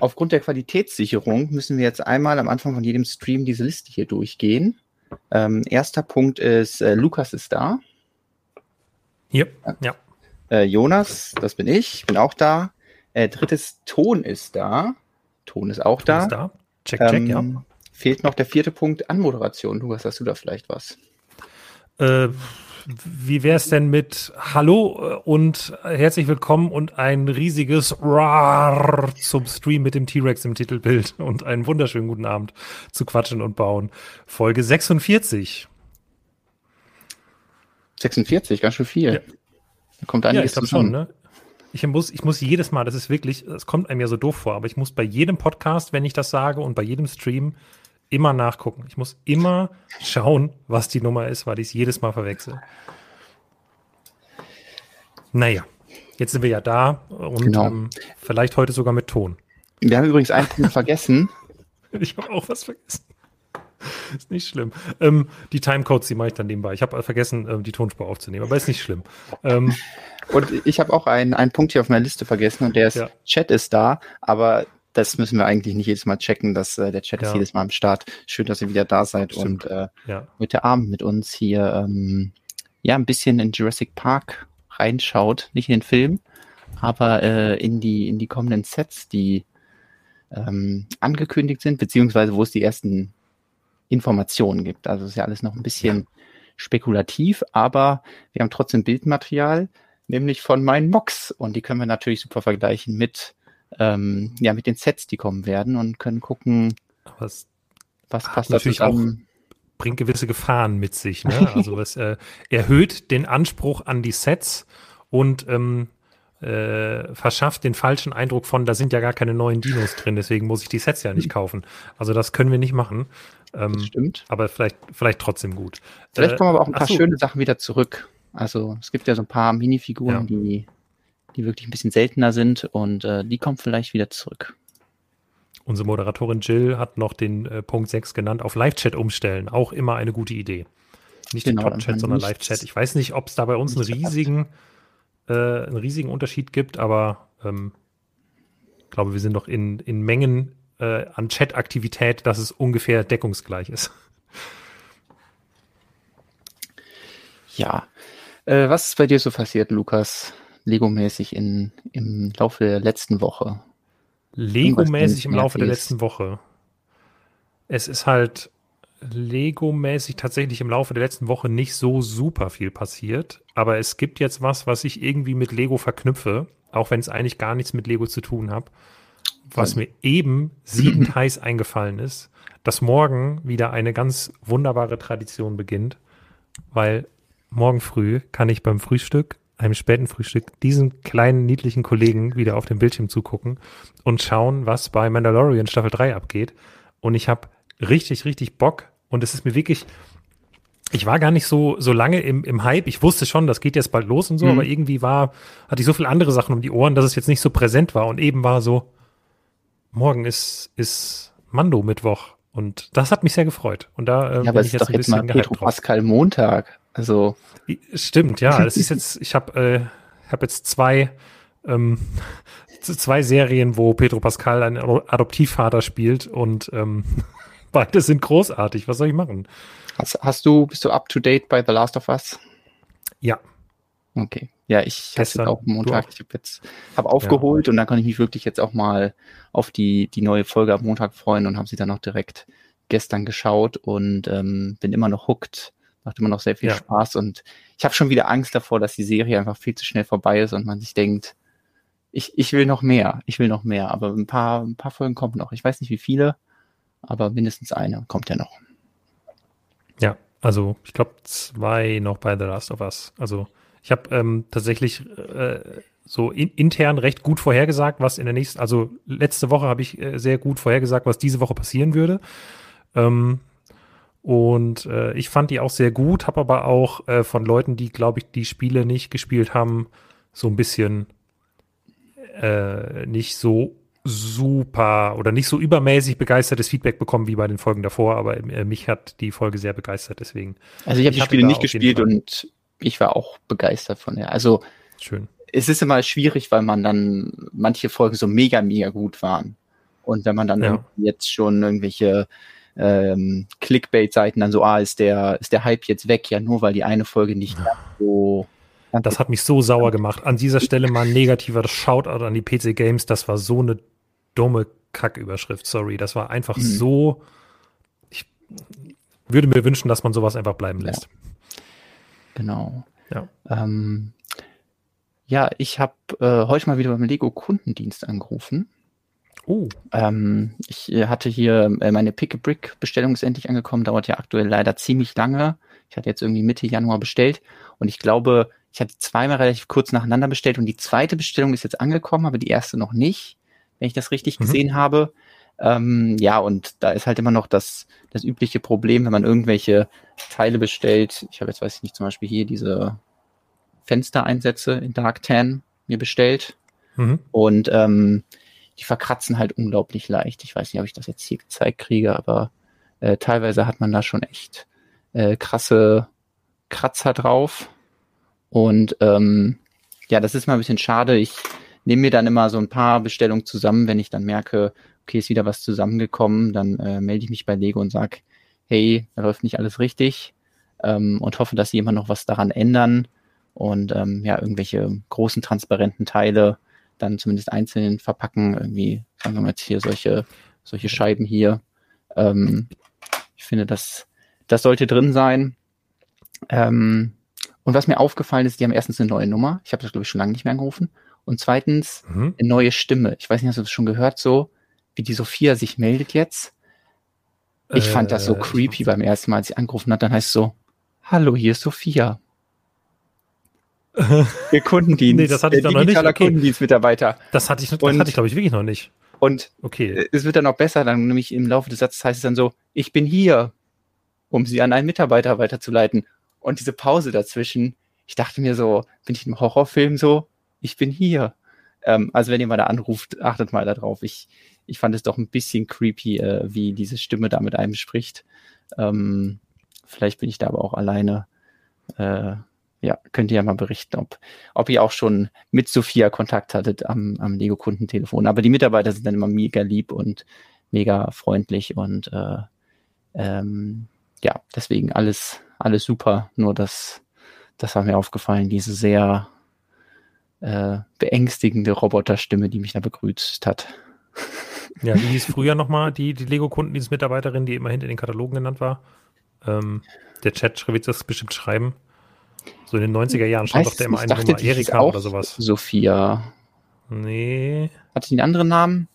aufgrund der Qualitätssicherung müssen wir jetzt einmal am Anfang von jedem Stream diese Liste hier durchgehen. Ähm, erster Punkt ist, äh, Lukas ist da. Hier, ja. Äh, Jonas, das bin ich, bin auch da. Äh, drittes, Ton ist da. Ton ist auch Ton da. Ist da. Check, check, Ähm, ja. Fehlt noch der vierte Punkt, Anmoderation. Lukas, hast du da vielleicht was? Äh, wie wär's denn mit Hallo äh, und herzlich willkommen und ein riesiges Rar zum Stream mit dem T-Rex im Titelbild und einen wunderschönen guten Abend zu Quatschen und Bauen. Folge 46. 46, ganz schön viel. Ja. Da kommt Ja, einiges glaube zusammen. schon, ne? Ich muss, ich muss jedes Mal, das ist wirklich, das kommt einem ja so doof vor, aber ich muss bei jedem Podcast, wenn ich das sage und bei jedem Stream immer nachgucken. Ich muss immer schauen, was die Nummer ist, weil ich es jedes Mal verwechsel. Naja, jetzt sind wir ja da und Genau. ähm, vielleicht heute sogar mit Ton. Wir haben übrigens einen Punkt vergessen. Ich habe auch was vergessen. Ist nicht schlimm. Ähm, die Timecodes, die mache ich dann nebenbei. Ich habe vergessen, ähm, die Tonspur aufzunehmen, aber ist nicht schlimm. Ähm, Und ich habe auch einen, einen Punkt hier auf meiner Liste vergessen und der ist, Ja. Chat ist da, aber das müssen wir eigentlich nicht jedes Mal checken, dass äh, der Chat Ja. ist jedes Mal am Start. Schön, dass ihr wieder da seid Stimmt. und äh, ja, heute Abend mit uns hier ähm, ja ein bisschen in Jurassic Park reinschaut, nicht in den Film, aber äh, in die in die kommenden Sets, die ähm, angekündigt sind, beziehungsweise wo es die ersten Informationen gibt. Also es ist ja alles noch ein bisschen spekulativ, aber wir haben trotzdem Bildmaterial, nämlich von meinen Mocks und die können wir natürlich super vergleichen mit ähm, ja mit den Sets, die kommen werden und können gucken, was passt natürlich zusammen. bringt gewisse Gefahren mit sich. Ne? Also es äh, erhöht den Anspruch an die Sets und ähm, äh, verschafft den falschen Eindruck von, da sind ja gar keine neuen Dinos drin, deswegen muss ich die Sets ja nicht kaufen. Also das können wir nicht machen. Das Ähm, stimmt. aber vielleicht, vielleicht trotzdem gut. Vielleicht Äh, kommen aber auch ein paar so, schöne Sachen wieder zurück. Also es gibt ja so ein paar Minifiguren, Ja. die, die wirklich ein bisschen seltener sind und äh, die kommen vielleicht wieder zurück. Unsere Moderatorin Jill hat noch den äh, Punkt 6 genannt, auf Live-Chat umstellen. Auch immer eine gute Idee. Nicht Genau, den Top-Chat, sondern Live-Chat. Ich weiß nicht, ob es da bei uns einen riesigen, äh, einen riesigen Unterschied gibt, aber ähm, ich glaube, wir sind doch in, in Mengen äh, an Chat-Aktivität, dass es ungefähr deckungsgleich ist. Ja. Äh, was ist bei dir so passiert, Lukas? Lego-mäßig in, im Laufe der letzten Woche. Lego-mäßig im Laufe der letzten Woche. Es ist halt Lego-mäßig tatsächlich im Laufe der letzten Woche nicht so super viel passiert. Aber es gibt jetzt was, was ich irgendwie mit Lego verknüpfe, auch wenn es eigentlich gar nichts mit Lego zu tun hat. Was mir eben siedend heiß eingefallen ist, dass morgen wieder eine ganz wunderbare Tradition beginnt, weil morgen früh kann ich beim Frühstück, einem späten Frühstück, diesen kleinen niedlichen Kollegen wieder auf dem Bildschirm zugucken und schauen, was bei Mandalorian Staffel 3 abgeht. Und ich habe richtig, richtig Bock. Und es ist mir wirklich, ich war gar nicht so, so lange im, im Hype. Ich wusste schon, das geht jetzt bald los und so, Mhm. aber irgendwie war, hatte ich so viele andere Sachen um die Ohren, dass es jetzt nicht so präsent war. Und eben war so, morgen ist, ist Mando-Mittwoch. Und das hat mich sehr gefreut. Und da äh, ja, bin aber ich ist jetzt doch ein jetzt mal bisschen gehypt Pedro drauf. Pascal Montag. Also, Stimmt, ja. Das ist jetzt, ich habe äh, hab jetzt zwei, ähm, zwei Serien, wo Pedro Pascal einen Ado- Adoptivvater spielt und ähm, beide sind großartig. Was soll ich machen? hast, hast du, bist du up to date bei The Last of Us? Ja, Okay. Ja, ich jetzt Gestern, auch Montag, auch? ich habe jetzt habe aufgeholt und dann kann ich mich wirklich jetzt auch mal auf die die neue Folge am Montag freuen und habe sie dann auch direkt gestern geschaut und ähm, bin immer noch hooked, macht immer noch sehr viel Ja. Spaß und ich habe schon wieder Angst davor, dass die Serie einfach viel zu schnell vorbei ist und man sich denkt, ich, ich will noch mehr, ich will noch mehr, aber ein paar ein paar Folgen kommen noch. Ich weiß nicht wie viele, aber mindestens eine kommt ja noch. ja. Also ich glaube zwei noch bei The Last of Us. Also ich habe ähm, tatsächlich äh, so in, intern recht gut vorhergesagt, was in der nächsten, also letzte Woche habe ich äh, sehr gut vorhergesagt, was diese Woche passieren würde. Ähm, und äh, ich fand die auch sehr gut, habe aber auch äh, von Leuten, die, glaube ich, die Spiele nicht gespielt haben, so ein bisschen äh, nicht so super oder nicht so übermäßig begeistertes Feedback bekommen wie bei den Folgen davor, aber äh, mich hat die Folge sehr begeistert, deswegen Also ich habe die Spiele nicht gespielt und ich war auch begeistert von der. Also schön. es ist immer schwierig, weil man dann manche Folgen so mega, mega gut waren. Und wenn man dann Ja. jetzt schon irgendwelche ähm, Clickbait-Seiten dann so, ah, ist der, ist der Hype jetzt weg, ja, nur weil die eine Folge nicht so. Das hat mich so sauer gemacht. An dieser Stelle mal ein negativer Shoutout an die PC Games. Das war so eine dumme Kacküberschrift. Sorry. Das war einfach Mhm. so. Ich würde mir wünschen, dass man sowas einfach bleiben lässt. Genau. Ja. Ähm, ja, ich habe äh, heute mal wieder beim Lego-Kundendienst angerufen. Oh, Ähm, ich äh, hatte hier äh, meine Pick-a-Brick-Bestellung ist endlich angekommen, dauert ja aktuell leider ziemlich lange. Ich hatte jetzt irgendwie Mitte Januar bestellt und ich glaube, ich hatte zweimal relativ kurz nacheinander bestellt und die zweite Bestellung ist jetzt angekommen, aber die erste noch nicht, wenn ich das richtig Mhm. gesehen habe. Ähm, ja, und da ist halt immer noch das, das übliche Problem, wenn man irgendwelche Teile bestellt. Ich habe jetzt, weiß ich nicht, zum Beispiel hier diese Fenstereinsätze in Dark Tan mir bestellt. mhm. Und ähm, die verkratzen halt unglaublich leicht. Ich weiß nicht, ob ich das jetzt hier gezeigt kriege, aber äh, teilweise hat man da schon echt äh, krasse Kratzer drauf. Und ähm, ja, das ist mal ein bisschen schade. Ich nehme mir dann immer so ein paar Bestellungen zusammen, wenn ich dann merke, okay, ist wieder was zusammengekommen, dann äh, melde ich mich bei Lego und sag, hey, da läuft nicht alles richtig ähm, und hoffe, dass sie immer noch was daran ändern und ähm, ja, irgendwelche großen transparenten Teile dann zumindest einzeln verpacken, irgendwie, sagen wir mal jetzt hier solche, solche Scheiben hier. Ähm, ich finde, das, das sollte drin sein. Ähm, und was mir aufgefallen ist, die haben erstens eine neue Nummer. Ich habe das, glaube ich, schon lange nicht mehr angerufen. Und zweitens Mhm. eine neue Stimme. Ich weiß nicht, hast du das schon gehört, so wie die Sophia sich meldet jetzt? Ich fand das so Äh, creepy beim ersten Mal, als sie angerufen hat. Dann heißt es so, hallo, hier ist Sophia. Ihr Kundendienst. Nee, das hatte ich doch noch nicht. digitaler Okay. Kundendienstmitarbeiter. Das hatte ich, das Und- hatte ich, glaube ich, wirklich noch nicht. Und Okay. äh, es wird dann noch besser, dann nämlich im Laufe des Satzes heißt es dann so, ich bin hier, um sie an einen Mitarbeiter weiterzuleiten. Und diese Pause dazwischen, ich dachte mir so, bin ich im Horrorfilm so, ich bin hier. Ähm, also wenn ihr mal da anruft, achtet mal darauf. Ich, ich fand es doch ein bisschen creepy, äh, wie diese Stimme da mit einem spricht. Ähm, vielleicht bin ich da aber auch alleine. Äh, ja, könnt ihr ja mal berichten, ob, ob ihr auch schon mit Sophia Kontakt hattet am, am Lego-Kundentelefon. Aber die Mitarbeiter sind dann immer mega lieb und mega freundlich und äh, ähm, ja, deswegen alles, alles super. Nur das, das war mir aufgefallen, diese sehr äh, beängstigende Roboterstimme, die mich da begrüßt hat. Ja, wie hieß früher nochmal die, die Lego-Kundendienstmitarbeiterin, die immer hinter den Katalogen genannt war? Ähm, der Chat wird das bestimmt schreiben. So in den 90er Jahren stand doch der immer eine dachte, Nummer Erika auch oder sowas. Sophia. Nee. Hatte die einen anderen Namen?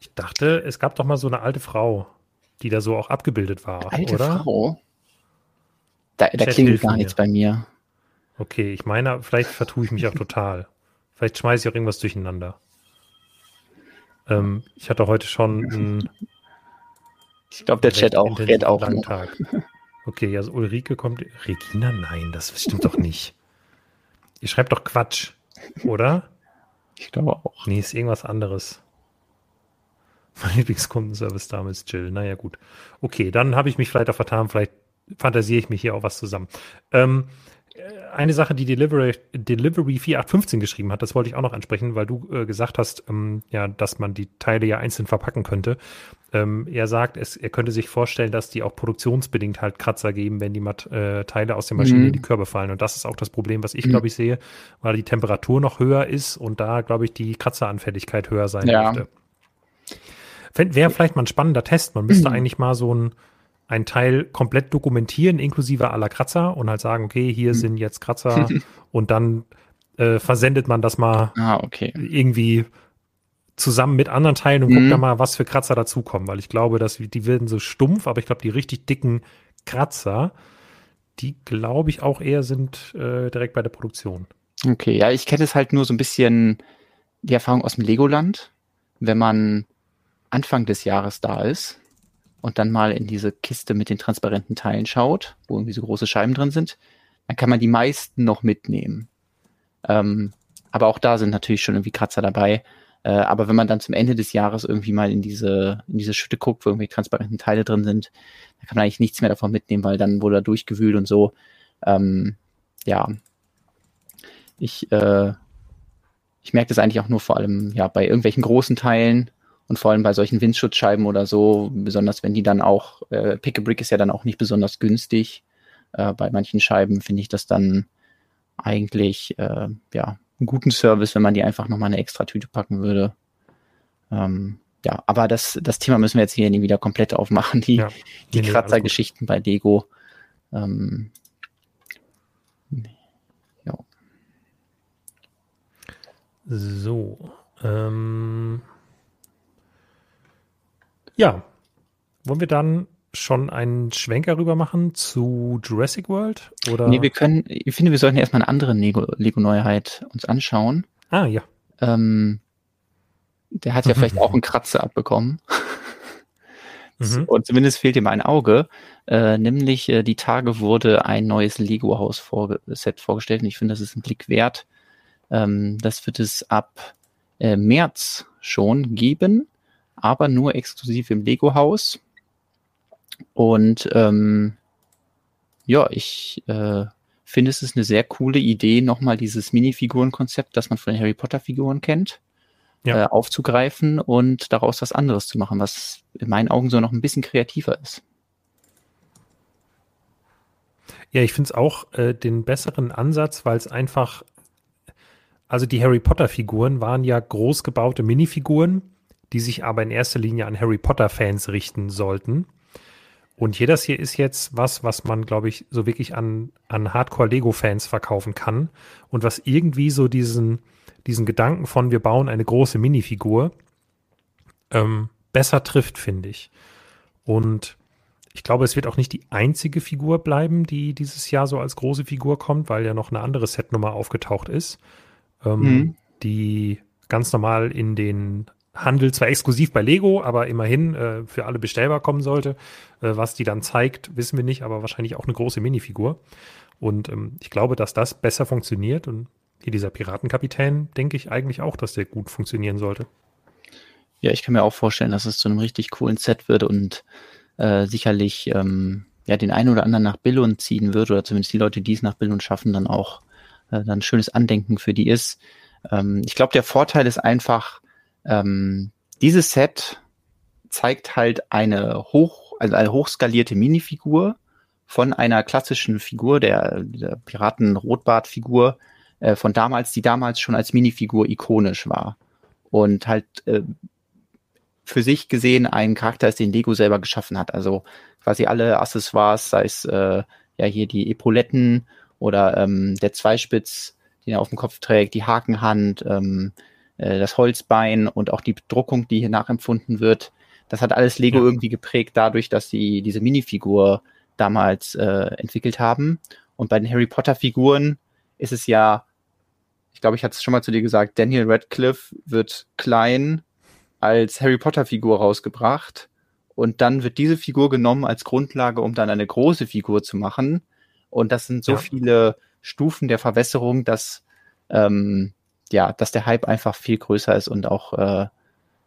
Ich dachte, es gab doch mal so eine alte Frau, die da so auch abgebildet war, Alte oder? Frau. Da, da klingelt gar mir. nichts bei mir. Okay, ich meine, vielleicht vertue ich mich auch total. Vielleicht schmeiße ich auch irgendwas durcheinander. Ähm, ich hatte heute schon einen Ich glaube, der Chat auch, redet auch. Tag. Okay, also Ulrike kommt. Regina? Nein, das stimmt doch nicht. Ihr schreibt doch Quatsch, oder? Ich glaube auch. Nee, ist irgendwas anderes. Mein Lieblingskundenservice damals Jill. Naja, gut. Okay, dann habe ich mich vielleicht auch vertan. Vielleicht fantasiere ich mich hier auch was zusammen. Ähm, äh, eine Sache, die Delivery, Delivery 4815 geschrieben hat, das wollte ich auch noch ansprechen, weil du äh, gesagt hast, ähm, ja, dass man die Teile ja einzeln verpacken könnte. Ähm, er sagt, es, er könnte sich vorstellen, dass die auch produktionsbedingt halt Kratzer geben, wenn die Mat äh, Teile aus der Maschine Mhm. in die Körbe fallen. Und das ist auch das Problem, was ich, Mhm. glaube ich, sehe, weil die Temperatur noch höher ist und da, glaube ich, die Kratzeranfälligkeit höher sein Ja. dürfte. Wäre vielleicht mal ein spannender Test. Man müsste eigentlich mal so ein, ein Teil komplett dokumentieren, inklusive aller Kratzer und halt sagen, okay, hier Mhm. sind jetzt Kratzer und dann äh, versendet man das mal Ah, okay. irgendwie zusammen mit anderen Teilen und Mhm. guckt da mal, was für Kratzer dazukommen, weil ich glaube, dass die werden so stumpf, aber ich glaube, die richtig dicken Kratzer, die glaube ich auch eher sind äh, direkt bei der Produktion. Okay, ja, ich kenne es halt nur so ein bisschen die Erfahrung aus dem Legoland, wenn man Anfang des Jahres da ist und dann mal in diese Kiste mit den transparenten Teilen schaut, wo irgendwie so große Scheiben drin sind, dann kann man die meisten noch mitnehmen. Ähm, aber auch da sind natürlich schon irgendwie Kratzer dabei. Äh, aber wenn man dann zum Ende des Jahres irgendwie mal in diese, in diese Schütte guckt, wo irgendwie transparenten Teile drin sind, dann kann man eigentlich nichts mehr davon mitnehmen, weil dann wurde er durchgewühlt und so. Ähm, ja, ich, äh, ich merke das eigentlich auch nur vor allem ja bei irgendwelchen großen Teilen Und vor allem bei solchen Windschutzscheiben oder so, besonders wenn die dann auch, äh, Pick a Brick ist ja dann auch nicht besonders günstig. Äh, bei manchen Scheiben finde ich das dann eigentlich äh, ja einen guten Service, wenn man die einfach nochmal eine extra Tüte packen würde. Ähm, ja, aber das, das Thema müssen wir jetzt hier nie wieder komplett aufmachen, die, Ja. die nee, Kratzergeschichten bei Lego. Ähm, ja. So. Ähm, ja. Wollen wir dann schon einen Schwenker rüber machen zu Jurassic World? Oder? Nee, wir können, ich finde, wir sollten erstmal eine andere Lego- Lego-Neuheit uns anschauen. ah, ja. Ähm, der hat ja vielleicht auch einen Kratzer abbekommen. Mhm. Und zumindest fehlt ihm ein Auge. Äh, nämlich äh, die Tage wurde ein neues Lego-Haus vorge Set vorgestellt und ich finde, das ist ein Blick wert. Ähm, das wird es ab äh, März schon geben, aber nur exklusiv im Lego-Haus. Und ähm, ja, ich äh, finde, es ist eine sehr coole Idee, nochmal dieses Minifiguren-Konzept, das man von den Harry Potter-Figuren kennt, Ja. äh, aufzugreifen und daraus was anderes zu machen, was in meinen Augen so noch ein bisschen kreativer ist. Ja, ich finde es auch äh, den besseren Ansatz, weil es einfach, also die Harry Potter-Figuren waren ja groß gebaute Minifiguren, die sich aber in erster Linie an Harry Potter-Fans richten sollten. Und hier das hier ist jetzt was, was man, glaube ich, so wirklich an, an Hardcore-Lego-Fans verkaufen kann und was irgendwie so diesen, diesen Gedanken von, wir bauen eine große Minifigur, ähm, besser trifft, finde ich. Und ich glaube, es wird auch nicht die einzige Figur bleiben, die dieses Jahr so als große Figur kommt, weil ja noch eine andere Setnummer aufgetaucht ist, ähm, Mhm. die ganz normal in den Handel, zwar exklusiv bei Lego, aber immerhin äh, für alle bestellbar kommen sollte. Äh, was die dann zeigt, wissen wir nicht, aber wahrscheinlich auch eine große Minifigur. Und ähm, ich glaube, dass das besser funktioniert. Und hier dieser Piratenkapitän, denke ich eigentlich auch, dass der gut funktionieren sollte. Ja, ich kann mir auch vorstellen, dass es zu einem richtig coolen Set wird und äh, sicherlich ähm, ja den einen oder anderen nach Billund ziehen wird oder zumindest die Leute, die es nach Billund schaffen, dann auch äh, dann ein schönes Andenken für die ist. Ähm, ich glaube, der Vorteil ist einfach, ähm, dieses Set zeigt halt eine hoch, also eine hochskalierte Minifigur von einer klassischen Figur, der, der Piraten-Rotbart-Figur äh, von damals, die damals schon als Minifigur ikonisch war. Und halt äh, für sich gesehen ein Charakter ist, den Lego selber geschaffen hat. Also quasi alle Accessoires, sei es äh, ja hier die Epauletten oder ähm, der Zweispitz, den er auf dem Kopf trägt, die Hakenhand, ähm, äh, das Holzbein und auch die Bedruckung, die hier nachempfunden wird. Das hat alles Lego Ja. irgendwie geprägt dadurch, dass sie diese Minifigur damals äh, entwickelt haben. Und bei den Harry Potter Figuren ist es ja, ich glaube, ich hatte es schon mal zu dir gesagt, Daniel Radcliffe wird klein als Harry Potter Figur rausgebracht und dann wird diese Figur genommen als Grundlage, um dann eine große Figur zu machen. Und das sind so Ja. viele Stufen der Verwässerung, dass ähm, ja, dass der Hype einfach viel größer ist und auch äh,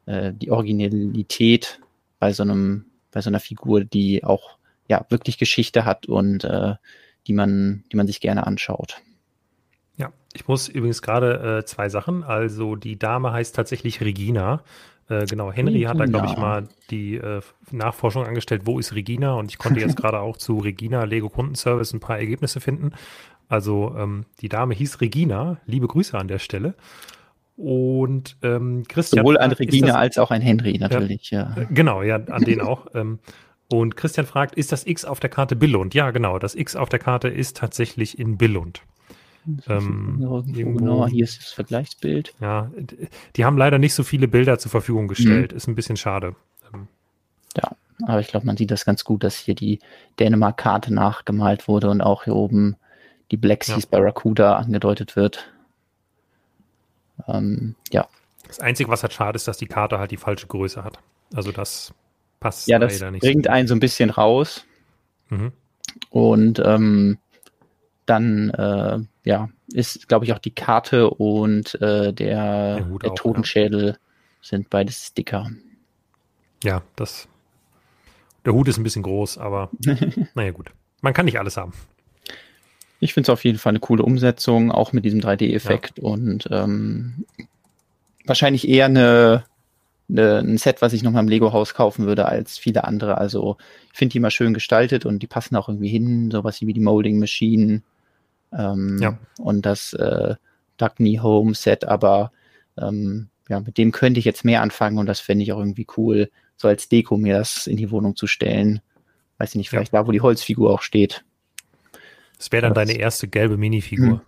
äh, die Originalität bei so einem, bei so einer Figur, die auch ja wirklich Geschichte hat und äh, die man, die man sich gerne anschaut. Ja, ich muss übrigens gerade äh, zwei Sachen. Also die Dame heißt tatsächlich Regina. Äh, genau, Henry hat da, glaube ich, Regina. mal die Nachforschung angestellt, wo ist Regina? Und ich konnte jetzt gerade auch zu Regina Lego Kundenservice ein paar Ergebnisse finden. Also ähm, die Dame hieß Regina. Liebe Grüße an der Stelle. Und ähm, Christian. Sowohl an Regina das- als auch ein Henry natürlich. Ja. äh, Genau, ja, an den auch. Ähm, und Christian fragt, ist das X auf der Karte Billund? Ja, genau, das X auf der Karte ist tatsächlich in Billund. Ähm, Irgendwo irgendwo- genau, hier ist das Vergleichsbild. Ja, die haben leider nicht so viele Bilder zur Verfügung gestellt. Ist ein bisschen schade. Ähm, Ja, aber ich glaube, man sieht das ganz gut, dass hier die Dänemark-Karte nachgemalt wurde und auch hier oben die Black Seas Barracuda angedeutet wird. Ähm, ja, Das Einzige, was halt schade ist, dass die Karte halt die falsche Größe hat. Also das passt ja, das leider nicht. bringt einen so ein bisschen raus Mhm. und ähm, dann äh, ja ist, glaube ich, auch die Karte und äh, der, Hut der auch, Totenschädel sind beides Sticker. Ja, das. Der Hut ist ein bisschen groß, aber naja, gut. Man kann nicht alles haben. Ich finde es auf jeden Fall eine coole Umsetzung, auch mit diesem 3D-Effekt und ähm, wahrscheinlich eher eine ne, ein Set, was ich noch mal im Lego-Haus kaufen würde als viele andere. Also ich finde die immer schön gestaltet und die passen auch irgendwie hin, sowas wie die Molding Machine ähm, ja. und das äh, Duckney Home Set, aber ähm, ja, mit dem könnte ich jetzt mehr anfangen und das fände ich auch irgendwie cool, so als Deko mir das in die Wohnung zu stellen. Weiß ich nicht, vielleicht ja. da, wo die Holzfigur auch steht. Das wäre dann deine erste gelbe Minifigur. Hm.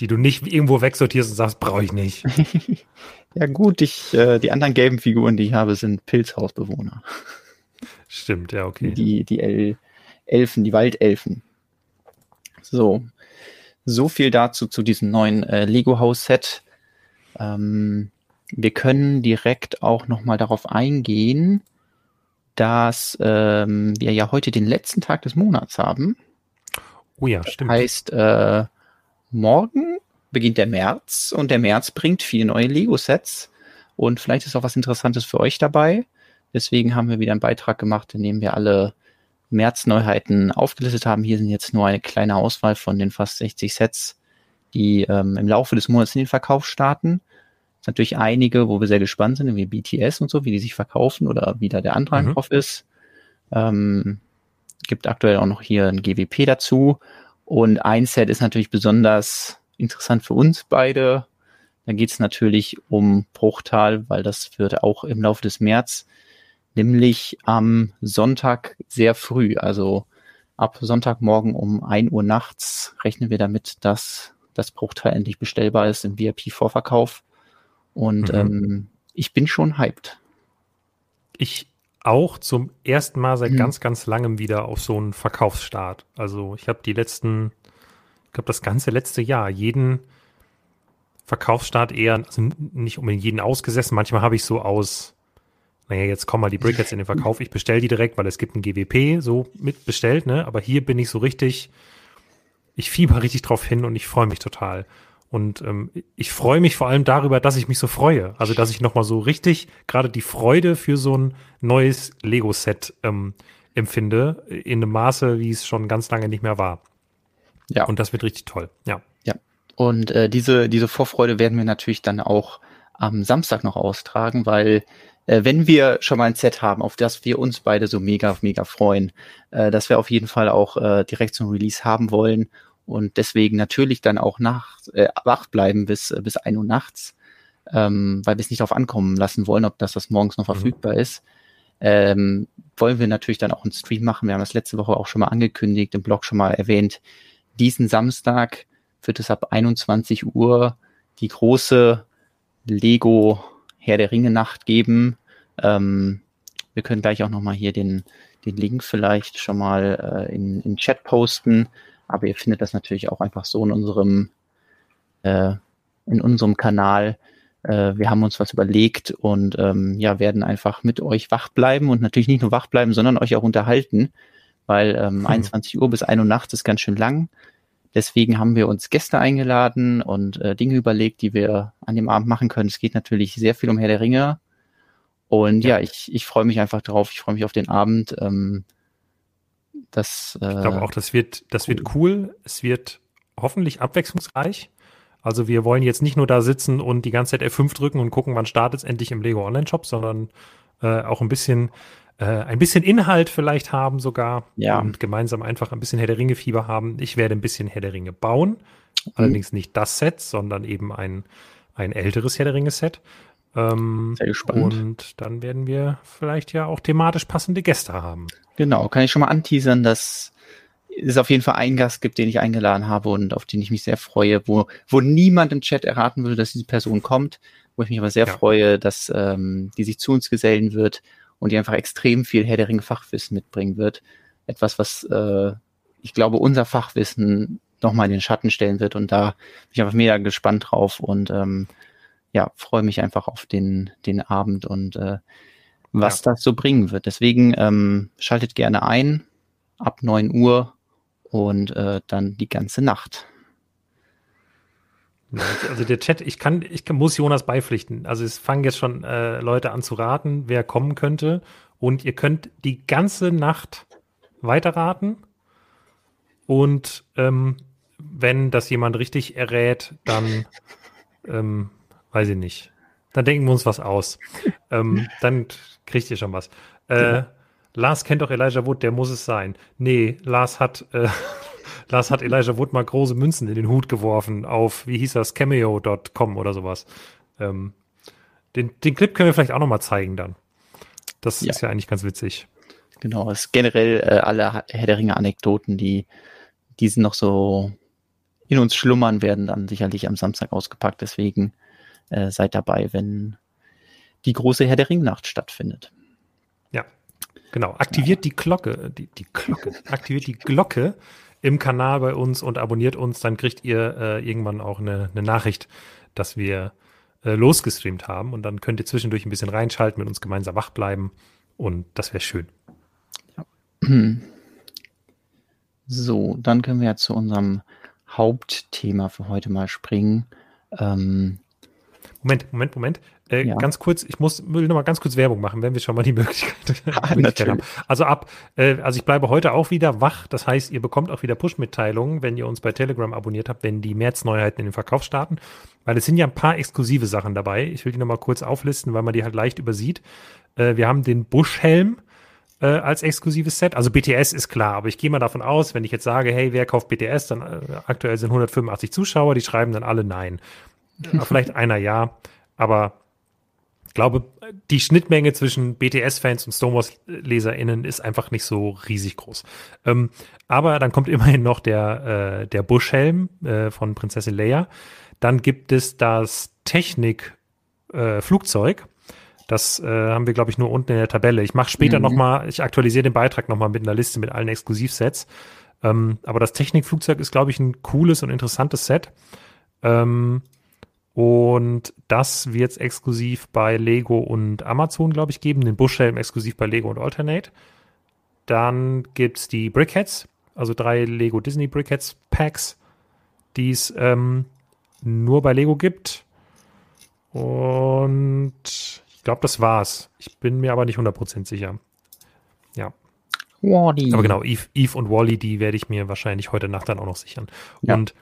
Die du nicht irgendwo wegsortierst und sagst, brauche ich nicht. ja, gut, ich, äh, die anderen gelben Figuren, die ich habe, sind Pilzhausbewohner. Stimmt, ja, okay. Die, die El Elfen, die Waldelfen. So. So viel dazu zu diesem neuen äh, Lego-Haus-Set. Ähm, wir können direkt auch nochmal darauf eingehen, dass ähm, wir ja heute den letzten Tag des Monats haben. Oh ja, stimmt. Das heißt, äh, morgen beginnt der März und der März bringt viele neue Lego-Sets und vielleicht ist auch was Interessantes für euch dabei. Deswegen haben wir wieder einen Beitrag gemacht, in dem wir alle März-Neuheiten aufgelistet haben. Hier sind jetzt nur eine kleine Auswahl von den fast 60 Sets, die ähm, im Laufe des Monats in den Verkauf starten. Natürlich einige, wo wir sehr gespannt sind, wie BTS und so, wie die sich verkaufen oder wie da der Antrag mhm. drauf ist. Ähm, gibt aktuell auch noch hier ein GWP dazu. Und ein Set ist natürlich besonders interessant für uns beide. Da geht es natürlich um Bruchtal, weil das wird auch im Laufe des März, nämlich am Sonntag sehr früh, also ab Sonntagmorgen um ein Uhr nachts rechnen wir damit, dass das Bruchteil endlich bestellbar ist im VIP-Vorverkauf. Und mhm. ähm, ich bin schon hyped. Ich auch zum ersten Mal seit mhm. ganz, ganz langem wieder auf so einen Verkaufsstart. Also ich habe die letzten, ich glaube das ganze letzte Jahr jeden Verkaufsstart eher, also nicht unbedingt jeden ausgesessen. Manchmal habe ich so aus, naja, jetzt kommen mal die Brickets in den Verkauf. Ich bestelle die direkt, weil es gibt ein GWP so mitbestellt, ne? Aber hier bin ich so richtig, ich fieber richtig drauf hin und ich freue mich total. Und ähm, ich freue mich vor allem darüber, dass ich mich so freue. Also, dass ich nochmal so richtig gerade die Freude für so ein neues Lego-Set ähm, empfinde, in einem Maße, wie es schon ganz lange nicht mehr war. Ja. Und das wird richtig toll. Ja. Ja. Und äh, diese, diese Vorfreude werden wir natürlich dann auch am Samstag noch austragen, weil äh, wenn wir schon mal ein Set haben, auf das wir uns beide so mega, mega freuen, äh, dass wir auf jeden Fall auch äh, direkt zum Release haben wollen und deswegen natürlich dann auch nach, äh, wach bleiben bis, äh, bis ein Uhr nachts, ähm, weil wir es nicht darauf ankommen lassen wollen, ob das das morgens noch mhm. verfügbar ist. Ähm, wollen wir natürlich dann auch einen Stream machen. Wir haben das letzte Woche auch schon mal angekündigt, im Blog schon mal erwähnt. Diesen Samstag wird es ab 21 Uhr die große Lego Herr der Ringe Nacht geben. Ähm, wir können gleich auch nochmal hier den, den Link vielleicht schon mal äh, in, in Chat posten. Aber ihr findet das natürlich auch einfach so in unserem, äh, in unserem Kanal. Äh, wir haben uns was überlegt und ähm, ja, werden einfach mit euch wach bleiben und natürlich nicht nur wach bleiben, sondern euch auch unterhalten, weil ähm, hm. 21 Uhr bis 1 Uhr nachts ist ganz schön lang. Deswegen haben wir uns Gäste eingeladen und äh, Dinge überlegt, die wir an dem Abend machen können. Es geht natürlich sehr viel um Herr der Ringe. Und ja, ja ich, ich freue mich einfach drauf. Ich freue mich auf den Abend. Ähm, das, äh, ich glaube auch, das wird, das cool. wird cool. Es wird hoffentlich abwechslungsreich. Also wir wollen jetzt nicht nur da sitzen und die ganze Zeit F5 drücken und gucken, wann startet es endlich im Lego Online Shop, sondern äh, auch ein bisschen äh, ein bisschen Inhalt vielleicht haben sogar ja. und gemeinsam einfach ein bisschen Herr der Ringe Fieber haben. Ich werde ein bisschen Herr der Ringe bauen, mhm. allerdings nicht das Set, sondern eben ein ein älteres Herr der Ringe Set. Ähm, Sehr gespannt. Und dann werden wir vielleicht ja auch thematisch passende Gäste haben. Genau, kann ich schon mal anteasern, dass es auf jeden Fall einen Gast gibt, den ich eingeladen habe und auf den ich mich sehr freue, wo, wo niemand im Chat erraten würde, dass diese Person kommt, wo ich mich aber sehr ja. freue, dass ähm, die sich zu uns gesellen wird und die einfach extrem viel Herr der Ringe Fachwissen mitbringen wird. Etwas, was äh, ich glaube, unser Fachwissen nochmal in den Schatten stellen wird und da bin ich einfach mega gespannt drauf und ähm, ja, freue mich einfach auf den, den Abend und äh, was ja. das so bringen wird. Deswegen ähm, schaltet gerne ein ab 9 Uhr und äh, dann die ganze Nacht. Also der Chat, ich kann, ich kann, muss Jonas beipflichten. Also es fangen jetzt schon äh, Leute an zu raten, wer kommen könnte. Und ihr könnt die ganze Nacht weiterraten. Und ähm, wenn das jemand richtig errät, dann ähm, weiß ich nicht. dann denken wir uns was aus. ähm, dann kriegt ihr schon was. Äh, genau. Lars kennt doch Elijah Wood, der muss es sein. Nee, Lars hat, äh, Lars hat Elijah Wood mal große Münzen in den Hut geworfen auf, wie hieß das, cameo.com oder sowas. Ähm, den, den Clip können wir vielleicht auch noch mal zeigen dann. Das ja. ist ja eigentlich ganz witzig. Genau, es generell äh, alle Herr der Ringe Anekdoten, die, die sind noch so in uns schlummern, werden dann sicherlich am Samstag ausgepackt. Deswegen äh, seid dabei, wenn die große Herr der Ringnacht stattfindet. Ja, genau. Aktiviert ja. die Glocke, die, die Glocke, aktiviert die Glocke im Kanal bei uns und abonniert uns, dann kriegt ihr äh, irgendwann auch eine, eine Nachricht, dass wir äh, losgestreamt haben und dann könnt ihr zwischendurch ein bisschen reinschalten, mit uns gemeinsam wach bleiben und das wäre schön. Ja. So, dann können wir ja zu unserem Hauptthema für heute mal springen. Ähm, Moment, Moment, Moment. Äh, ja. Ganz kurz, ich muss will noch mal ganz kurz Werbung machen, wenn wir schon mal die Möglichkeit, ah, Möglichkeit haben. Also ab, äh, also ich bleibe heute auch wieder wach. Das heißt, ihr bekommt auch wieder Push-Mitteilungen, wenn ihr uns bei Telegram abonniert habt, wenn die März-Neuheiten in den Verkauf starten. Weil es sind ja ein paar exklusive Sachen dabei. Ich will die noch mal kurz auflisten, weil man die halt leicht übersieht. Äh, wir haben den Busch-Helm äh, als exklusives Set. Also BTS ist klar, aber ich gehe mal davon aus, wenn ich jetzt sage, hey, wer kauft BTS, dann äh, aktuell sind 185 Zuschauer, die schreiben dann alle nein. Vielleicht einer ja, aber ich glaube, die Schnittmenge zwischen BTS-Fans und Stonewalls-LeserInnen ist einfach nicht so riesig groß. Ähm, aber dann kommt immerhin noch der, äh, der Buschhelm äh, von Prinzessin Leia. Dann gibt es das Technik-Flugzeug. Äh, das äh, haben wir, glaube ich, nur unten in der Tabelle. Ich mache später mhm. nochmal, ich aktualisiere den Beitrag nochmal mit einer Liste mit allen Exklusivsets. Ähm, aber das Technikflugzeug ist, glaube ich, ein cooles und interessantes Set. Ähm, und das wird es exklusiv bei Lego und Amazon, glaube ich, geben. Den Buschhelm exklusiv bei Lego und Alternate. Dann gibt es die Brickheads, also drei Lego Disney Brickheads Packs, die es ähm, nur bei Lego gibt. Und ich glaube, das war's. Ich bin mir aber nicht 100% sicher. Ja. Wally. Aber genau, Eve, Eve und Wally, die werde ich mir wahrscheinlich heute Nacht dann auch noch sichern. Ja. Und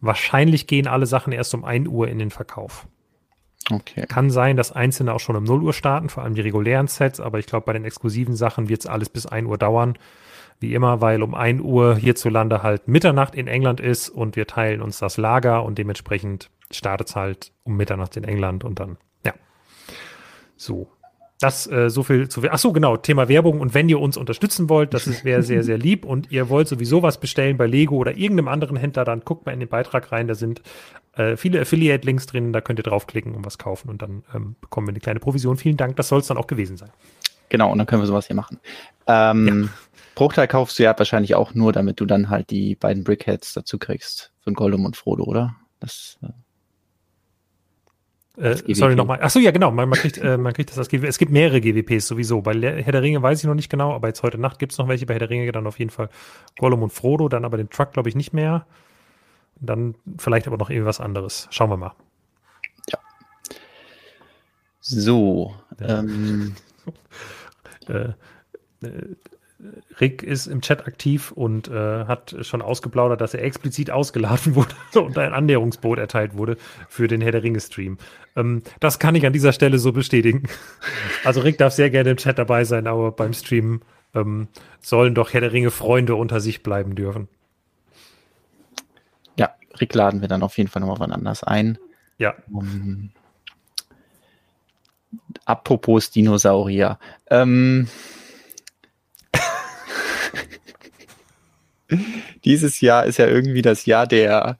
Wahrscheinlich gehen alle Sachen erst um 1 Uhr in den Verkauf. Okay. Kann sein, dass einzelne auch schon um 0 Uhr starten, vor allem die regulären Sets, aber ich glaube, bei den exklusiven Sachen wird es alles bis 1 Uhr dauern. Wie immer, weil um 1 Uhr hierzulande halt Mitternacht in England ist und wir teilen uns das Lager und dementsprechend startet es halt um Mitternacht in England und dann, ja. So. Das äh, so viel zu. Ach so, genau, Thema Werbung. Und wenn ihr uns unterstützen wollt, das wäre sehr, sehr lieb. Und ihr wollt sowieso was bestellen bei Lego oder irgendeinem anderen Händler, dann guckt mal in den Beitrag rein. Da sind äh, viele Affiliate-Links drin. Da könnt ihr draufklicken und was kaufen. Und dann ähm, bekommen wir eine kleine Provision. Vielen Dank. Das soll es dann auch gewesen sein. Genau, und dann können wir sowas hier machen. Ähm, ja. Bruchteil kaufst du ja wahrscheinlich auch nur, damit du dann halt die beiden Brickheads dazu kriegst. Von Gollum und Frodo, oder? Das. Äh äh, sorry nochmal. Achso, ja, genau. Man, man, kriegt, äh, man kriegt das als GWP. Es gibt mehrere GWPs sowieso. Bei Herr der Ringe weiß ich noch nicht genau, aber jetzt heute Nacht gibt es noch welche. Bei Herr der Ringe dann auf jeden Fall Gollum und Frodo, dann aber den Truck, glaube ich, nicht mehr. Dann vielleicht aber noch irgendwas anderes. Schauen wir mal. Ja. So. Ähm. äh, äh Rick ist im Chat aktiv und äh, hat schon ausgeplaudert, dass er explizit ausgeladen wurde und ein Annäherungsboot erteilt wurde für den Herr der Ringe-Stream. Ähm, das kann ich an dieser Stelle so bestätigen. Also Rick darf sehr gerne im Chat dabei sein, aber beim Stream ähm, sollen doch Herr der Ringe-Freunde unter sich bleiben dürfen. Ja, Rick laden wir dann auf jeden Fall nochmal wann anders ein. Ja. Um, apropos Dinosaurier. Ähm, Dieses Jahr ist ja irgendwie das Jahr der,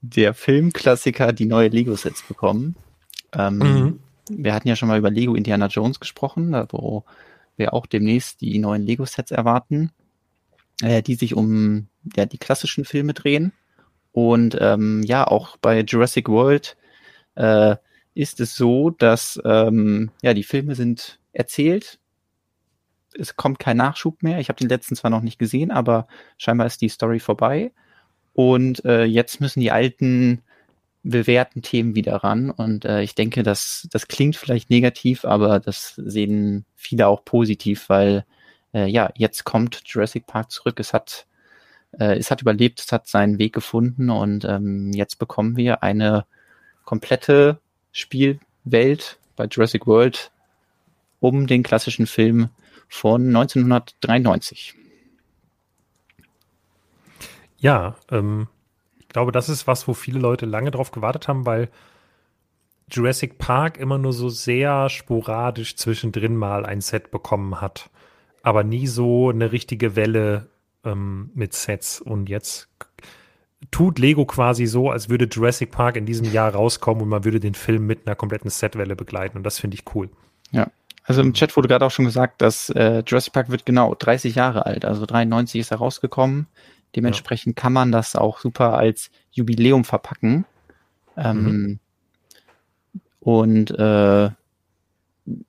der Filmklassiker, die neue Lego-Sets bekommen. Ähm, mhm. Wir hatten ja schon mal über Lego Indiana Jones gesprochen, wo wir auch demnächst die neuen Lego-Sets erwarten, äh, die sich um ja, die klassischen Filme drehen. Und ähm, ja, auch bei Jurassic World äh, ist es so, dass ähm, ja die Filme sind erzählt es kommt kein Nachschub mehr. Ich habe den letzten zwar noch nicht gesehen, aber scheinbar ist die Story vorbei. Und äh, jetzt müssen die alten bewährten Themen wieder ran. Und äh, ich denke, das, das klingt vielleicht negativ, aber das sehen viele auch positiv, weil äh, ja, jetzt kommt Jurassic Park zurück. Es hat, äh, es hat überlebt, es hat seinen Weg gefunden und ähm, jetzt bekommen wir eine komplette Spielwelt bei Jurassic World um den klassischen Film von 1993. Ja, ähm, ich glaube, das ist was, wo viele Leute lange drauf gewartet haben, weil Jurassic Park immer nur so sehr sporadisch zwischendrin mal ein Set bekommen hat, aber nie so eine richtige Welle ähm, mit Sets. Und jetzt tut Lego quasi so, als würde Jurassic Park in diesem Jahr rauskommen und man würde den Film mit einer kompletten Setwelle begleiten. Und das finde ich cool. Ja. Also im Chat wurde gerade auch schon gesagt, dass äh, Jurassic Park wird genau 30 Jahre alt. Also 93 ist er rausgekommen. Dementsprechend ja. kann man das auch super als Jubiläum verpacken. Ähm, mhm. Und äh,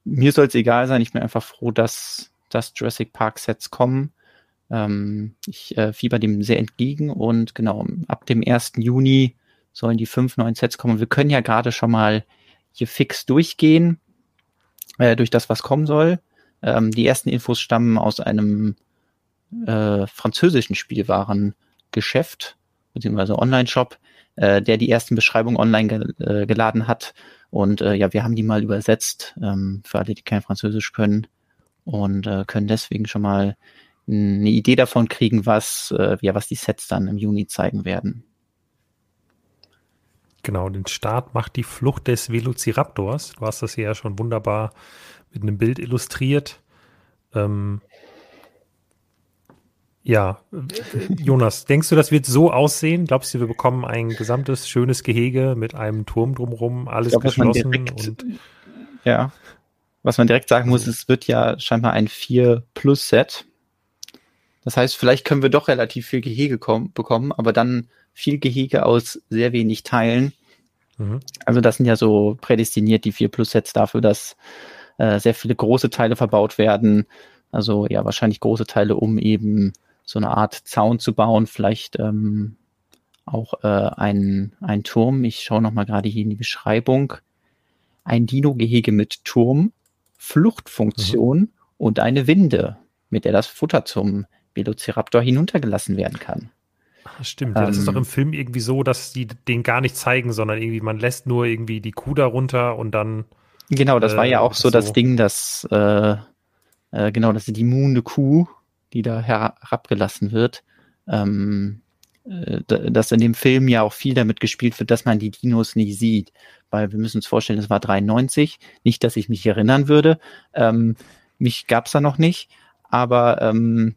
mir soll es egal sein. Ich bin einfach froh, dass, dass Jurassic Park Sets kommen. Ähm, ich äh, fieber dem sehr entgegen und genau, ab dem 1. Juni sollen die fünf neuen Sets kommen. Wir können ja gerade schon mal hier fix durchgehen, äh, durch das, was kommen soll. Ähm, die ersten Infos stammen aus einem äh, französischen Spielwarengeschäft, beziehungsweise Online-Shop, äh, der die ersten Beschreibungen online ge äh, geladen hat. Und äh, ja, wir haben die mal übersetzt, ähm, für alle, die kein Französisch können und äh, können deswegen schon mal eine Idee davon kriegen, was, äh, ja, was die Sets dann im Juni zeigen werden. Genau, den Start macht die Flucht des Velociraptors. Du hast das hier ja schon wunderbar mit einem Bild illustriert. Ähm, ja, Jonas, denkst du, das wird so aussehen? Glaubst du, wir bekommen ein gesamtes schönes Gehege mit einem Turm drumherum, alles glaub, geschlossen? Direkt, und ja, was man direkt sagen muss, es wird ja scheinbar ein 4-Plus-Set. Das heißt, vielleicht können wir doch relativ viel Gehege kommen, bekommen, aber dann viel Gehege aus sehr wenig Teilen. Mhm. Also das sind ja so prädestiniert die 4-Plus-Sets dafür, dass äh, sehr viele große Teile verbaut werden. Also ja, wahrscheinlich große Teile, um eben so eine Art Zaun zu bauen, vielleicht ähm, auch äh, ein, ein Turm. Ich schaue nochmal gerade hier in die Beschreibung. Ein Dino-Gehege mit Turm, Fluchtfunktion mhm. und eine Winde, mit der das Futter zum Velociraptor hinuntergelassen werden kann. Ach, stimmt, ja, das ist doch ähm. im Film irgendwie so, dass die den gar nicht zeigen, sondern irgendwie man lässt nur irgendwie die Kuh darunter und dann. Genau, das äh, war ja auch so, so, das Ding, dass äh, äh, genau, das ist die immunde Kuh, die da herabgelassen wird. Ähm, äh, dass in dem Film ja auch viel damit gespielt wird, dass man die Dinos nicht sieht. Weil wir müssen uns vorstellen, es war 93. Nicht, dass ich mich erinnern würde. Ähm, mich gab's da noch nicht. Aber ähm,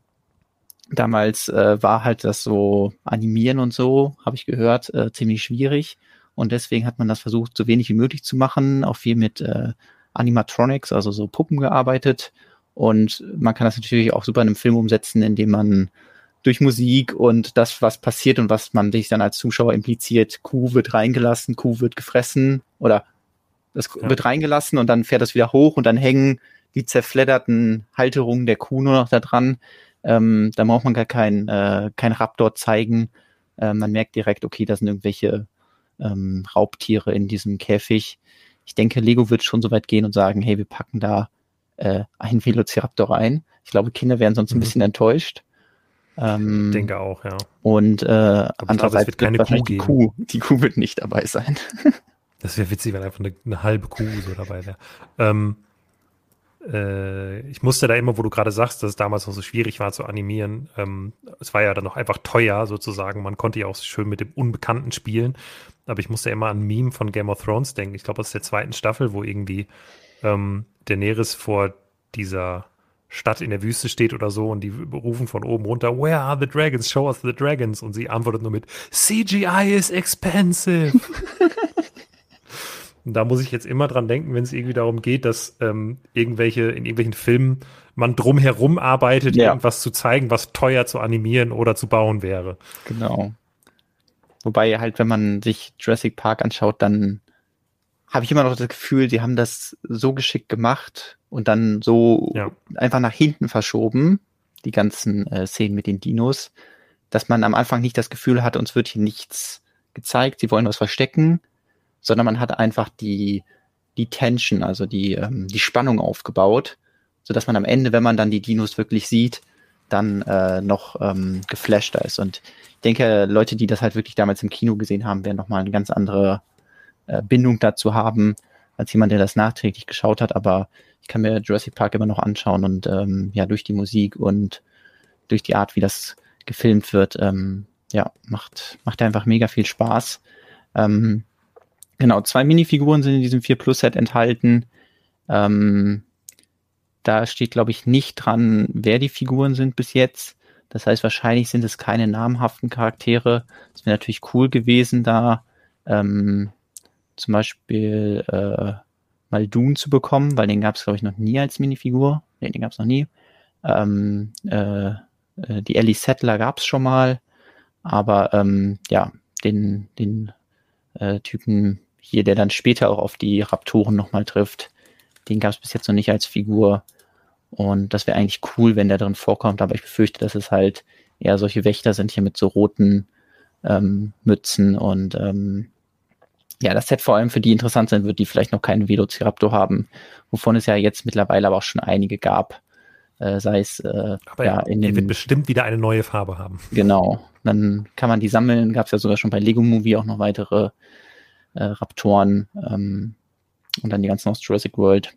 damals äh, war halt das so Animieren und so, habe ich gehört, äh, ziemlich schwierig. Und deswegen hat man das versucht, so wenig wie möglich zu machen, auch viel mit äh, Animatronics, also so Puppen gearbeitet. Und man kann das natürlich auch super in einem Film umsetzen, indem man durch Musik und das, was passiert und was man sich dann als Zuschauer impliziert, Kuh wird reingelassen, Kuh wird gefressen oder das ja. wird reingelassen und dann fährt das wieder hoch und dann hängen die zerfledderten Halterungen der Kuh nur noch da dran. Ähm, da braucht man gar kein, äh, kein Raptor zeigen. Äh, man merkt direkt, okay, da sind irgendwelche ähm, Raubtiere in diesem Käfig. Ich denke, Lego wird schon so weit gehen und sagen, hey, wir packen da äh, einen Velociraptor rein. Ich glaube, Kinder wären sonst mhm. ein bisschen enttäuscht. Ähm, ich denke auch, ja. Und äh, andererseits wird keine Kuh, die Kuh, die Kuh wird nicht dabei sein. das wäre witzig, wenn einfach eine, eine, halbe Kuh so dabei wäre. Ähm, äh, ich musste da immer, wo du gerade sagst, dass es damals noch so schwierig war zu animieren. Ähm, es war ja dann noch einfach teuer sozusagen. Man konnte ja auch schön mit dem Unbekannten spielen. Aber ich musste immer an Meme von Game of Thrones denken. Ich glaube, aus der zweiten Staffel, wo irgendwie ähm, Daenerys vor dieser Stadt in der Wüste steht oder so und die rufen von oben runter, Where are the dragons? Show us the dragons. Und sie antwortet nur mit, CGI is expensive. und da muss ich jetzt immer dran denken, wenn es irgendwie darum geht, dass ähm, irgendwelche, in irgendwelchen Filmen man drumherum arbeitet, ja. irgendwas zu zeigen, was teuer zu animieren oder zu bauen wäre. Genau. Wobei halt, wenn man sich Jurassic Park anschaut, dann habe ich immer noch das Gefühl, die haben das so geschickt gemacht und dann so ja. einfach nach hinten verschoben, die ganzen äh, Szenen mit den Dinos, dass man am Anfang nicht das Gefühl hat, uns wird hier nichts gezeigt, sie wollen was verstecken, sondern man hat einfach die, die Tension, also die, ähm, die Spannung aufgebaut, so dass man am Ende, wenn man dann die Dinos wirklich sieht, dann äh, noch ähm, geflashter ist. Und ich denke, Leute, die das halt wirklich damals im Kino gesehen haben, werden nochmal eine ganz andere äh, Bindung dazu haben, als jemand, der das nachträglich geschaut hat, aber ich kann mir Jurassic Park immer noch anschauen und ähm, ja, durch die Musik und durch die Art, wie das gefilmt wird, ähm, ja, macht, macht einfach mega viel Spaß. Ähm, genau, zwei Minifiguren sind in diesem 4 Plus Set enthalten. Ähm, da steht, glaube ich, nicht dran, wer die Figuren sind bis jetzt. Das heißt, wahrscheinlich sind es keine namhaften Charaktere. Es wäre natürlich cool gewesen, da ähm, zum Beispiel äh, Muldoon zu bekommen, weil den gab es, glaube ich, noch nie als Minifigur. Nee, den gab es noch nie. Ähm, äh, äh, die Ellie Settler gab es schon mal, aber ähm, ja, den, den äh, Typen hier, der dann später auch auf die Raptoren nochmal trifft, den gab es bis jetzt noch nicht als Figur. Und das wäre eigentlich cool, wenn der drin vorkommt, aber ich befürchte, dass es halt eher solche Wächter sind hier mit so roten ähm, Mützen und ähm, ja, das Set vor allem für die interessant sein wird, die vielleicht noch keinen Velociraptor haben, wovon es ja jetzt mittlerweile aber auch schon einige gab. Äh, sei es äh, aber ja, in den, wird bestimmt wieder eine neue Farbe haben. Genau. Dann kann man die sammeln. Gab es ja sogar schon bei Lego Movie auch noch weitere äh, Raptoren ähm, und dann die ganzen aus Jurassic World.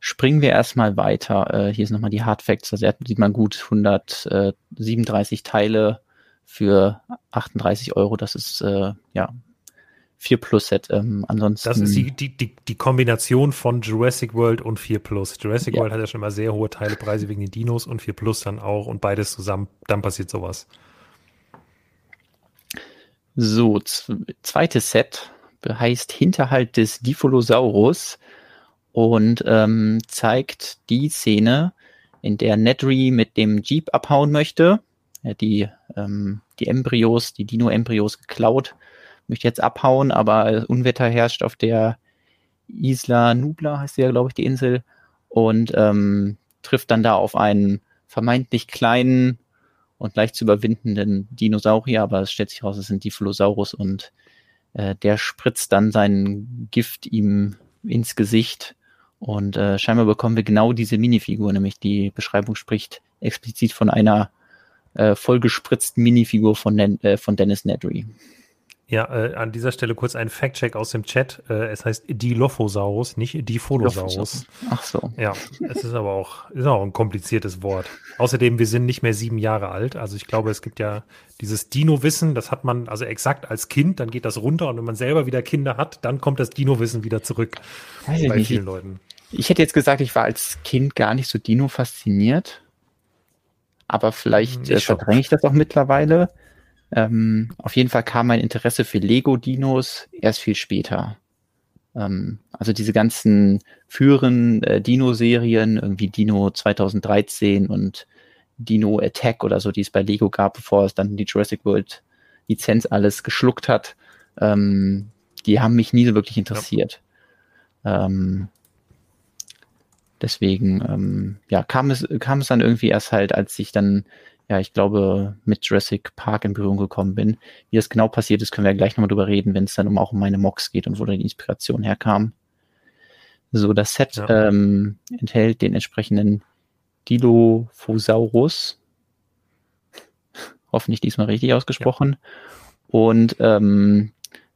Springen wir erstmal weiter. Äh, hier ist nochmal die Hard Facts. Also sieht man gut 137 Teile für 38 Euro. Das ist äh, ja 4 Plus Set. Ähm, ansonsten. Das ist die, die, die, die Kombination von Jurassic World und 4 Plus. Jurassic ja. World hat ja schon immer sehr hohe Teilepreise wegen den Dinos und 4 Plus dann auch und beides zusammen, dann passiert sowas. So, zweites Set heißt Hinterhalt des Dipholosaurus und ähm, zeigt die Szene, in der Nedry mit dem Jeep abhauen möchte. Er hat die, ähm, die Embryos, die Dino-Embryos geklaut möchte jetzt abhauen, aber Unwetter herrscht auf der Isla Nubla, heißt sie ja, glaube ich, die Insel, und ähm, trifft dann da auf einen vermeintlich kleinen und leicht zu überwindenden Dinosaurier, aber es stellt sich raus, es sind Diphlosaurus und äh, der spritzt dann sein Gift ihm ins Gesicht und äh, scheinbar bekommen wir genau diese Minifigur, nämlich die Beschreibung spricht explizit von einer äh, vollgespritzten Minifigur von, äh, von Dennis Nedry. Ja, äh, an dieser Stelle kurz ein Fact-Check aus dem Chat. Äh, es heißt Dilophosaurus, nicht Dipholosaurus. Ach so. Ja, es ist aber auch, ist auch ein kompliziertes Wort. Außerdem, wir sind nicht mehr sieben Jahre alt. Also ich glaube, es gibt ja dieses Dino-Wissen, das hat man also exakt als Kind, dann geht das runter und wenn man selber wieder Kinder hat, dann kommt das Dino-Wissen wieder zurück. Weiß bei vielen Leuten. Ich hätte jetzt gesagt, ich war als Kind gar nicht so Dino fasziniert. Aber vielleicht äh, verdränge ich das auch mittlerweile. Ähm, auf jeden Fall kam mein Interesse für Lego-Dinos erst viel später. Ähm, also diese ganzen führenden äh, Dino-Serien, irgendwie Dino 2013 und Dino Attack oder so, die es bei Lego gab, bevor es dann die Jurassic World Lizenz alles geschluckt hat, ähm, die haben mich nie so wirklich interessiert. Ja. Ähm, deswegen, ähm, ja, kam es, kam es dann irgendwie erst halt, als ich dann ja, ich glaube, mit Jurassic Park in Berührung gekommen bin. Wie das genau passiert ist, können wir ja gleich nochmal drüber reden, wenn es dann um, auch um meine Mocks geht und wo da die Inspiration herkam. So, das Set ja. ähm, enthält den entsprechenden Dilophosaurus. Hoffentlich diesmal richtig ausgesprochen. Ja. Und ähm,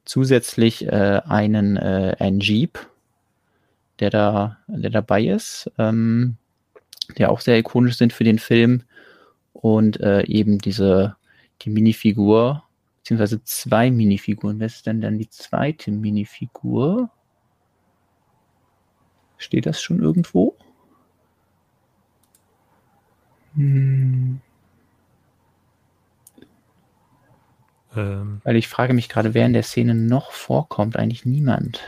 zusätzlich äh, einen, äh, einen Jeep, der da, der dabei ist, ähm, der auch sehr ikonisch sind für den Film und äh, eben diese die Minifigur, beziehungsweise zwei Minifiguren. Wer ist denn dann die zweite Minifigur? Steht das schon irgendwo? Hm. Ähm. Weil ich frage mich gerade, wer in der Szene noch vorkommt. Eigentlich niemand.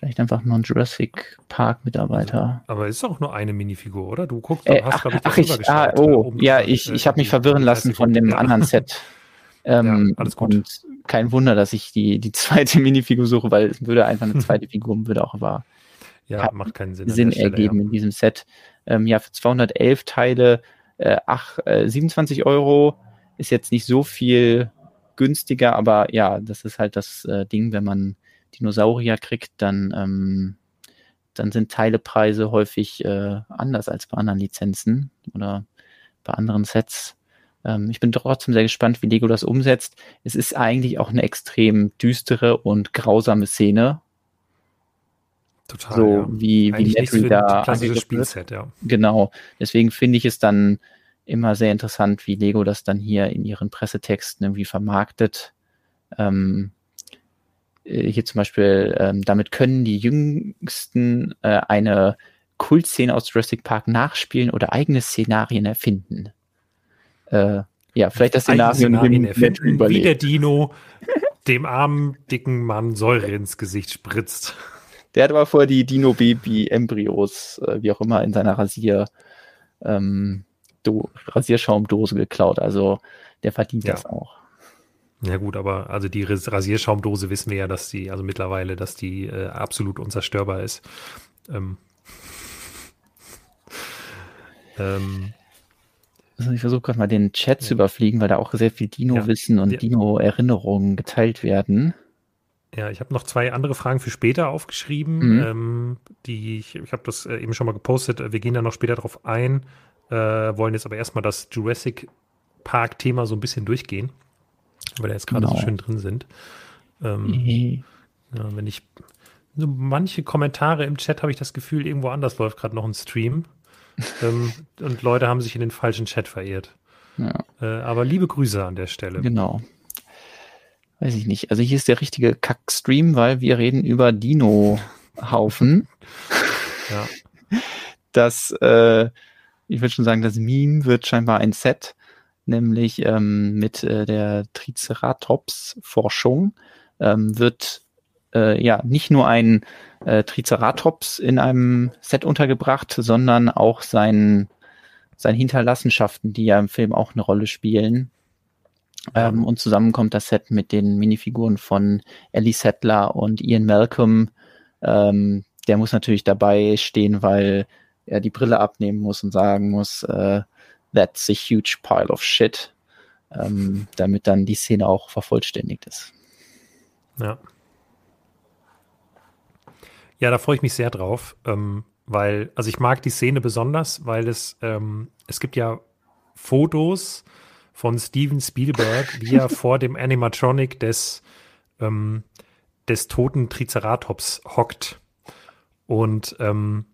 Vielleicht einfach nur ein Jurassic Park Mitarbeiter. Aber ist doch nur eine Minifigur, oder? Du guckst, äh, hast, glaube ich, ach, ich, ah, oh, ja, ich, ich habe mich verwirren lassen von dem anderen Set. Ähm, ja, alles gut. Und kein Wunder, dass ich die, die zweite Minifigur suche, weil es würde einfach eine zweite Figur würde auch aber ja, macht keinen Sinn, Sinn Stelle, ergeben ja. in diesem Set. Ähm, ja, für 211 Teile, äh, ach, äh, 27 Euro ist jetzt nicht so viel günstiger, aber ja, das ist halt das äh, Ding, wenn man Dinosaurier kriegt, dann, ähm, dann sind Teilepreise häufig äh, anders als bei anderen Lizenzen oder bei anderen Sets. Ähm, ich bin trotzdem sehr gespannt, wie Lego das umsetzt. Es ist eigentlich auch eine extrem düstere und grausame Szene. Total, so ja. wie, wie Nedry da klassisches Spielset, ja. Genau. Deswegen finde ich es dann immer sehr interessant, wie Lego das dann hier in ihren Pressetexten irgendwie vermarktet. Ähm, äh, hier zum Beispiel, ähm, damit können die Jüngsten äh, eine Kultszene aus Jurassic Park nachspielen oder eigene Szenarien erfinden. Äh, ja, vielleicht das Szenario erfinden, wie der Dino dem armen, dicken Mann Säure ins Gesicht spritzt. Der hat aber vorher die Dino-Baby-Embryos, äh, wie auch immer, in seiner Rasier, ähm, Do Rasierschaumdose geklaut. Also der verdient ja. das auch. Ja gut, aber also die Rasierschaumdose wissen wir ja, dass die, also mittlerweile, dass die äh, absolut unzerstörbar ist. Ähm, ähm, also ich versuche gerade mal den Chat zu überfliegen, weil da auch sehr viel Dino-Wissen ja. und ja. Dino-Erinnerungen geteilt werden. Ja, ich habe noch zwei andere Fragen für später aufgeschrieben. Mhm. Ähm, die ich, ich habe das äh, eben schon mal gepostet. Wir gehen da noch später drauf ein. Äh, wollen jetzt aber erstmal das Jurassic Park-Thema so ein bisschen durchgehen, weil da jetzt gerade genau. so schön drin sind. Ähm, mhm. ja, wenn ich so manche Kommentare im Chat habe ich das Gefühl, irgendwo anders läuft gerade noch ein Stream. ähm, und Leute haben sich in den falschen Chat verirrt. Ja. Äh, aber liebe Grüße an der Stelle. Genau weiß ich nicht. Also hier ist der richtige Kack-Stream, weil wir reden über Dino-Haufen. ja. Das, äh, ich würde schon sagen, das Meme wird scheinbar ein Set, nämlich ähm, mit äh, der Triceratops-Forschung ähm, wird äh, ja nicht nur ein äh, Triceratops in einem Set untergebracht, sondern auch sein, seine Hinterlassenschaften, die ja im Film auch eine Rolle spielen. Ähm, und zusammen kommt das Set mit den Minifiguren von Ellie Settler und Ian Malcolm. Ähm, der muss natürlich dabei stehen, weil er die Brille abnehmen muss und sagen muss, äh, that's a huge pile of shit, ähm, damit dann die Szene auch vervollständigt ist. Ja. Ja, da freue ich mich sehr drauf, ähm, weil, also ich mag die Szene besonders, weil es, ähm, es gibt ja Fotos, von Steven Spielberg, wie er vor dem Animatronic des, ähm, des toten Triceratops hockt. Und ähm,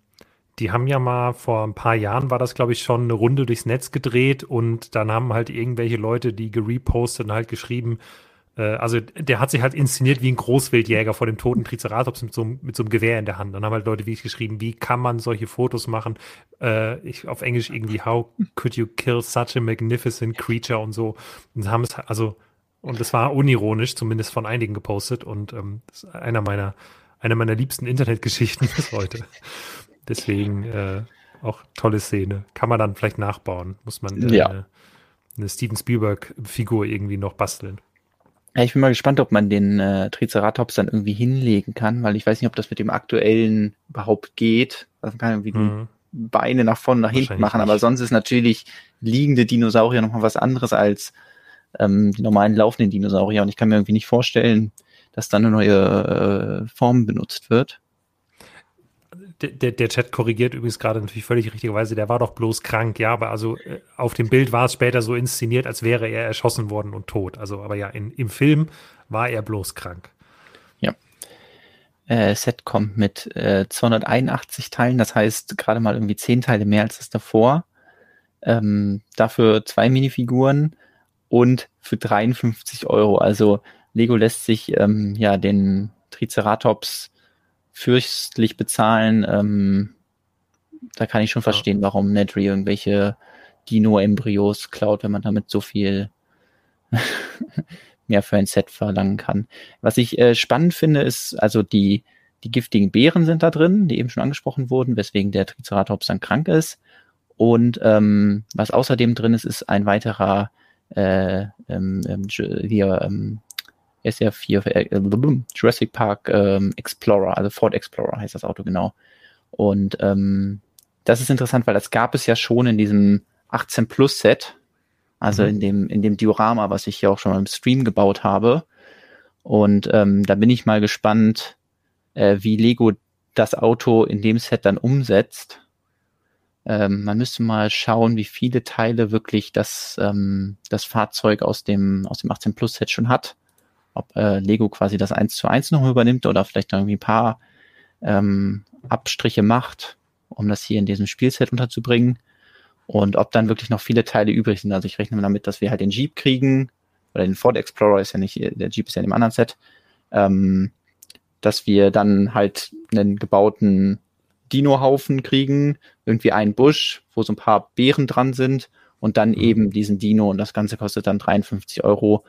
die haben ja mal vor ein paar Jahren war das, glaube ich, schon eine Runde durchs Netz gedreht und dann haben halt irgendwelche Leute, die gerepostet und halt geschrieben, äh, also der hat sich halt inszeniert wie ein Großwildjäger vor dem toten Triceratops mit so, mit so einem Gewehr in der Hand. Dann haben halt Leute wie ich geschrieben, wie kann man solche Fotos machen? Äh, ich, auf Englisch irgendwie, how could you kill such a magnificent creature und so. Und haben es, also, und das war unironisch, zumindest von einigen gepostet und ähm, das ist einer meiner, einer meiner liebsten Internetgeschichten bis heute. Deswegen äh, auch tolle Szene. Kann man dann vielleicht nachbauen. Muss man äh, ja. eine, eine Steven Spielberg-Figur irgendwie noch basteln. Ja, ich bin mal gespannt, ob man den äh, Triceratops dann irgendwie hinlegen kann, weil ich weiß nicht, ob das mit dem aktuellen überhaupt geht. Also man kann irgendwie mhm. die Beine nach vorne, nach hinten machen, nicht. aber sonst ist natürlich liegende Dinosaurier nochmal was anderes als ähm, die normalen laufenden Dinosaurier. Und ich kann mir irgendwie nicht vorstellen, dass da eine neue äh, Form benutzt wird der, der Chat korrigiert übrigens gerade natürlich völlig richtigerweise, der war doch bloß krank, ja, aber also äh, auf dem Bild war es später so inszeniert, als wäre er erschossen worden und tot. Also, aber ja, in, im Film war er bloß krank. Ja. Äh, Set kommt mit äh, 281 Teilen, das heißt gerade mal irgendwie 10 Teile mehr als das davor. Ähm, dafür zwei Minifiguren und für 53 Euro. Also Lego lässt sich ähm, ja den Triceratops fürstlich bezahlen. Ähm, da kann ich schon verstehen, warum Nedry irgendwelche Dino-Embryos klaut, wenn man damit so viel mehr für ein Set verlangen kann. Was ich äh, spannend finde, ist, also die, die giftigen Beeren sind da drin, die eben schon angesprochen wurden, weswegen der Triceratops dann krank ist. Und ähm, was außerdem drin ist, ist ein weiterer äh, ähm, ähm hier, ähm, ist ja für äh, Jurassic Park ähm, Explorer, also Ford Explorer heißt das Auto genau. Und ähm, das ist interessant, weil das gab es ja schon in diesem 18 Plus Set, also mhm. in dem in dem Diorama, was ich ja auch schon mal im Stream gebaut habe. Und ähm, da bin ich mal gespannt, äh, wie Lego das Auto in dem Set dann umsetzt. Ähm, man müsste mal schauen, wie viele Teile wirklich das, ähm, das Fahrzeug aus dem, aus dem 18 Plus Set schon hat ob äh, Lego quasi das eins zu eins noch übernimmt oder vielleicht irgendwie ein paar ähm, Abstriche macht, um das hier in diesem Spielset unterzubringen. Und ob dann wirklich noch viele Teile übrig sind. Also ich rechne damit, dass wir halt den Jeep kriegen, oder den Ford Explorer ist ja nicht, der Jeep ist ja in dem anderen Set, ähm, dass wir dann halt einen gebauten Dino-Haufen kriegen, irgendwie einen Busch, wo so ein paar Beeren dran sind und dann mhm. eben diesen Dino und das Ganze kostet dann 53 Euro.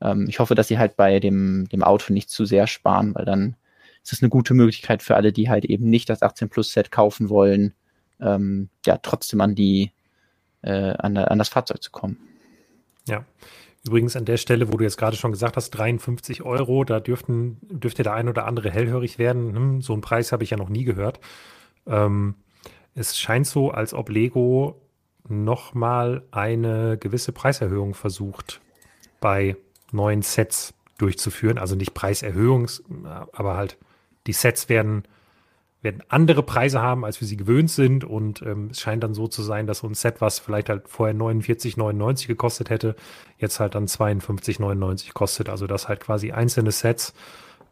Ähm, ich hoffe, dass sie halt bei dem, dem Auto nicht zu sehr sparen, weil dann ist es eine gute Möglichkeit für alle, die halt eben nicht das 18 Plus Set kaufen wollen, ähm, ja, trotzdem an die, äh, an, an das Fahrzeug zu kommen. Ja. Übrigens an der Stelle, wo du jetzt gerade schon gesagt hast, 53 Euro, da dürften, dürfte der ein oder andere hellhörig werden. Hm, so einen Preis habe ich ja noch nie gehört. Ähm, es scheint so, als ob Lego nochmal eine gewisse Preiserhöhung versucht bei neuen Sets durchzuführen. Also nicht Preiserhöhung, aber halt die Sets werden, werden andere Preise haben, als wir sie gewöhnt sind. Und ähm, es scheint dann so zu sein, dass so ein Set, was vielleicht halt vorher 49,99 gekostet hätte, jetzt halt dann 52,99 kostet. Also dass halt quasi einzelne Sets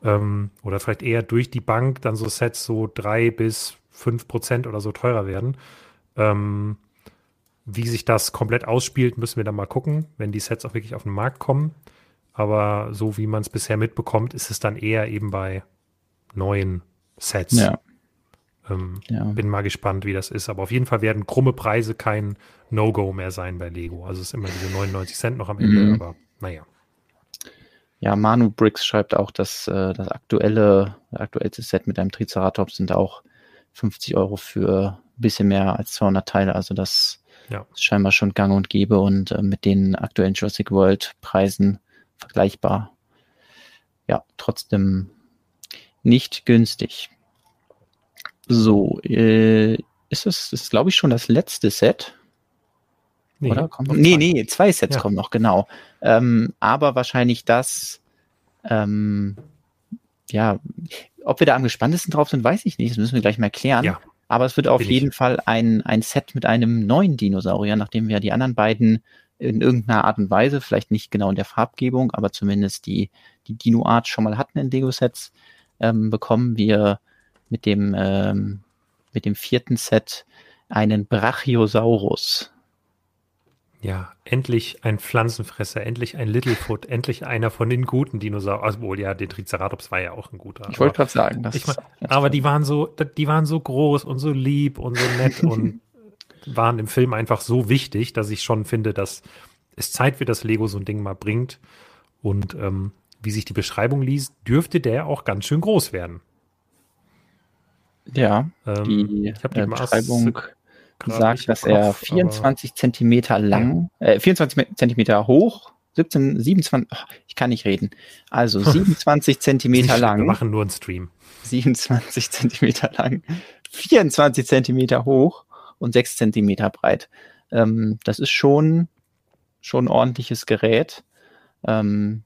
ähm, oder vielleicht eher durch die Bank dann so Sets so drei bis fünf Prozent oder so teurer werden. Ähm, wie sich das komplett ausspielt, müssen wir dann mal gucken, wenn die Sets auch wirklich auf den Markt kommen. Aber so wie man es bisher mitbekommt, ist es dann eher eben bei neuen Sets. Ja. Ähm, ja. Bin mal gespannt, wie das ist. Aber auf jeden Fall werden krumme Preise kein No-Go mehr sein bei Lego. Also es ist immer diese 99 Cent noch am Ende, mhm. aber naja. Ja, Manu Briggs schreibt auch, dass äh, das aktuelle, aktuellste Set mit einem Triceratops sind auch 50 Euro für ein bisschen mehr als 200 Teile. Also das ja. ist scheinbar schon gang und gäbe und äh, mit den aktuellen Jurassic World Preisen vergleichbar. Ja, trotzdem nicht günstig. So, äh, ist das, ist glaube ich schon das letzte Set. Nee, Oder? Kommt, nee, nee, zwei Sets ja. kommen noch, genau. Ähm, aber wahrscheinlich das, ähm, ja, ob wir da am gespanntesten drauf sind, weiß ich nicht. Das müssen wir gleich mal klären. Ja. Aber es wird auf jeden ich. Fall ein, ein Set mit einem neuen Dinosaurier, nachdem wir die anderen beiden in irgendeiner Art und Weise, vielleicht nicht genau in der Farbgebung, aber zumindest die, die Dino-Art schon mal hatten in Lego-Sets, ähm, bekommen wir mit dem, ähm, mit dem vierten Set einen Brachiosaurus. Ja, endlich ein Pflanzenfresser, endlich ein Littlefoot, endlich einer von den guten Dinosauriern. Also, wohl, ja, der Triceratops war ja auch ein guter. Ich wollte gerade sagen, das ich mein, aber die waren so, die waren so groß und so lieb und so nett und waren im Film einfach so wichtig, dass ich schon finde, dass es Zeit wird, dass Lego so ein Ding mal bringt. Und ähm, wie sich die Beschreibung liest, dürfte der auch ganz schön groß werden. Ja, ähm, die, ich die Beschreibung sagt, dass Kopf, er 24 Zentimeter lang, äh, 24 Zentimeter hoch, 17, 27, oh, ich kann nicht reden. Also 27 Zentimeter lang. Wir machen nur einen Stream. 27 Zentimeter lang, 24 Zentimeter hoch und 6 Zentimeter breit. Ähm, das ist schon, schon ein ordentliches Gerät. Ähm,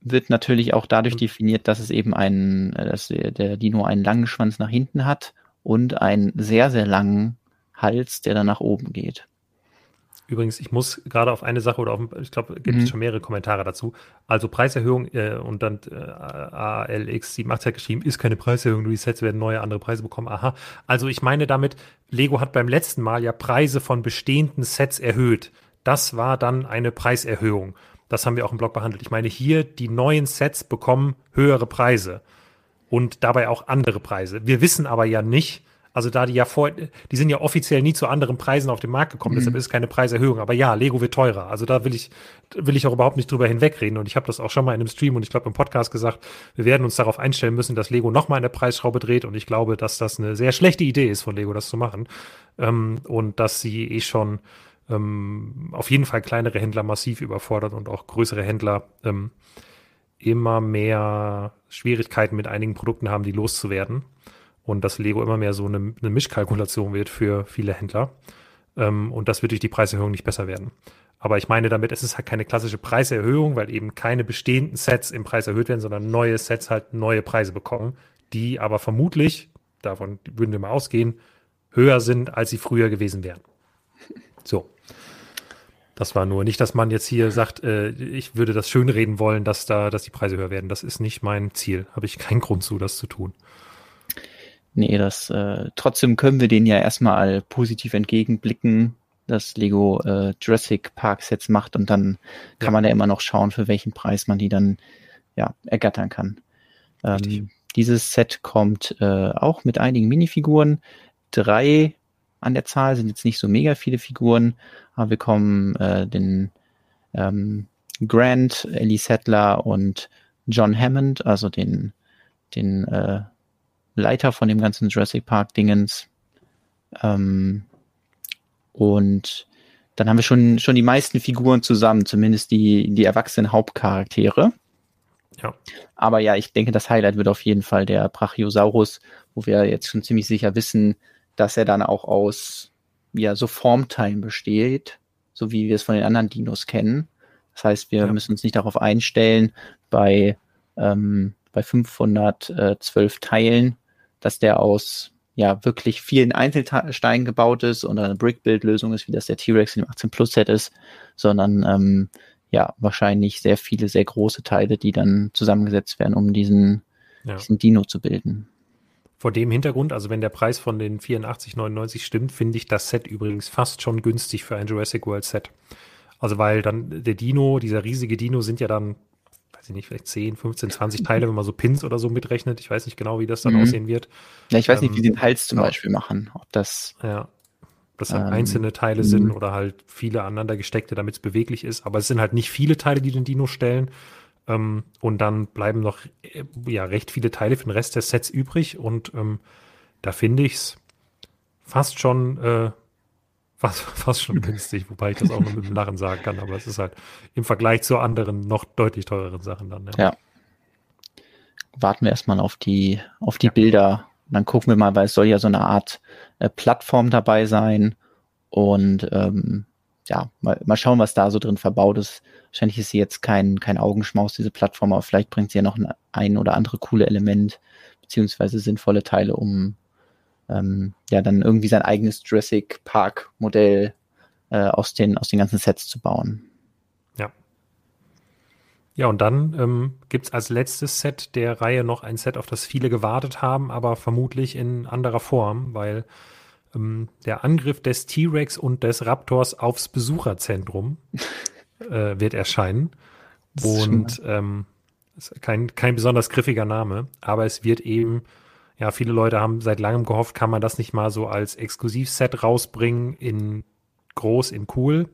wird natürlich auch dadurch definiert, dass es eben einen, äh, dass der Dino einen langen Schwanz nach hinten hat und einen sehr, sehr langen Hals, der dann nach oben geht. Übrigens, ich muss gerade auf eine Sache oder auf, ich glaube, gibt es mhm. schon mehrere Kommentare dazu. Also Preiserhöhung äh, und dann äh, ALX78 hat geschrieben, ist keine Preiserhöhung, nur die Sets werden neue andere Preise bekommen. Aha. Also ich meine damit, Lego hat beim letzten Mal ja Preise von bestehenden Sets erhöht. Das war dann eine Preiserhöhung. Das haben wir auch im Blog behandelt. Ich meine, hier die neuen Sets bekommen höhere Preise und dabei auch andere Preise. Wir wissen aber ja nicht, also da die ja vor, die sind ja offiziell nie zu anderen Preisen auf den Markt gekommen, mhm. deshalb ist es keine Preiserhöhung. Aber ja, Lego wird teurer. Also da will ich, will ich auch überhaupt nicht drüber hinwegreden. Und ich habe das auch schon mal in einem Stream und ich glaube im Podcast gesagt, wir werden uns darauf einstellen müssen, dass Lego nochmal in der Preisschraube dreht. Und ich glaube, dass das eine sehr schlechte Idee ist von Lego, das zu machen. Ähm, und dass sie eh schon ähm, auf jeden Fall kleinere Händler massiv überfordert und auch größere Händler ähm, immer mehr Schwierigkeiten mit einigen Produkten haben, die loszuwerden und dass Lego immer mehr so eine, eine Mischkalkulation wird für viele Händler. Ähm, und das wird durch die Preiserhöhung nicht besser werden. Aber ich meine damit, es ist halt keine klassische Preiserhöhung, weil eben keine bestehenden Sets im Preis erhöht werden, sondern neue Sets halt neue Preise bekommen, die aber vermutlich, davon würden wir mal ausgehen, höher sind, als sie früher gewesen wären. So. Das war nur nicht, dass man jetzt hier sagt, äh, ich würde das schönreden wollen, dass da, dass die Preise höher werden. Das ist nicht mein Ziel. Habe ich keinen Grund zu, das zu tun. Nee, das äh, trotzdem können wir den ja erstmal positiv entgegenblicken, dass Lego äh, Jurassic Park Sets macht und dann kann ja. man ja immer noch schauen, für welchen Preis man die dann ja ergattern kann. Ähm, dieses Set kommt äh, auch mit einigen Minifiguren. Drei an der Zahl, sind jetzt nicht so mega viele Figuren, aber wir kommen äh, den ähm, Grant, Ellie Settler und John Hammond, also den, den äh, Leiter von dem ganzen Jurassic Park Dingens. Ähm, und dann haben wir schon, schon die meisten Figuren zusammen, zumindest die, die erwachsenen Hauptcharaktere. Ja. Aber ja, ich denke, das Highlight wird auf jeden Fall der Brachiosaurus, wo wir jetzt schon ziemlich sicher wissen, dass er dann auch aus ja, so Formteilen besteht, so wie wir es von den anderen Dinos kennen. Das heißt, wir ja. müssen uns nicht darauf einstellen, bei, ähm, bei 512 Teilen, dass der aus ja wirklich vielen Einzelsteinen gebaut ist und eine Brick-Build-Lösung ist, wie das der T-Rex in dem 18 Plus Set ist, sondern ähm, ja wahrscheinlich sehr viele, sehr große Teile, die dann zusammengesetzt werden, um diesen, ja. diesen Dino zu bilden. Vor dem Hintergrund, also wenn der Preis von den 84,99 stimmt, finde ich das Set übrigens fast schon günstig für ein Jurassic World Set. Also weil dann der Dino, dieser riesige Dino sind ja dann, weiß ich nicht, vielleicht 10, 15, 20 Teile, wenn man so Pins oder so mitrechnet. Ich weiß nicht genau, wie das dann mhm. aussehen wird. Ja, ich weiß ähm, nicht, wie sie den Hals zum ja. Beispiel machen. Ob das. Ja. Das dann ähm, einzelne Teile sind mhm. oder halt viele aneinander gesteckte, damit es beweglich ist. Aber es sind halt nicht viele Teile, die den Dino stellen, ähm, und dann bleiben noch äh, ja, recht viele Teile für den Rest des Sets übrig. Und ähm, da finde ich es fast schon, äh, fast, fast schon günstig, wobei ich das auch nur mit dem Lachen sagen kann. Aber es ist halt im Vergleich zu anderen noch deutlich teureren Sachen dann. Ja. ja. Warten wir erstmal auf die, auf die ja. Bilder. Und dann gucken wir mal, weil es soll ja so eine Art äh, Plattform dabei sein. Und ähm, ja, mal, mal schauen, was da so drin verbaut ist. Wahrscheinlich ist sie jetzt kein, kein Augenschmaus, diese Plattform, aber vielleicht bringt sie ja noch ein, ein oder andere coole Element, beziehungsweise sinnvolle Teile, um ähm, ja dann irgendwie sein eigenes Jurassic Park Modell äh, aus, den, aus den ganzen Sets zu bauen. Ja. Ja, und dann ähm, gibt es als letztes Set der Reihe noch ein Set, auf das viele gewartet haben, aber vermutlich in anderer Form, weil ähm, der Angriff des T-Rex und des Raptors aufs Besucherzentrum äh, wird erscheinen. Und ähm, kein, kein besonders griffiger Name, aber es wird eben, ja, viele Leute haben seit langem gehofft, kann man das nicht mal so als Exklusivset rausbringen in groß, in cool.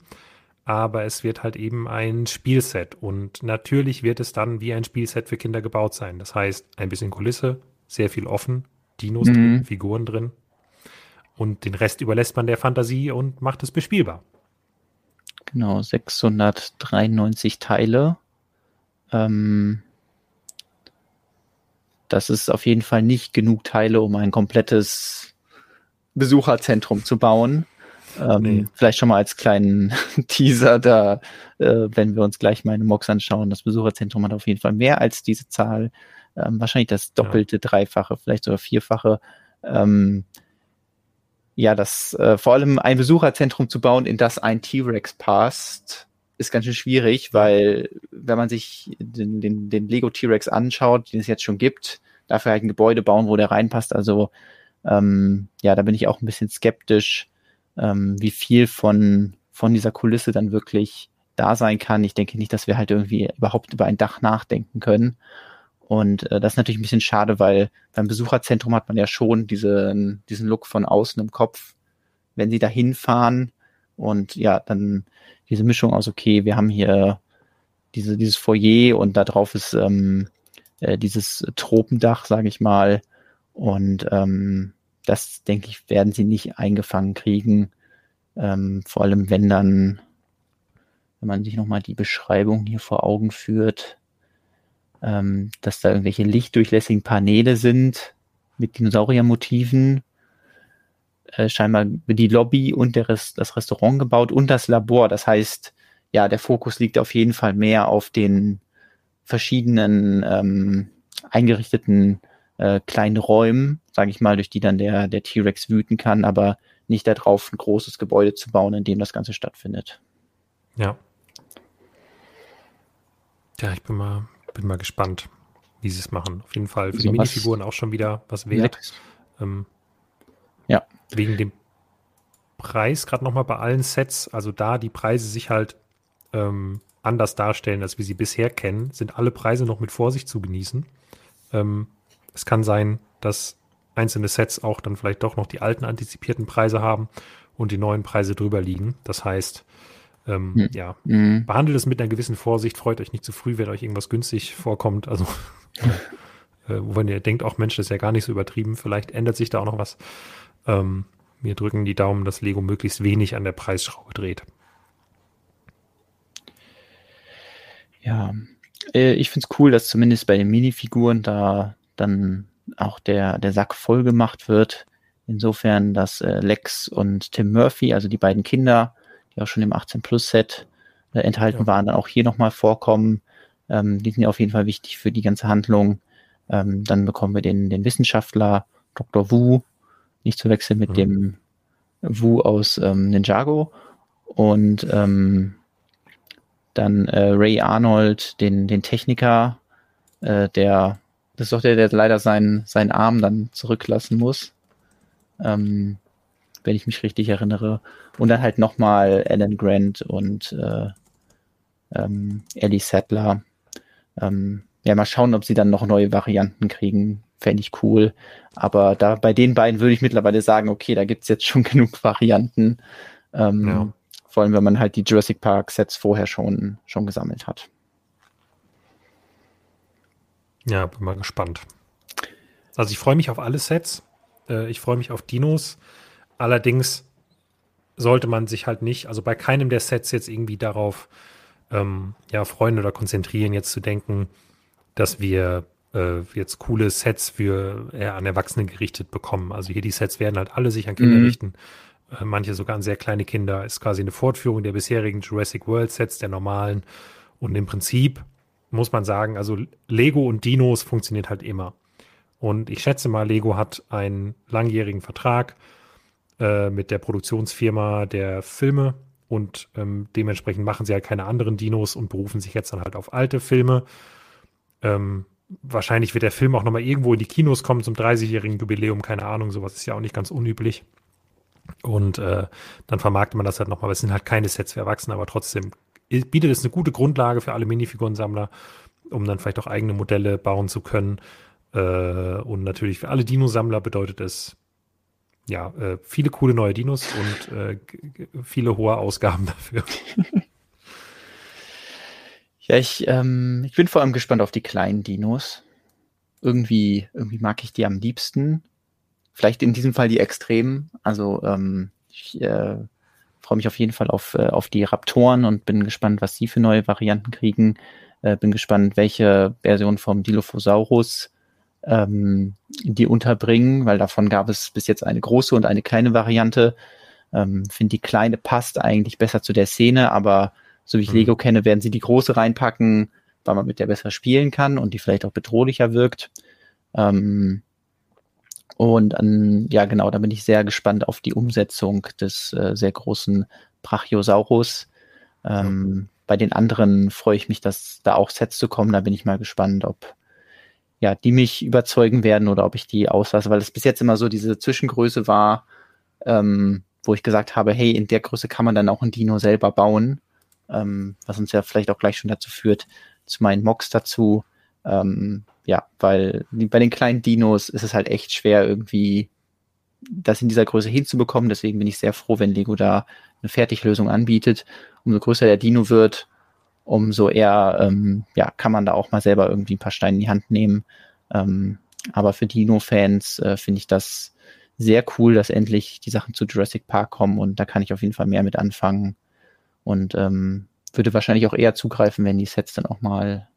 Aber es wird halt eben ein Spielset. Und natürlich wird es dann wie ein Spielset für Kinder gebaut sein. Das heißt, ein bisschen Kulisse, sehr viel offen, Dinos mhm. drin, Figuren drin, und den Rest überlässt man der Fantasie und macht es bespielbar. Genau, 693 Teile. Ähm, das ist auf jeden Fall nicht genug Teile, um ein komplettes Besucherzentrum zu bauen. Ähm, nee. Vielleicht schon mal als kleinen Teaser da, äh, wenn wir uns gleich meine Mox anschauen. Das Besucherzentrum hat auf jeden Fall mehr als diese Zahl. Ähm, wahrscheinlich das doppelte, ja. dreifache, vielleicht sogar vierfache. Ähm, ja, das äh, vor allem ein Besucherzentrum zu bauen, in das ein T-Rex passt, ist ganz schön schwierig, weil wenn man sich den, den, den Lego T-Rex anschaut, den es jetzt schon gibt, dafür halt ein Gebäude bauen, wo der reinpasst. Also ähm, ja, da bin ich auch ein bisschen skeptisch, ähm, wie viel von, von dieser Kulisse dann wirklich da sein kann. Ich denke nicht, dass wir halt irgendwie überhaupt über ein Dach nachdenken können. Und äh, das ist natürlich ein bisschen schade, weil beim Besucherzentrum hat man ja schon diesen, diesen Look von außen im Kopf, wenn sie da hinfahren und ja, dann diese Mischung aus, okay, wir haben hier diese, dieses Foyer und da drauf ist ähm, äh, dieses Tropendach, sage ich mal. Und ähm, das, denke ich, werden sie nicht eingefangen kriegen. Ähm, vor allem, wenn dann, wenn man sich nochmal die Beschreibung hier vor Augen führt, ähm, dass da irgendwelche lichtdurchlässigen Paneele sind mit Dinosauriermotiven. Äh, scheinbar die Lobby und der Rest, das Restaurant gebaut und das Labor. Das heißt, ja, der Fokus liegt auf jeden Fall mehr auf den verschiedenen ähm, eingerichteten äh, kleinen Räumen, sage ich mal, durch die dann der, der T-Rex wüten kann, aber nicht darauf, ein großes Gebäude zu bauen, in dem das Ganze stattfindet. Ja. Ja, ich bin mal, bin mal gespannt, wie sie es machen. Auf jeden Fall für so die Minifiguren auch schon wieder was wert. Ähm, ja. Wegen dem Preis, gerade nochmal bei allen Sets, also da die Preise sich halt ähm, anders darstellen, als wir sie bisher kennen, sind alle Preise noch mit Vorsicht zu genießen. Ähm, es kann sein, dass einzelne Sets auch dann vielleicht doch noch die alten antizipierten Preise haben und die neuen Preise drüber liegen. Das heißt, ähm, hm. ja, hm. behandelt es mit einer gewissen Vorsicht, freut euch nicht zu früh, wenn euch irgendwas günstig vorkommt. Also, äh, wenn ihr denkt, auch Mensch, das ist ja gar nicht so übertrieben, vielleicht ändert sich da auch noch was. Ähm, wir drücken die Daumen, dass Lego möglichst wenig an der Preisschraube dreht. Ja, äh, ich finde es cool, dass zumindest bei den Minifiguren da dann auch der, der Sack voll gemacht wird. Insofern, dass äh, Lex und Tim Murphy, also die beiden Kinder, die auch schon im 18 Plus Set äh, enthalten ja. waren, dann auch hier nochmal vorkommen. Ähm, die sind ja auf jeden Fall wichtig für die ganze Handlung. Ähm, dann bekommen wir den, den Wissenschaftler Dr. Wu, nicht zu wechseln mit mhm. dem Wu aus ähm, Ninjago. Und ähm, dann äh, Ray Arnold, den, den Techniker, äh, der, das ist doch der, der leider seinen, seinen Arm dann zurücklassen muss. Ähm, wenn ich mich richtig erinnere. Und dann halt nochmal Alan Grant und äh, ähm, Ellie Sattler. Ähm, ja, mal schauen, ob sie dann noch neue Varianten kriegen. Fände ich cool. Aber da bei den beiden würde ich mittlerweile sagen, okay, da gibt's jetzt schon genug Varianten. Ähm, ja. Vor allem, wenn man halt die Jurassic Park Sets vorher schon, schon gesammelt hat. Ja, bin mal gespannt. Also ich freue mich auf alle Sets. Äh, ich freue mich auf Dinos. Allerdings sollte man sich halt nicht, also bei keinem der Sets jetzt irgendwie darauf ähm, ja, freuen oder konzentrieren, jetzt zu denken, dass wir äh, jetzt coole Sets für eher an Erwachsene gerichtet bekommen. Also hier die Sets werden halt alle sich an Kinder mhm. richten. Äh, manche sogar an sehr kleine Kinder. Ist quasi eine Fortführung der bisherigen Jurassic World Sets, der normalen. Und im Prinzip muss man sagen, also Lego und Dinos funktioniert halt immer. Und ich schätze mal, Lego hat einen langjährigen Vertrag äh, mit der Produktionsfirma der Filme und ähm, dementsprechend machen sie halt keine anderen Dinos und berufen sich jetzt dann halt auf alte Filme. Ähm, wahrscheinlich wird der Film auch nochmal irgendwo in die Kinos kommen zum 30-jährigen Jubiläum, keine Ahnung, sowas ist ja auch nicht ganz unüblich. Und äh, dann vermarktet man das halt nochmal, es sind halt keine Sets für Erwachsene, aber trotzdem bietet es eine gute Grundlage für alle Minifigurensammler, um dann vielleicht auch eigene Modelle bauen zu können. Äh, und natürlich für alle Dinosammler bedeutet es ja, äh, viele coole neue Dinos und äh, viele hohe Ausgaben dafür. ja, ich, ähm, ich bin vor allem gespannt auf die kleinen Dinos. Irgendwie, irgendwie mag ich die am liebsten. Vielleicht in diesem Fall die Extremen. Also ähm, ich äh, freue mich auf jeden Fall auf, äh, auf die Raptoren und bin gespannt, was sie für neue Varianten kriegen. Äh, bin gespannt, welche Version vom Dilophosaurus ähm, die unterbringen, weil davon gab es bis jetzt eine große und eine kleine Variante. Ähm, Finde die kleine passt eigentlich besser zu der Szene, aber so wie ich mhm. Lego kenne, werden sie die große reinpacken, weil man mit der besser spielen kann und die vielleicht auch bedrohlicher wirkt. Ähm, und an, ja, genau, da bin ich sehr gespannt auf die Umsetzung des äh, sehr großen Brachiosaurus. Ähm, ja. Bei den anderen freue ich mich, dass da auch Sets zu kommen. Da bin ich mal gespannt, ob ja, die mich überzeugen werden oder ob ich die auslasse, weil es bis jetzt immer so diese Zwischengröße war, ähm, wo ich gesagt habe, hey, in der Größe kann man dann auch ein Dino selber bauen, ähm, was uns ja vielleicht auch gleich schon dazu führt, zu meinen Mocks dazu. Ähm, ja, weil bei den kleinen Dinos ist es halt echt schwer, irgendwie das in dieser Größe hinzubekommen. Deswegen bin ich sehr froh, wenn Lego da eine Fertiglösung anbietet. Umso größer der Dino wird, umso eher ähm, ja, kann man da auch mal selber irgendwie ein paar Steine in die Hand nehmen. Ähm, aber für Dino-Fans äh, finde ich das sehr cool, dass endlich die Sachen zu Jurassic Park kommen und da kann ich auf jeden Fall mehr mit anfangen und ähm, würde wahrscheinlich auch eher zugreifen, wenn die Sets dann auch mal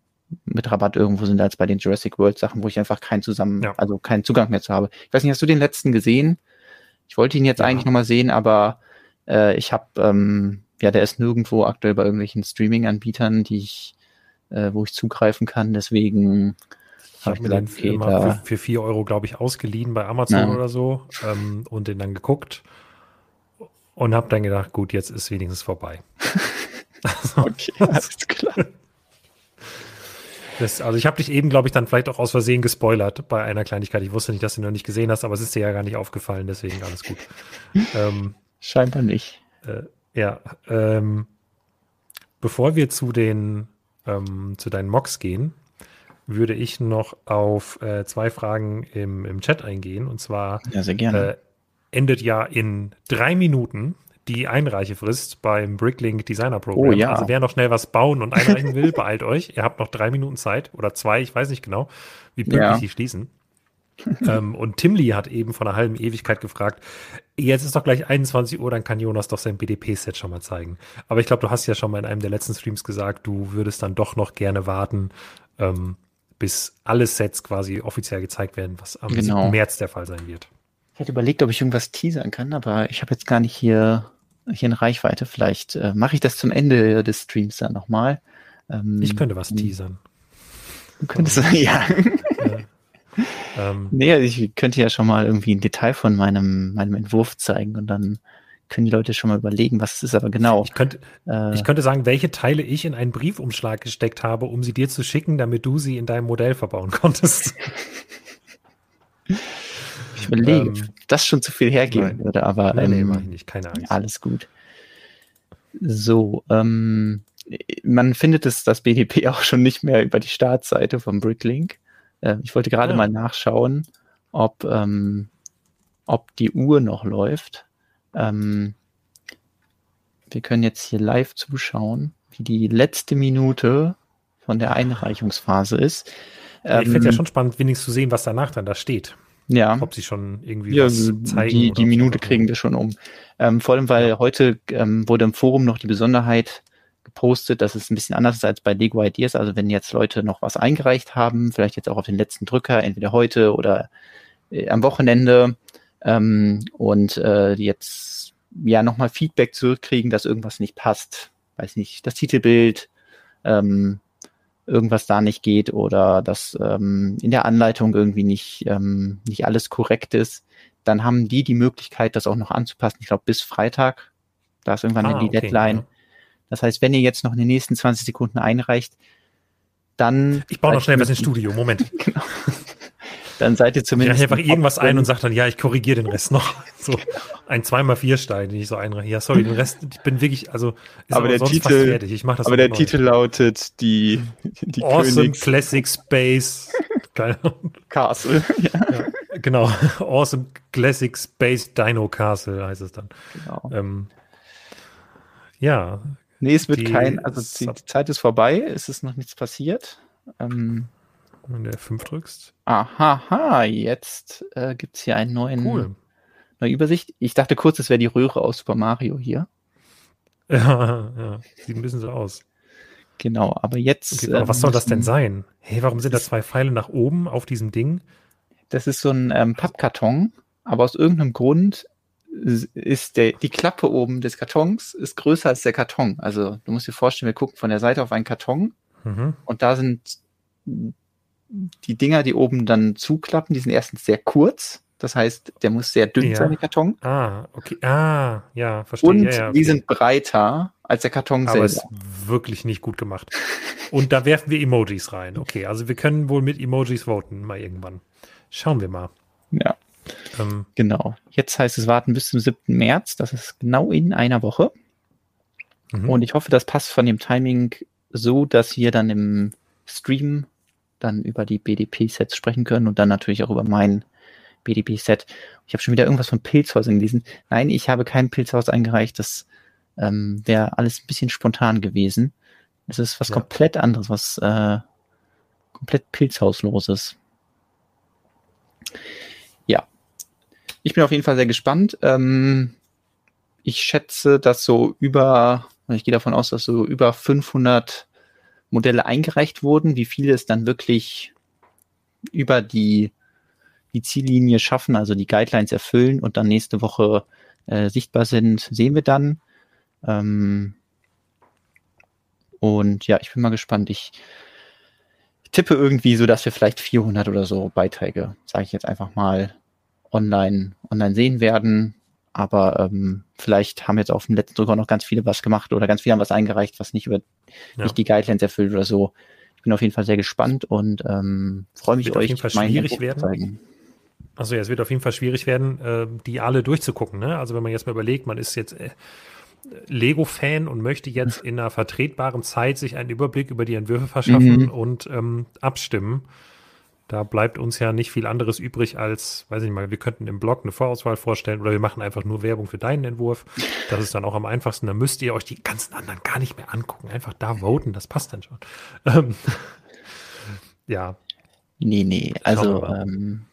mit Rabatt irgendwo sind als bei den Jurassic World Sachen, wo ich einfach keinen zusammen, ja. also keinen Zugang mehr zu habe. Ich weiß nicht, hast du den letzten gesehen? Ich wollte ihn jetzt ja. eigentlich nochmal sehen, aber äh, ich habe ähm, ja, der ist nirgendwo aktuell bei irgendwelchen Streaming-Anbietern, die ich, äh, wo ich zugreifen kann. Deswegen habe ich mir den okay, für, für 4 Euro, glaube ich, ausgeliehen bei Amazon ja. oder so ähm, und den dann geguckt und habe dann gedacht, gut, jetzt ist wenigstens vorbei. Also, okay, alles klar. Das, also ich habe dich eben, glaube ich, dann vielleicht auch aus Versehen gespoilert bei einer Kleinigkeit. Ich wusste nicht, dass du noch nicht gesehen hast, aber es ist dir ja gar nicht aufgefallen, deswegen alles gut. ähm, Scheinbar nicht. Äh, ja, ähm, bevor wir zu den ähm, zu deinen Mocks gehen, würde ich noch auf äh, zwei Fragen im, im Chat eingehen. Und zwar ja, sehr gerne. Äh, endet ja in drei Minuten die Einreichefrist beim Bricklink Designer Program. Oh, ja. Also wer noch schnell was bauen und einreichen will, beeilt euch. Ihr habt noch drei Minuten Zeit oder zwei, ich weiß nicht genau, wie pünktlich ja. die schließen. ähm, und Tim Lee hat eben von einer halben Ewigkeit gefragt, jetzt ist doch gleich 21 Uhr, dann kann Jonas doch sein BDP-Set schon mal zeigen. Aber ich glaube, du hast ja schon mal in einem der letzten Streams gesagt, du würdest dann doch noch gerne warten, ähm, bis alle Sets quasi offiziell gezeigt werden, was am genau. März der Fall sein wird. Ich hätte überlegt, ob ich irgendwas teasern kann, aber ich habe jetzt gar nicht hier, hier in Reichweite. Vielleicht äh, mache ich das zum Ende des Streams dann nochmal. Ähm, ich könnte was teasern. Du könntest, ja. ja. ähm, nee, ich könnte ja schon mal irgendwie ein Detail von meinem, meinem Entwurf zeigen und dann können die Leute schon mal überlegen, was es ist aber genau. Ich könnte, äh, ich könnte sagen, welche Teile ich in einen Briefumschlag gesteckt habe, um sie dir zu schicken, damit du sie in deinem Modell verbauen konntest. überlege, ähm, das schon zu viel hergeben nein, würde, aber nein, ähm, nee, mach ich nicht, keine Angst. Alles gut. So, ähm, man findet es, das BDP auch schon nicht mehr über die Startseite vom Bricklink. Äh, ich wollte gerade ja. mal nachschauen, ob, ähm, ob die Uhr noch läuft. Ähm, wir können jetzt hier live zuschauen, wie die letzte Minute von der Einreichungsphase ist. Ähm, ich finde es ja schon spannend, wenigstens zu sehen, was danach dann da steht. Ja. Ob sie schon irgendwie ja, was zeigen. Die, die Minute kriegen wir schon um. Ähm, vor allem, weil ja. heute ähm, wurde im Forum noch die Besonderheit gepostet, dass es ein bisschen anders ist als bei Lego Ideas. Also wenn jetzt Leute noch was eingereicht haben, vielleicht jetzt auch auf den letzten Drücker, entweder heute oder äh, am Wochenende, ähm, und äh, jetzt ja nochmal Feedback zurückkriegen, dass irgendwas nicht passt. Weiß nicht, das Titelbild, ähm, irgendwas da nicht geht oder dass ähm, in der Anleitung irgendwie nicht, ähm, nicht alles korrekt ist, dann haben die die Möglichkeit, das auch noch anzupassen. Ich glaube, bis Freitag, da ist irgendwann ah, die okay, Deadline. Ja. Das heißt, wenn ihr jetzt noch in den nächsten 20 Sekunden einreicht, dann. Ich baue noch schnell was ins Studio, Moment. genau dann seid ihr zumindest. Ich einfach irgendwas ein und sagt dann, ja, ich korrigiere den Rest noch. So ein 2x4-Stein, den ich so einreiche. Ja, sorry, den Rest, ich bin wirklich, also ist aber, der Titel, fertig. Ich mach das aber der neu. Titel lautet die, die Awesome Königs Classic Space Castle. Ja. ja. genau. Awesome Classic Space Dino Castle heißt es dann. Genau. Ähm, ja. Nee, es wird kein, also die, die, Zeit ist vorbei, es ist noch nichts passiert. Ähm, wenn du F5 drückst. Aha, jetzt äh, gibt es hier einen neuen, cool. neue Übersicht. Ich dachte kurz, es wäre die Röhre aus Super Mario hier. Ja, ja, sieht ein bisschen so aus. Genau, aber jetzt. Okay, aber was soll das denn sein? Hey, warum sind da zwei Pfeile nach oben auf diesem Ding? Das ist so ein ähm, Pappkarton, aber aus irgendeinem Grund ist der, die Klappe oben des Kartons ist größer als der Karton. Also du musst dir vorstellen, wir gucken von der Seite auf einen Karton mhm. und da sind die Dinger, die oben dann zuklappen, die sind erstens sehr kurz. Das heißt, der muss sehr dünn ja. sein, der Karton. Ah, okay. Ah, ja, verstehe. Und ja, ja, okay. die sind breiter als der Karton Aber selber. Aber ist wirklich nicht gut gemacht. Und da werfen wir Emojis rein. Okay, also wir können wohl mit Emojis voten, mal irgendwann. Schauen wir mal. Ja. Ähm, genau. Jetzt heißt es warten bis zum 7. März. Das ist genau in einer Woche. Mhm. Und ich hoffe, das passt von dem Timing so, dass wir dann im Stream dann über die BDP-Sets sprechen können und dann natürlich auch über mein BDP-Set. Ich habe schon wieder irgendwas von Pilzhäusern gelesen. Nein, ich habe kein Pilzhaus eingereicht. Das ähm, wäre alles ein bisschen spontan gewesen. Es ist was ja. komplett anderes, was äh, komplett Pilzhausloses. Ja. Ich bin auf jeden Fall sehr gespannt. Ähm, ich schätze, dass so über, ich gehe davon aus, dass so über 500 Modelle eingereicht wurden, wie viele es dann wirklich über die, die Ziellinie schaffen, also die Guidelines erfüllen und dann nächste Woche äh, sichtbar sind, sehen wir dann. Ähm, und ja, ich bin mal gespannt. Ich tippe irgendwie so, dass wir vielleicht 400 oder so Beiträge, sage ich jetzt einfach mal, online, online sehen werden. Aber ähm, vielleicht haben jetzt auf dem letzten Drücker noch ganz viele was gemacht oder ganz viele haben was eingereicht, was nicht über ja. nicht die Guidelines erfüllt oder so. Ich bin auf jeden Fall sehr gespannt und ähm, freue mich, euch auf jeden Fall schwierig werden. zeigen. Also ja, es wird auf jeden Fall schwierig werden, äh, die alle durchzugucken. Ne? Also wenn man jetzt mal überlegt, man ist jetzt äh, Lego-Fan und möchte jetzt in einer vertretbaren Zeit sich einen Überblick über die Entwürfe verschaffen mhm. und ähm, abstimmen. Da bleibt uns ja nicht viel anderes übrig als, weiß ich mal, wir könnten im Blog eine Vorauswahl vorstellen oder wir machen einfach nur Werbung für deinen Entwurf. Das ist dann auch am einfachsten. Da müsst ihr euch die ganzen anderen gar nicht mehr angucken. Einfach da voten, das passt dann schon. Ähm, ja. Nee, nee, also ähm,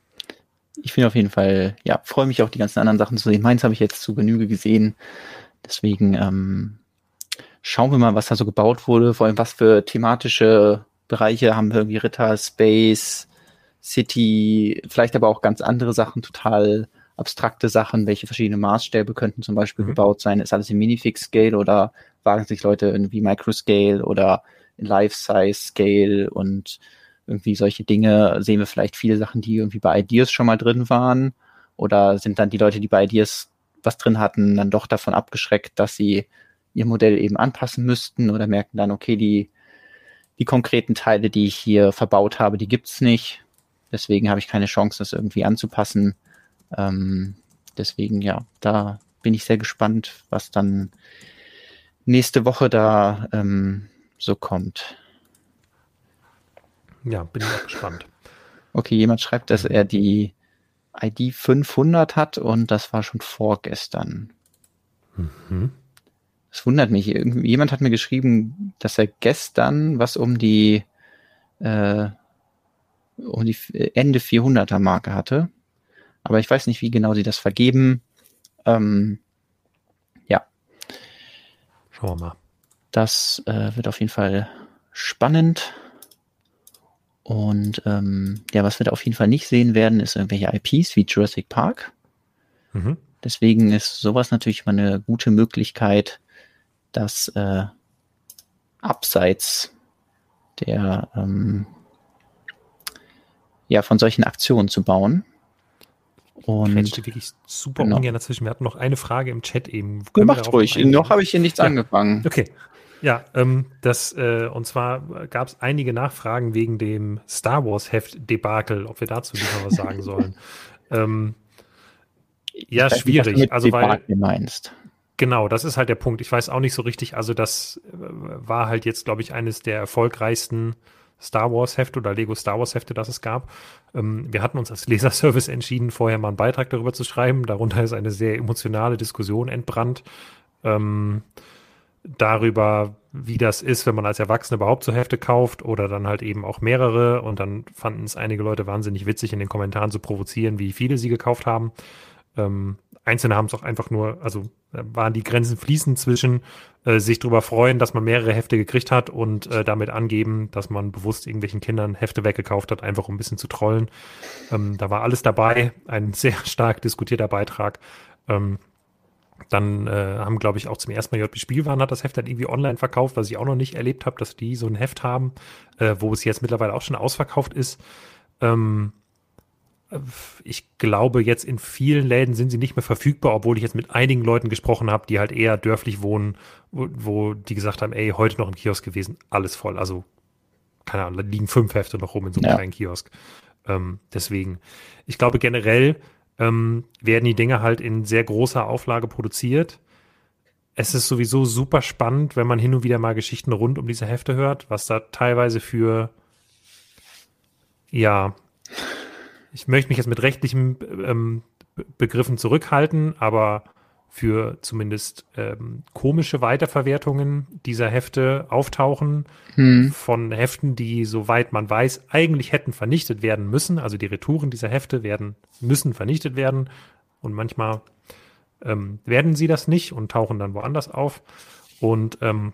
ich finde auf jeden Fall, ja, freue mich auch die ganzen anderen Sachen zu sehen. Meins habe ich jetzt zu Genüge gesehen. Deswegen ähm, schauen wir mal, was da so gebaut wurde, vor allem was für thematische Bereiche haben wir irgendwie Ritter, Space, City, vielleicht aber auch ganz andere Sachen, total abstrakte Sachen, welche verschiedene Maßstäbe könnten zum Beispiel mhm. gebaut sein. Ist alles im Minifix-Scale oder wagen sich Leute irgendwie Microscale oder in Life-Size-Scale und irgendwie solche Dinge sehen wir vielleicht viele Sachen, die irgendwie bei Ideas schon mal drin waren oder sind dann die Leute, die bei Ideas was drin hatten, dann doch davon abgeschreckt, dass sie ihr Modell eben anpassen müssten oder merken dann, okay, die, die konkreten Teile, die ich hier verbaut habe, die gibt's nicht. Deswegen habe ich keine Chance, das irgendwie anzupassen. Ähm, deswegen, ja, da bin ich sehr gespannt, was dann nächste Woche da ähm, so kommt. Ja, bin ich auch gespannt. Okay, jemand schreibt, dass er die ID 500 hat und das war schon vorgestern. Mhm. Das wundert mich. Jemand hat mir geschrieben, dass er gestern was um die, äh, um die Ende 400er Marke hatte. Aber ich weiß nicht, wie genau sie das vergeben. Ähm, ja. Schauen wir mal. Das äh, wird auf jeden Fall spannend. Und ähm, ja, was wir da auf jeden Fall nicht sehen werden, ist irgendwelche IPs wie Jurassic Park. Mhm. Deswegen ist sowas natürlich mal eine gute Möglichkeit, das äh, abseits der ähm, ja von solchen Aktionen zu bauen. Und ich wirklich super genau. ungern dazwischen. Wir hatten noch eine Frage im Chat eben. Macht ruhig. Noch habe ich hier nichts ja. angefangen. Okay. Ja, ähm, das, äh, und zwar gab es einige Nachfragen wegen dem Star Wars Heft-Debakel, ob wir dazu lieber was sagen sollen. ähm, ja, schwierig. Nicht, also, weil. Meinst. Genau, das ist halt der Punkt. Ich weiß auch nicht so richtig. Also, das äh, war halt jetzt, glaube ich, eines der erfolgreichsten Star Wars Hefte oder Lego Star Wars Hefte, das es gab. Ähm, wir hatten uns als Leserservice entschieden, vorher mal einen Beitrag darüber zu schreiben. Darunter ist eine sehr emotionale Diskussion entbrannt. Ähm, darüber, wie das ist, wenn man als Erwachsener überhaupt so Hefte kauft oder dann halt eben auch mehrere. Und dann fanden es einige Leute wahnsinnig witzig, in den Kommentaren zu provozieren, wie viele sie gekauft haben. Ähm, Einzelne haben es auch einfach nur, also äh, waren die Grenzen fließend zwischen äh, sich darüber freuen, dass man mehrere Hefte gekriegt hat und äh, damit angeben, dass man bewusst irgendwelchen Kindern Hefte weggekauft hat, einfach um ein bisschen zu trollen. Ähm, da war alles dabei, ein sehr stark diskutierter Beitrag. Ähm, dann äh, haben, glaube ich, auch zum ersten Mal JP Spielwaren hat das Heft dann irgendwie online verkauft, was ich auch noch nicht erlebt habe, dass die so ein Heft haben, äh, wo es jetzt mittlerweile auch schon ausverkauft ist. Ähm, äh, ich glaube, jetzt in vielen Läden sind sie nicht mehr verfügbar, obwohl ich jetzt mit einigen Leuten gesprochen habe, die halt eher dörflich wohnen, wo, wo die gesagt haben, ey, heute noch im Kiosk gewesen, alles voll. Also, keine Ahnung, da liegen fünf Hefte noch rum in so einem ja. kleinen Kiosk. Ähm, deswegen, ich glaube generell, ähm, werden die Dinge halt in sehr großer Auflage produziert. Es ist sowieso super spannend, wenn man hin und wieder mal Geschichten rund um diese Hefte hört, was da teilweise für, ja, ich möchte mich jetzt mit rechtlichen ähm, Begriffen zurückhalten, aber für zumindest ähm, komische Weiterverwertungen dieser Hefte auftauchen. Hm. Von Heften, die, soweit man weiß, eigentlich hätten vernichtet werden müssen. Also die Retouren dieser Hefte werden, müssen vernichtet werden. Und manchmal ähm, werden sie das nicht und tauchen dann woanders auf. Und ähm,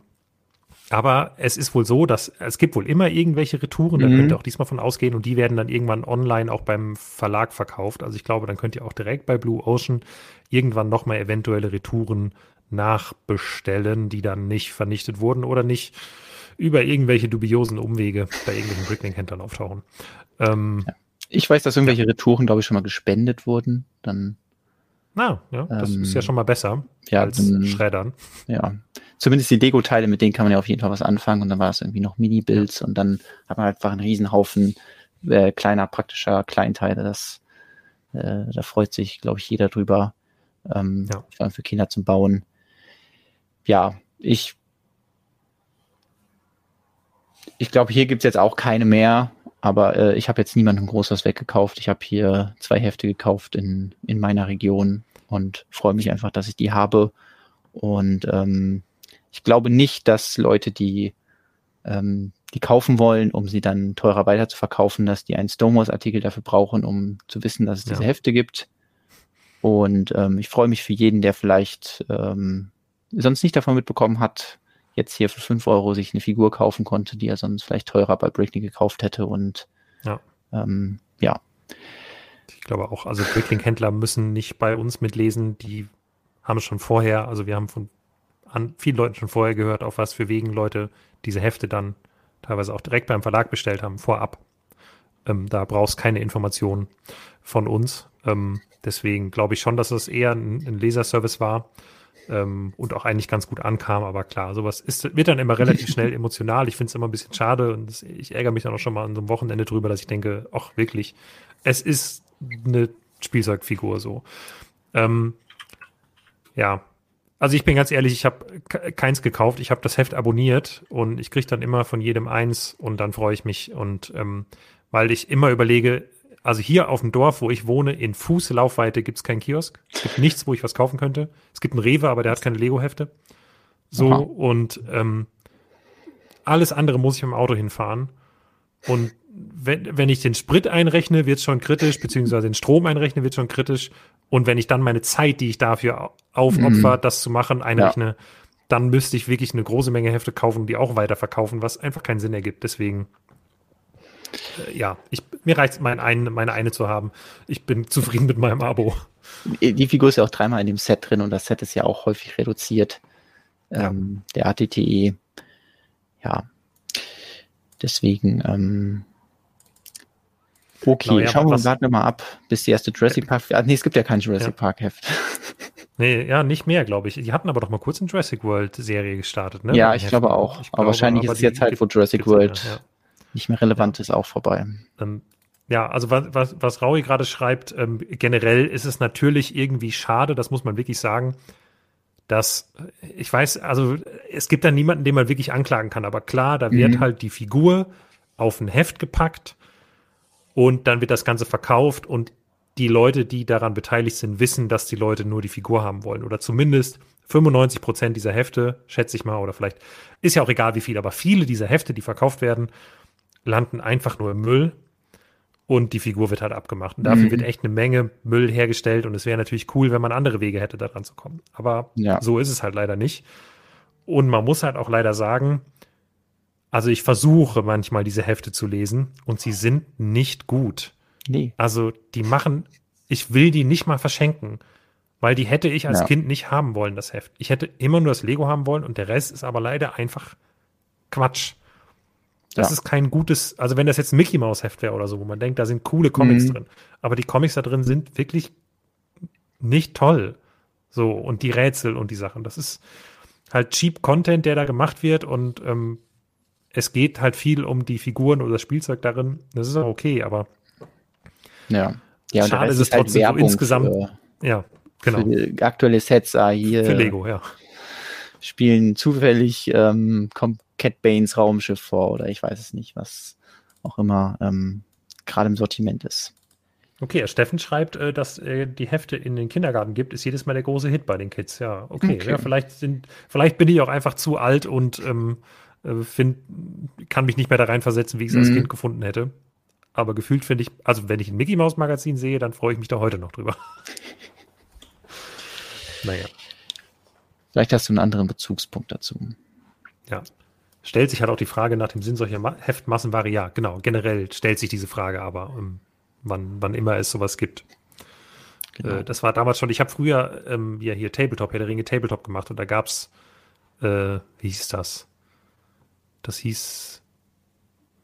aber es ist wohl so, dass es gibt wohl immer irgendwelche Retouren, da mhm. könnt ihr auch diesmal von ausgehen und die werden dann irgendwann online auch beim Verlag verkauft. Also ich glaube, dann könnt ihr auch direkt bei Blue Ocean irgendwann nochmal eventuelle Retouren nachbestellen, die dann nicht vernichtet wurden oder nicht über irgendwelche dubiosen Umwege bei irgendwelchen Bricklink-Händlern auftauchen. Ähm. Ich weiß, dass irgendwelche. Retouren, glaube ich, schon mal gespendet wurden. Dann Na, ja, das Ähm, ist ja schon mal besser Ja, als dann- Schreddern. ja. Zumindest die Lego-Teile, mit denen kann man ja auf jeden Fall was anfangen. Und dann war es irgendwie noch Mini-Builds und dann hat man einfach einen Riesenhaufen äh, kleiner, praktischer Kleinteile. Das, äh, da freut sich, glaube ich, jeder drüber. Ähm, Ja. Vor allem für Kinder zum Bauen. Ja, ich ich glaube, hier gibt's jetzt auch keine mehr, aber äh, ich habe jetzt niemandem groß was weggekauft. Ich habe hier zwei Hefte gekauft in, in meiner Region und freue mich einfach, dass ich die habe. Und ähm, ich glaube nicht, dass Leute, die ähm, die kaufen wollen, um sie dann teurer weiter zu verkaufen, dass die einen Stonewalls-Artikel dafür brauchen, um zu wissen, dass es diese Ja. Hefte gibt. Und ähm, ich freue mich für jeden, der vielleicht ähm, sonst nicht davon mitbekommen hat, jetzt hier für 5 Euro sich eine Figur kaufen konnte, die er sonst vielleicht teurer bei Brickney gekauft hätte. Und Ja. ähm, ja, Ich glaube auch, also Bricklink-Händler müssen nicht bei uns mitlesen, die haben schon vorher, also wir haben von vielen Leuten schon vorher gehört, auf was für Wegen Leute diese Hefte dann teilweise auch direkt beim Verlag bestellt haben, vorab. Ähm, da brauchst keine Informationen von uns. Ähm, deswegen glaube ich schon, dass es eher ein, ein Leserservice war ähm, und auch eigentlich ganz gut ankam. Aber klar, sowas ist, wird dann immer relativ schnell emotional. Ich finde es immer ein bisschen schade und das, ich ärgere mich dann auch schon mal an so einem Wochenende drüber, dass ich denke, ach wirklich, es ist eine Spielzeugfigur so. Ähm, ja, also ich bin ganz ehrlich, ich habe keins gekauft, ich habe das Heft abonniert und ich kriege dann immer von jedem eins und dann freue ich mich und ähm, weil ich immer überlege, also hier auf dem Dorf, wo ich wohne, in Fußlaufweite gibt es keinen Kiosk. Es gibt nichts, wo ich was kaufen könnte. Es gibt einen Rewe, aber der hat keine Lego-Hefte. So Aha. und ähm, alles andere muss ich mit dem Auto hinfahren. Und wenn, wenn ich den Sprit einrechne, wird es schon kritisch, beziehungsweise den Strom einrechne, wird schon kritisch. Und wenn ich dann meine Zeit, die ich dafür aufopfer, das zu machen, einrechne, dann müsste ich wirklich eine große Menge Hefte kaufen, die auch weiterverkaufen, was einfach keinen Sinn ergibt. Deswegen, ja, ich, mir reicht es, mein ein, meine eine zu haben. Ich bin zufrieden mit meinem Abo. die Figur ist ja auch dreimal in dem Set drin und das Set ist ja auch häufig reduziert. Ja. Ähm, der ATTE. Ja. Deswegen, ähm, okay, Genau, ja, schauen wir warten wir mal ab, bis die erste Jurassic Park. Ah, nee, es gibt ja kein Jurassic Ja. Park Heft. Nee, ja, nicht mehr, glaube ich. Die hatten aber doch mal kurz eine Jurassic World Serie gestartet, ne? ja, ich glaube auch. Ich aber glaube, wahrscheinlich aber ist es jetzt halt, wo Jurassic World. Nicht mehr relevant ist, auch vorbei. Ähm, ja, also was, was, was Raui gerade schreibt, ähm, generell ist es natürlich irgendwie schade, das muss man wirklich sagen, dass ich weiß, also es gibt da niemanden, den man wirklich anklagen kann, aber klar, da wird Mhm. halt die Figur auf ein Heft gepackt und dann wird das Ganze verkauft und die Leute, die daran beteiligt sind, wissen, dass die Leute nur die Figur haben wollen oder zumindest 95 Prozent dieser Hefte, schätze ich mal, oder vielleicht ist ja auch egal wie viel, aber viele dieser Hefte, die verkauft werden, landen einfach nur im Müll und die Figur wird halt abgemacht. Und dafür Mhm. wird echt eine Menge Müll hergestellt und es wäre natürlich cool, wenn man andere Wege hätte, da dran zu kommen. Aber Ja. so ist es halt leider nicht. Und man muss halt auch leider sagen, also ich versuche manchmal diese Hefte zu lesen und sie sind nicht gut. Nee. Also die machen, ich will die nicht mal verschenken, weil die hätte ich als Ja. Kind nicht haben wollen, das Heft. Ich hätte immer nur das Lego haben wollen und der Rest ist aber leider einfach Quatsch. Das Ja. ist kein gutes, also wenn das jetzt ein Mickey Mouse Heft wäre oder so, wo man denkt, da sind coole Comics Mhm. drin. Aber die Comics da drin sind wirklich nicht toll. So, und die Rätsel und die Sachen. Das ist halt cheap Content, der da gemacht wird und ähm, es geht halt viel um die Figuren oder das Spielzeug darin. Das ist auch okay, aber Ja. Ja, Schade ist es trotzdem so Werbung insgesamt. Für, ja, genau. für aktuelle Sets, ah, hier Für Lego, ja. spielen zufällig ähm, kommt Cat Banes Raumschiff vor oder ich weiß es nicht, was auch immer ähm, gerade im Sortiment ist. Okay, Steffen schreibt, äh, dass die Hefte in den Kindergarten gibt, ist jedes Mal der große Hit bei den Kids. Ja, okay. Okay. Ja, vielleicht, sind, vielleicht bin ich auch einfach zu alt und ähm, äh, find, kann mich nicht mehr da reinversetzen, wie ich es als Mhm. Kind gefunden hätte. Aber gefühlt finde ich, also wenn ich ein Mickey Mouse Magazin sehe, dann freue ich mich da heute noch drüber. naja, Vielleicht hast du einen anderen Bezugspunkt dazu. ja. Stellt sich halt auch die Frage nach dem Sinn solcher Ma Heftmassenware. Ja, genau. Generell stellt sich diese Frage aber, ähm, wann, wann immer es sowas gibt. Genau. Äh, das war damals schon, ich habe früher ähm, ja hier Tabletop, Herr der Ringe Tabletop gemacht und da gab's, äh, wie hieß das? Das hieß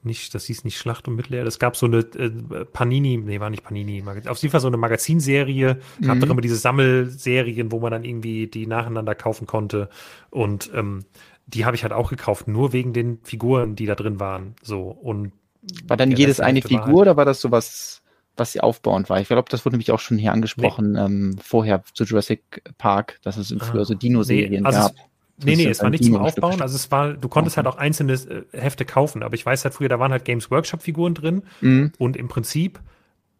nicht, das hieß nicht Schlacht um Mittelerde. Es gab so eine äh, Panini, nee, war nicht Panini, auf jeden Fall so eine Magazinserie. Es gab mhm. doch immer diese Sammelserien, wo man dann irgendwie die nacheinander kaufen konnte. Und ähm, die habe ich halt auch gekauft, nur wegen den Figuren, die da drin waren. So und war dann jedes eine Figur halt oder war das sowas, was sie aufbauend war? Ich glaube, das wurde nämlich auch schon hier angesprochen nee. ähm, vorher zu Jurassic Park, dass es früher so ah. Dino-Serien nee, also gab. Nee, nee, es war nicht zum Aufbauen. Also es war, du konntest okay. halt auch einzelne äh, Hefte kaufen, aber ich weiß halt früher, da waren halt Games Workshop-Figuren drin mhm. und im Prinzip,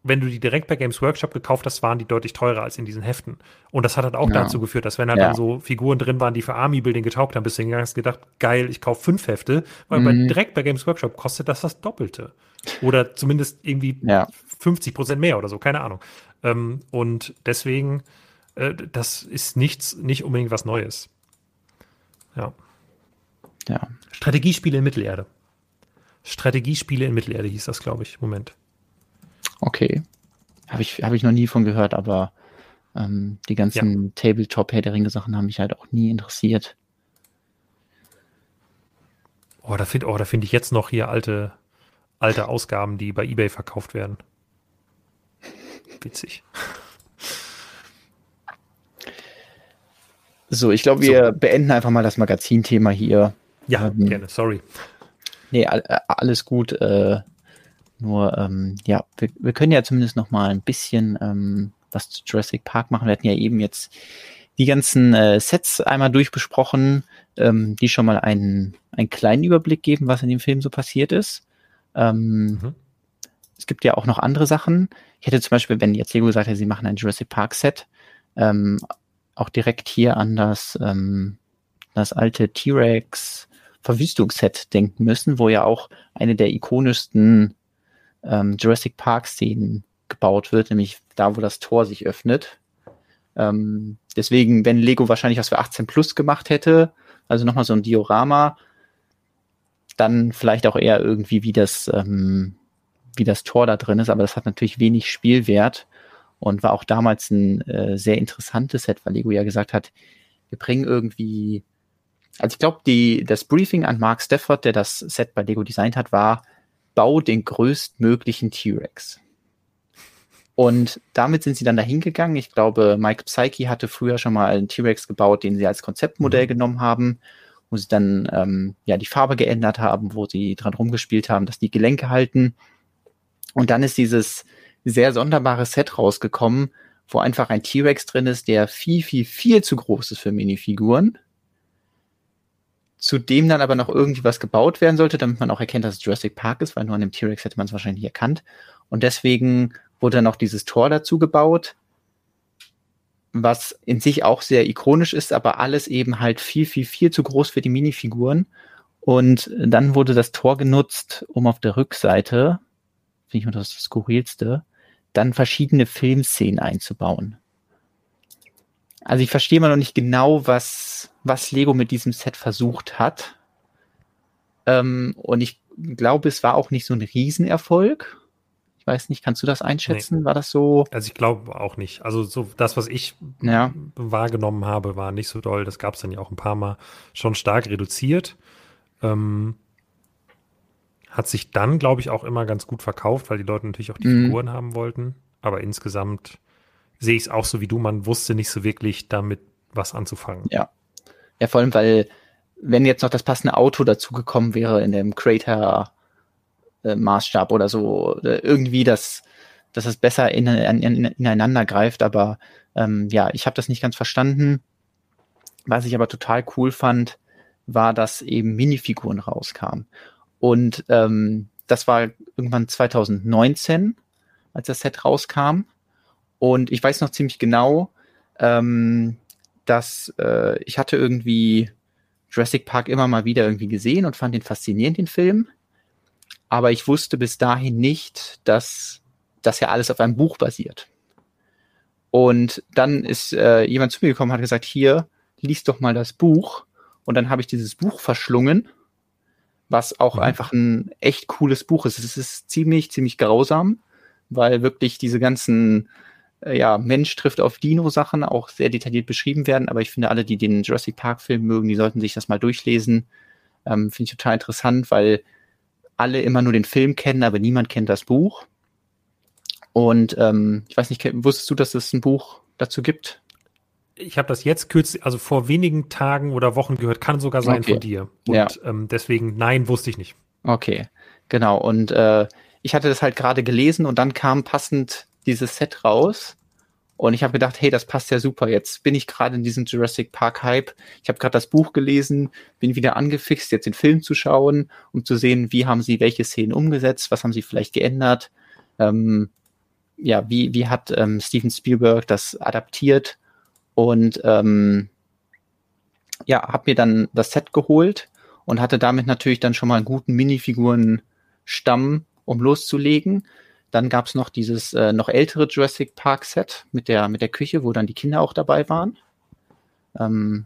wenn du die direkt bei Games Workshop gekauft hast, waren die deutlich teurer als in diesen Heften. Und das hat halt auch ja. dazu geführt, dass wenn halt ja. dann so Figuren drin waren, die für Army-Building getaugt haben, bist du hingegangen hast gedacht, geil, ich kaufe fünf Hefte, weil mhm. bei, direkt bei Games Workshop kostet das das Doppelte. Oder zumindest irgendwie ja. 50 Prozent mehr oder so, keine Ahnung. Ähm, und deswegen, äh, das ist nichts, nicht unbedingt was Neues. Ja. Ja. Strategiespiele in Mittelerde. Strategiespiele in Mittelerde hieß das, glaube ich. Moment. Okay. Habe ich, hab ich noch nie von gehört, aber ähm, die ganzen ja. Tabletop-Herr der Ringe-Sachen haben mich halt auch nie interessiert. Oh, da finde oh, find ich jetzt noch hier alte, alte Ausgaben, die bei Ebay verkauft werden. Witzig. So, ich glaube, wir so. beenden einfach mal das Magazin-Thema hier. Ja, ähm, gerne, sorry. Nee, alles gut. Äh, nur, ähm, ja, wir, wir, können ja zumindest noch mal ein bisschen ähm, was zu Jurassic Park machen. Wir hatten ja eben jetzt die ganzen äh, Sets einmal durchbesprochen, ähm, die schon mal einen, einen kleinen Überblick geben, was in dem Film so passiert ist. Ähm, mhm. Es gibt ja auch noch andere Sachen. Ich hätte zum Beispiel, wenn jetzt Lego gesagt hätte, sie machen ein Jurassic Park Set, ähm, auch direkt hier an das, ähm, das alte T-Rex Verwüstungsset denken müssen, wo ja auch eine der ikonischsten ähm, Jurassic Park Szenen gebaut wird, nämlich da, wo das Tor sich öffnet. Ähm, deswegen, wenn Lego wahrscheinlich was für 18 plus gemacht hätte, also nochmal so ein Diorama, dann vielleicht auch eher irgendwie wie das, ähm, wie das Tor da drin ist, aber das hat natürlich wenig Spielwert und war auch damals ein äh, sehr interessantes Set, weil Lego ja gesagt hat, wir bringen irgendwie, also ich glaube, die das Briefing an Mark Stafford, der das Set bei Lego designt hat, war, bau den größtmöglichen T-Rex. Und damit sind sie dann dahin gegangen. Ich glaube, Mike Psyche hatte früher schon mal einen T-Rex gebaut, den sie als Konzeptmodell mhm. genommen haben, wo sie dann ähm, ja die Farbe geändert haben, wo sie dran rumgespielt haben, dass die Gelenke halten. Und dann ist dieses sehr sonderbare Set rausgekommen, wo einfach ein T-Rex drin ist, der viel, viel, viel zu groß ist für Minifiguren. Zu dem dann aber noch irgendwie was gebaut werden sollte, damit man auch erkennt, dass es Jurassic Park ist, weil nur an dem T-Rex hätte man es wahrscheinlich erkannt. Und deswegen wurde dann auch dieses Tor dazu gebaut, was in sich auch sehr ikonisch ist, aber alles eben halt viel, viel, viel zu groß für die Minifiguren. Und dann wurde das Tor genutzt, um auf der Rückseite, finde ich mal das Skurrilste, dann verschiedene Filmszenen einzubauen. Also ich verstehe mal noch nicht genau, was, was Lego mit diesem Set versucht hat. Ähm, und ich glaube, es war auch nicht so ein Riesenerfolg. Ich weiß nicht, kannst du das einschätzen? Nee. War das so? Also ich glaube auch nicht. Also so das, was ich ja. wahrgenommen habe, war nicht so doll. Das gab es dann ja auch ein paar Mal schon stark reduziert. Ähm, hat sich dann, glaube ich, auch immer ganz gut verkauft, weil die Leute natürlich auch die mhm. Figuren haben wollten. Aber insgesamt sehe ich es auch so wie du. Man wusste nicht so wirklich damit was anzufangen. Ja. Ja, vor allem, weil wenn jetzt noch das passende Auto dazugekommen wäre in dem Crater äh, oder so, äh, irgendwie das, dass es besser in, in, ineinander greift. Aber ähm, ja, ich habe das nicht ganz verstanden. Was ich aber total cool fand, war, dass eben Minifiguren rauskamen. Und ähm, das war irgendwann 2019, als das Set rauskam. Und ich weiß noch ziemlich genau, ähm, dass äh, ich hatte irgendwie Jurassic Park immer mal wieder irgendwie gesehen und fand den faszinierend, den Film. Aber ich wusste bis dahin nicht, dass das ja alles auf einem Buch basiert. Und dann ist äh, jemand zu mir gekommen und hat gesagt, hier, lies doch mal das Buch. Und dann habe ich dieses Buch verschlungen was auch mhm. einfach ein echt cooles Buch ist. Es ist ziemlich, ziemlich grausam, weil wirklich diese ganzen, äh, ja, Mensch trifft auf Dino-Sachen auch sehr detailliert beschrieben werden. Aber ich finde, alle, die den Jurassic Park-Film mögen, die sollten sich das mal durchlesen. Ähm, finde ich total interessant, weil alle immer nur den Film kennen, aber niemand kennt das Buch. Und ähm, ich weiß nicht, wusstest du, dass es ein Buch dazu gibt? Ich habe das jetzt kürzlich, also vor wenigen Tagen oder Wochen gehört, kann sogar sein okay. von dir. Und ja. ähm, deswegen, nein, wusste ich nicht. Okay, genau. Und äh, ich hatte das halt gerade gelesen und dann kam passend dieses Set raus. Und ich habe gedacht, hey, das passt ja super. Jetzt bin ich gerade in diesem Jurassic Park Hype. Ich habe gerade das Buch gelesen, bin wieder angefixt, jetzt den Film zu schauen, um zu sehen, wie haben sie welche Szenen umgesetzt, was haben sie vielleicht geändert. Ähm, ja, wie, wie hat ähm, Steven Spielberg das adaptiert? Und ähm, ja, habe mir dann das Set geholt und hatte damit natürlich dann schon mal einen guten Minifiguren-Stamm, um loszulegen. Dann gab es noch dieses äh, noch ältere Jurassic Park Set mit der, mit der Küche, wo dann die Kinder auch dabei waren. Ähm,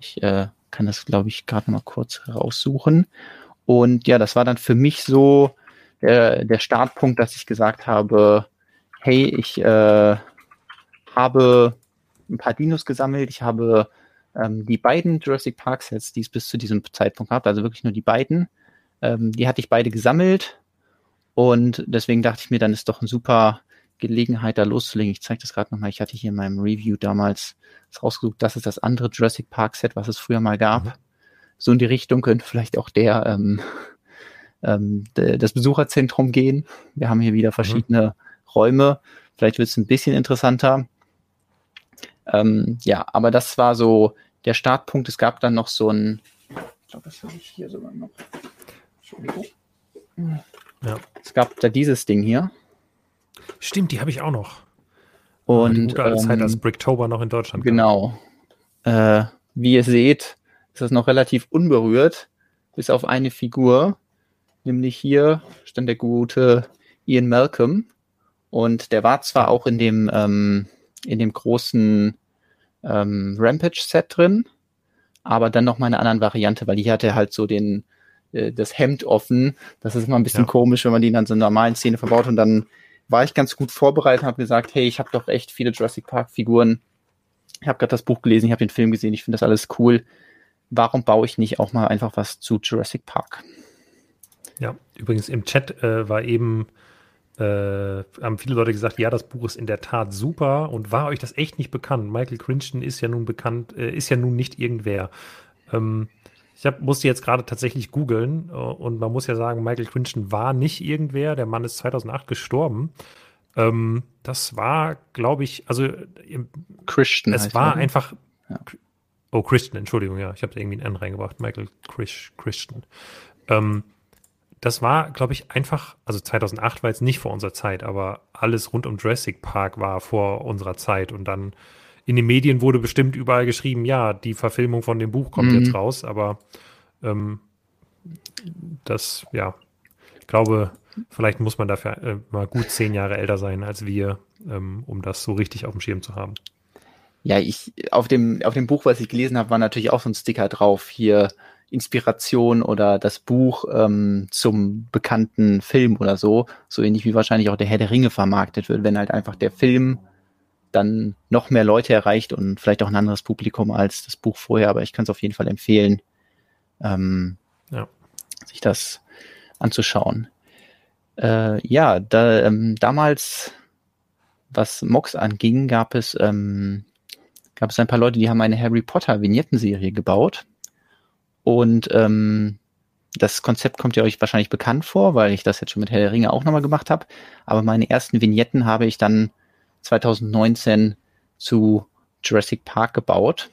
ich äh, kann das, glaube ich, gerade mal kurz raussuchen. Und ja, das war dann für mich so der, der Startpunkt, dass ich gesagt habe, hey, ich äh, habe ein paar Dinos gesammelt, ich habe ähm, die beiden Jurassic Park Sets, die es bis zu diesem Zeitpunkt gab, also wirklich nur die beiden, ähm, die hatte ich beide gesammelt und deswegen dachte ich mir, dann ist doch eine super Gelegenheit, da loszulegen. Ich zeige das gerade nochmal. Ich hatte hier in meinem Review damals rausgesucht, das ist das andere Jurassic Park Set, was es früher mal gab. Mhm. So in die Richtung könnte vielleicht auch der ähm, ähm, das Besucherzentrum gehen. Wir haben hier wieder mhm. verschiedene mhm. Räume. Vielleicht wird es ein bisschen interessanter. Ähm, ja, aber das war so der Startpunkt. Es gab dann noch so ein, ich glaube, das habe ich hier sogar noch. Entschuldigung. Ja. Es gab da dieses Ding hier. Stimmt, die habe ich auch noch. Und die gute alte ähm, Zeit, als Bricktober noch in Deutschland Genau. Äh, wie ihr seht, ist das noch relativ unberührt, bis auf eine Figur. Nämlich hier stand der gute Ian Malcolm. Und der war zwar auch in dem, ähm, in dem großen ähm, Rampage-Set drin, aber dann noch mal eine andere Variante, weil hier hatte halt so den, äh, das Hemd offen. Das ist immer ein bisschen ja. komisch, wenn man die in so einer normalen Szene verbaut. Und dann war ich ganz gut vorbereitet und habe gesagt, hey, ich habe doch echt viele Jurassic Park-Figuren. Ich habe gerade das Buch gelesen, ich habe den Film gesehen, ich finde das alles cool. Warum baue ich nicht auch mal einfach was zu Jurassic Park? Ja, übrigens im Chat äh, war eben, äh, haben viele Leute gesagt, ja, das Buch ist in der Tat super und war euch das echt nicht bekannt? Michael Crichton ist ja nun bekannt, äh, ist ja nun nicht irgendwer. Ähm, ich hab, musste jetzt gerade tatsächlich googeln äh, und man muss ja sagen, Michael Crichton war nicht irgendwer. Der Mann ist 2008 gestorben. Ähm, das war, glaube ich, also Christian. Es war er. einfach. Ja. Oh, Christian, Entschuldigung, ja, ich habe irgendwie ein N reingebracht. Michael Chris, Christian. Ähm, das war, glaube ich, einfach, also 2008 war jetzt nicht vor unserer Zeit, aber alles rund um Jurassic Park war vor unserer Zeit und dann in den Medien wurde bestimmt überall geschrieben, ja, die Verfilmung von dem Buch kommt mhm. jetzt raus, aber ähm, das, ja, ich glaube, vielleicht muss man dafür äh, mal gut zehn Jahre älter sein als wir, ähm, um das so richtig auf dem Schirm zu haben. Ja, ich, auf dem, auf dem Buch, was ich gelesen habe, war natürlich auch so ein Sticker drauf, hier Inspiration oder das Buch ähm, zum bekannten Film oder so, so ähnlich wie wahrscheinlich auch der Herr der Ringe vermarktet wird, wenn halt einfach der Film dann noch mehr Leute erreicht und vielleicht auch ein anderes Publikum als das Buch vorher. Aber ich kann es auf jeden Fall empfehlen, ähm, ja. sich das anzuschauen. Äh, ja, da, ähm, damals, was Mox anging, gab es, ähm, gab es ein paar Leute, die haben eine Harry Potter Vignettenserie gebaut. Und ähm, das Konzept kommt ja euch wahrscheinlich bekannt vor, weil ich das jetzt schon mit Herr der Ringe auch nochmal gemacht habe. Aber meine ersten Vignetten habe ich dann 2019 zu Jurassic Park gebaut.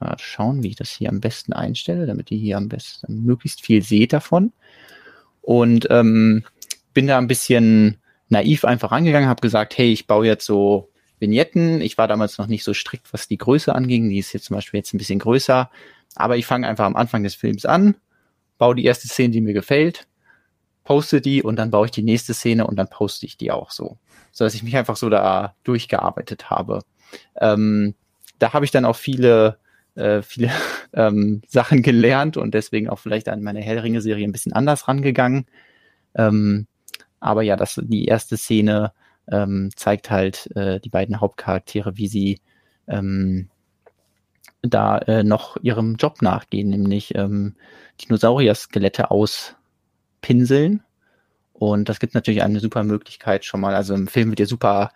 Mal schauen, wie ich das hier am besten einstelle, damit ihr hier am besten möglichst viel seht davon. Und ähm, bin da ein bisschen naiv einfach angegangen, habe gesagt, hey, ich baue jetzt so Vignetten. Ich war damals noch nicht so strikt, was die Größe anging. Die ist jetzt zum Beispiel jetzt ein bisschen größer. Aber ich fange einfach am Anfang des Films an, baue die erste Szene, die mir gefällt, poste die und dann baue ich die nächste Szene und dann poste ich die auch so so dass ich mich einfach so da durchgearbeitet habe. Ähm, da habe ich dann auch viele, äh, viele ähm, Sachen gelernt und deswegen auch vielleicht an meine Hellringe-Serie ein bisschen anders rangegangen. Ähm, aber ja, das, die erste Szene ähm, zeigt halt äh, die beiden Hauptcharaktere, wie sie ähm, da äh, noch ihrem Job nachgehen, nämlich ähm, Dinosaurier-Skelette aus pinseln. Und das gibt natürlich eine super Möglichkeit schon mal. Also im Film wird ja super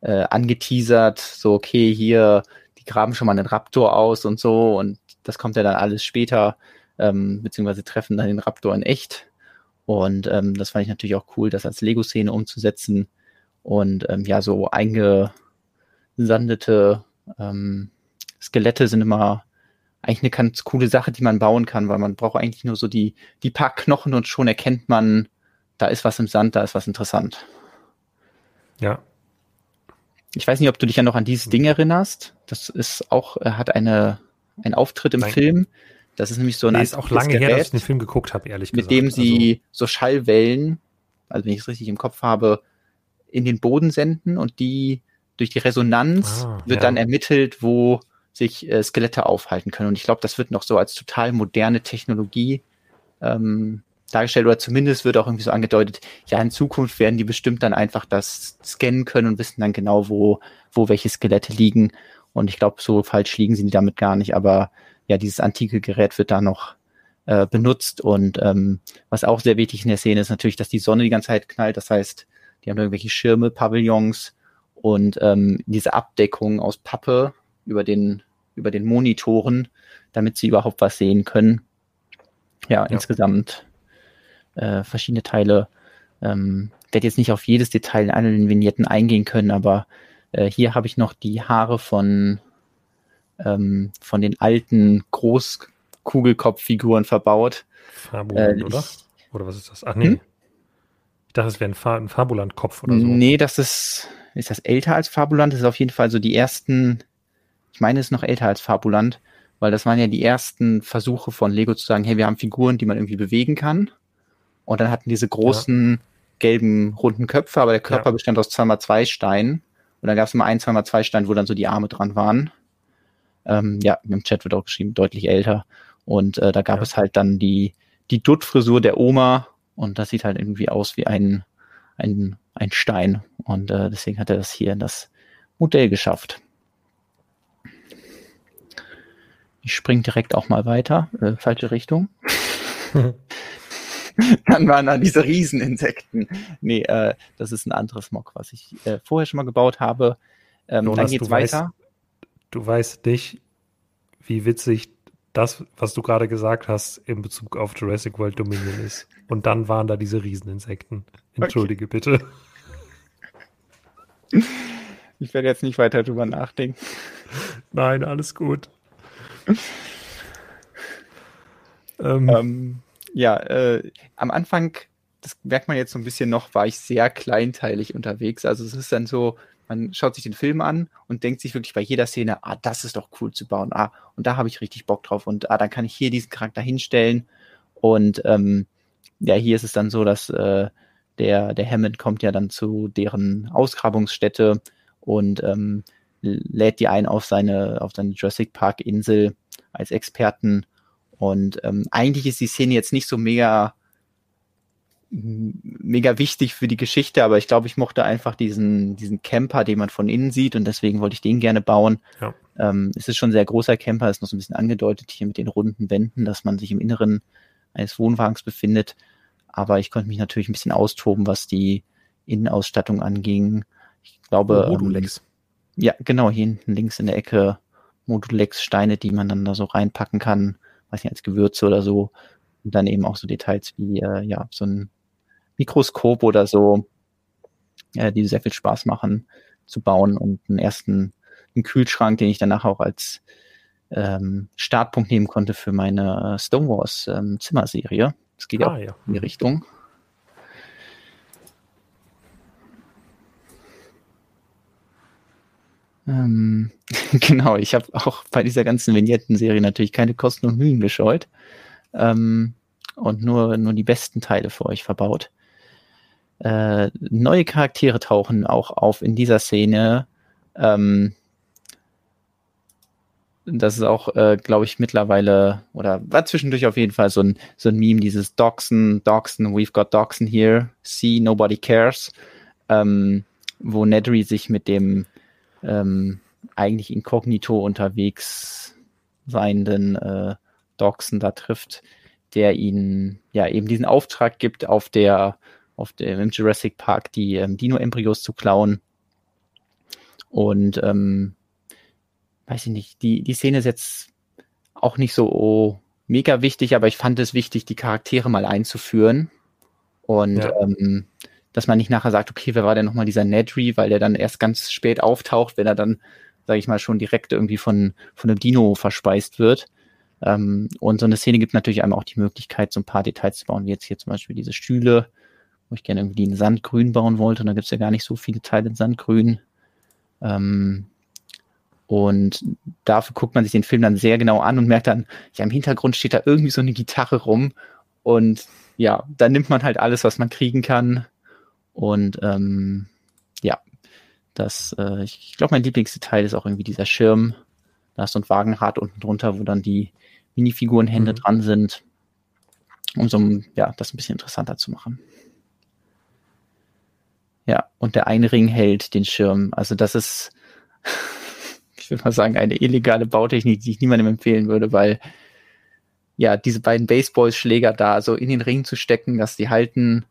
äh, angeteasert, so okay, hier, die graben schon mal einen Raptor aus und so und das kommt ja dann alles später, ähm, beziehungsweise treffen dann den Raptor in echt. Und ähm, das fand ich natürlich auch cool, das als Lego-Szene umzusetzen und ähm, ja, so eingesandete ähm, Skelette sind immer eigentlich eine ganz coole Sache, die man bauen kann, weil man braucht eigentlich nur so die, die paar Knochen und schon erkennt man, da ist was im Sand, da ist was interessant. Ja. Ich weiß nicht, ob du dich ja noch an dieses Ding erinnerst. Das ist auch, er hat eine, einen Auftritt im Nein. Film. Das ist nämlich so ein nee, ist auch lange Gerät, her, dass ich den Film geguckt habe, ehrlich gesagt. Mit dem sie also. so Schallwellen, also wenn ich es richtig im Kopf habe, in den Boden senden und die durch die Resonanz ah, wird ja. dann ermittelt, wo sich äh, Skelette aufhalten können. Und ich glaube, das wird noch so als total moderne Technologie ähm, dargestellt oder zumindest wird auch irgendwie so angedeutet, ja, in Zukunft werden die bestimmt dann einfach das scannen können und wissen dann genau, wo, wo welche Skelette liegen. Und ich glaube, so falsch liegen sie damit gar nicht, aber ja, dieses antike Gerät wird da noch äh, benutzt und ähm, was auch sehr wichtig in der Szene ist natürlich, dass die Sonne die ganze Zeit knallt. Das heißt, die haben irgendwelche Schirme, Pavillons und ähm, diese Abdeckung aus Pappe über den über den Monitoren, damit sie überhaupt was sehen können. Ja, ja. insgesamt äh, verschiedene Teile. Ähm, werde jetzt nicht auf jedes Detail in allen Vignetten eingehen können, aber äh, hier habe ich noch die Haare von, ähm, von den alten Großkugelkopffiguren verbaut. Fabulant, äh, oder? Oder was ist das? Ach nee. Hm? Ich dachte, es wäre ein, Fa ein Fabulant-Kopf oder so. Nee, das ist, ist das älter als Fabulant? Das ist auf jeden Fall so die ersten, ich meine, es ist noch älter als Fabulant, weil das waren ja die ersten Versuche von Lego zu sagen, hey, wir haben Figuren, die man irgendwie bewegen kann. Und dann hatten diese großen ja. gelben runden Köpfe, aber der Körper ja. bestand aus 2x2 Steinen. Und dann gab es immer ein 2x2 Stein, wo dann so die Arme dran waren. Ähm, ja, im Chat wird auch geschrieben, deutlich älter. Und äh, da gab ja. es halt dann die, die Dutt-Frisur der Oma. Und das sieht halt irgendwie aus wie ein, ein, ein Stein. Und äh, deswegen hat er das hier in das Modell geschafft. Ich springe direkt auch mal weiter. Äh, falsche Richtung. dann waren da diese Rieseninsekten. Nee, äh, das ist ein anderes Mock, was ich äh, vorher schon mal gebaut habe. Ähm, Jonas, dann geht's du weiter. Weißt, du weißt nicht, wie witzig das, was du gerade gesagt hast, in Bezug auf Jurassic World Dominion ist. Und dann waren da diese Rieseninsekten. Entschuldige okay. bitte. Ich werde jetzt nicht weiter drüber nachdenken. Nein, alles gut. ähm, ähm, ja, äh, am Anfang, das merkt man jetzt so ein bisschen noch, war ich sehr kleinteilig unterwegs. Also es ist dann so, man schaut sich den Film an und denkt sich wirklich bei jeder Szene, ah, das ist doch cool zu bauen, ah, und da habe ich richtig Bock drauf und ah, dann kann ich hier diesen Charakter hinstellen. Und ähm, ja, hier ist es dann so, dass äh, der, der Hammond kommt ja dann zu deren Ausgrabungsstätte und ähm, lädt die ein auf seine, auf seine Jurassic Park Insel als Experten und ähm, eigentlich ist die Szene jetzt nicht so mega mega wichtig für die Geschichte, aber ich glaube, ich mochte einfach diesen, diesen Camper, den man von innen sieht und deswegen wollte ich den gerne bauen. Ja. Ähm, es ist schon ein sehr großer Camper, ist noch so ein bisschen angedeutet hier mit den runden Wänden, dass man sich im Inneren eines Wohnwagens befindet. Aber ich konnte mich natürlich ein bisschen austoben, was die Innenausstattung anging. Ich glaube. Oh, Modulex. Ähm, ja, genau, hier hinten links in der Ecke Modulex-Steine, die man dann da so reinpacken kann weiß nicht, als Gewürze oder so. Und dann eben auch so Details wie, äh, ja, so ein Mikroskop oder so, äh, die sehr viel Spaß machen zu bauen und einen ersten einen Kühlschrank, den ich danach auch als ähm, Startpunkt nehmen konnte für meine Stonewalls ähm, Zimmerserie. Das geht ah, ja auch in die Richtung. Ähm, genau, ich habe auch bei dieser ganzen Vignetten-Serie natürlich keine Kosten und Mühen gescheut ähm, und nur, nur die besten Teile für euch verbaut. Äh, neue Charaktere tauchen auch auf in dieser Szene. Ähm, das ist auch, äh, glaube ich, mittlerweile oder war zwischendurch auf jeden Fall so ein, so ein Meme, dieses Doxen, Doxen, we've got Doxen here, see, nobody cares, ähm, wo Nedry sich mit dem ähm, eigentlich inkognito unterwegs seienden äh, Doxen da trifft, der ihnen ja eben diesen Auftrag gibt, auf der, auf der im Jurassic Park die ähm, Dino-Embryos zu klauen. Und ähm, weiß ich nicht, die, die Szene ist jetzt auch nicht so oh, mega wichtig, aber ich fand es wichtig, die Charaktere mal einzuführen. Und ja. ähm, dass man nicht nachher sagt, okay, wer war denn nochmal dieser Nedry, weil der dann erst ganz spät auftaucht, wenn er dann, sage ich mal, schon direkt irgendwie von, von einem Dino verspeist wird. Ähm, und so eine Szene gibt natürlich einmal auch die Möglichkeit, so ein paar Details zu bauen, wie jetzt hier zum Beispiel diese Stühle, wo ich gerne irgendwie in Sandgrün bauen wollte. Und da gibt es ja gar nicht so viele Teile in Sandgrün. Ähm, und dafür guckt man sich den Film dann sehr genau an und merkt dann, ja, im Hintergrund steht da irgendwie so eine Gitarre rum. Und ja, dann nimmt man halt alles, was man kriegen kann. Und ähm, ja, das, äh, ich glaube, mein Lieblingsdetail ist auch irgendwie dieser Schirm. Da ist so ein Wagenrad unten drunter, wo dann die Minifigurenhände mhm. dran sind, um so ja, das ein bisschen interessanter zu machen. Ja, und der eine Ring hält den Schirm. Also das ist, ich würde mal sagen, eine illegale Bautechnik, die ich niemandem empfehlen würde, weil ja, diese beiden Baseballschläger da so in den Ring zu stecken, dass die halten,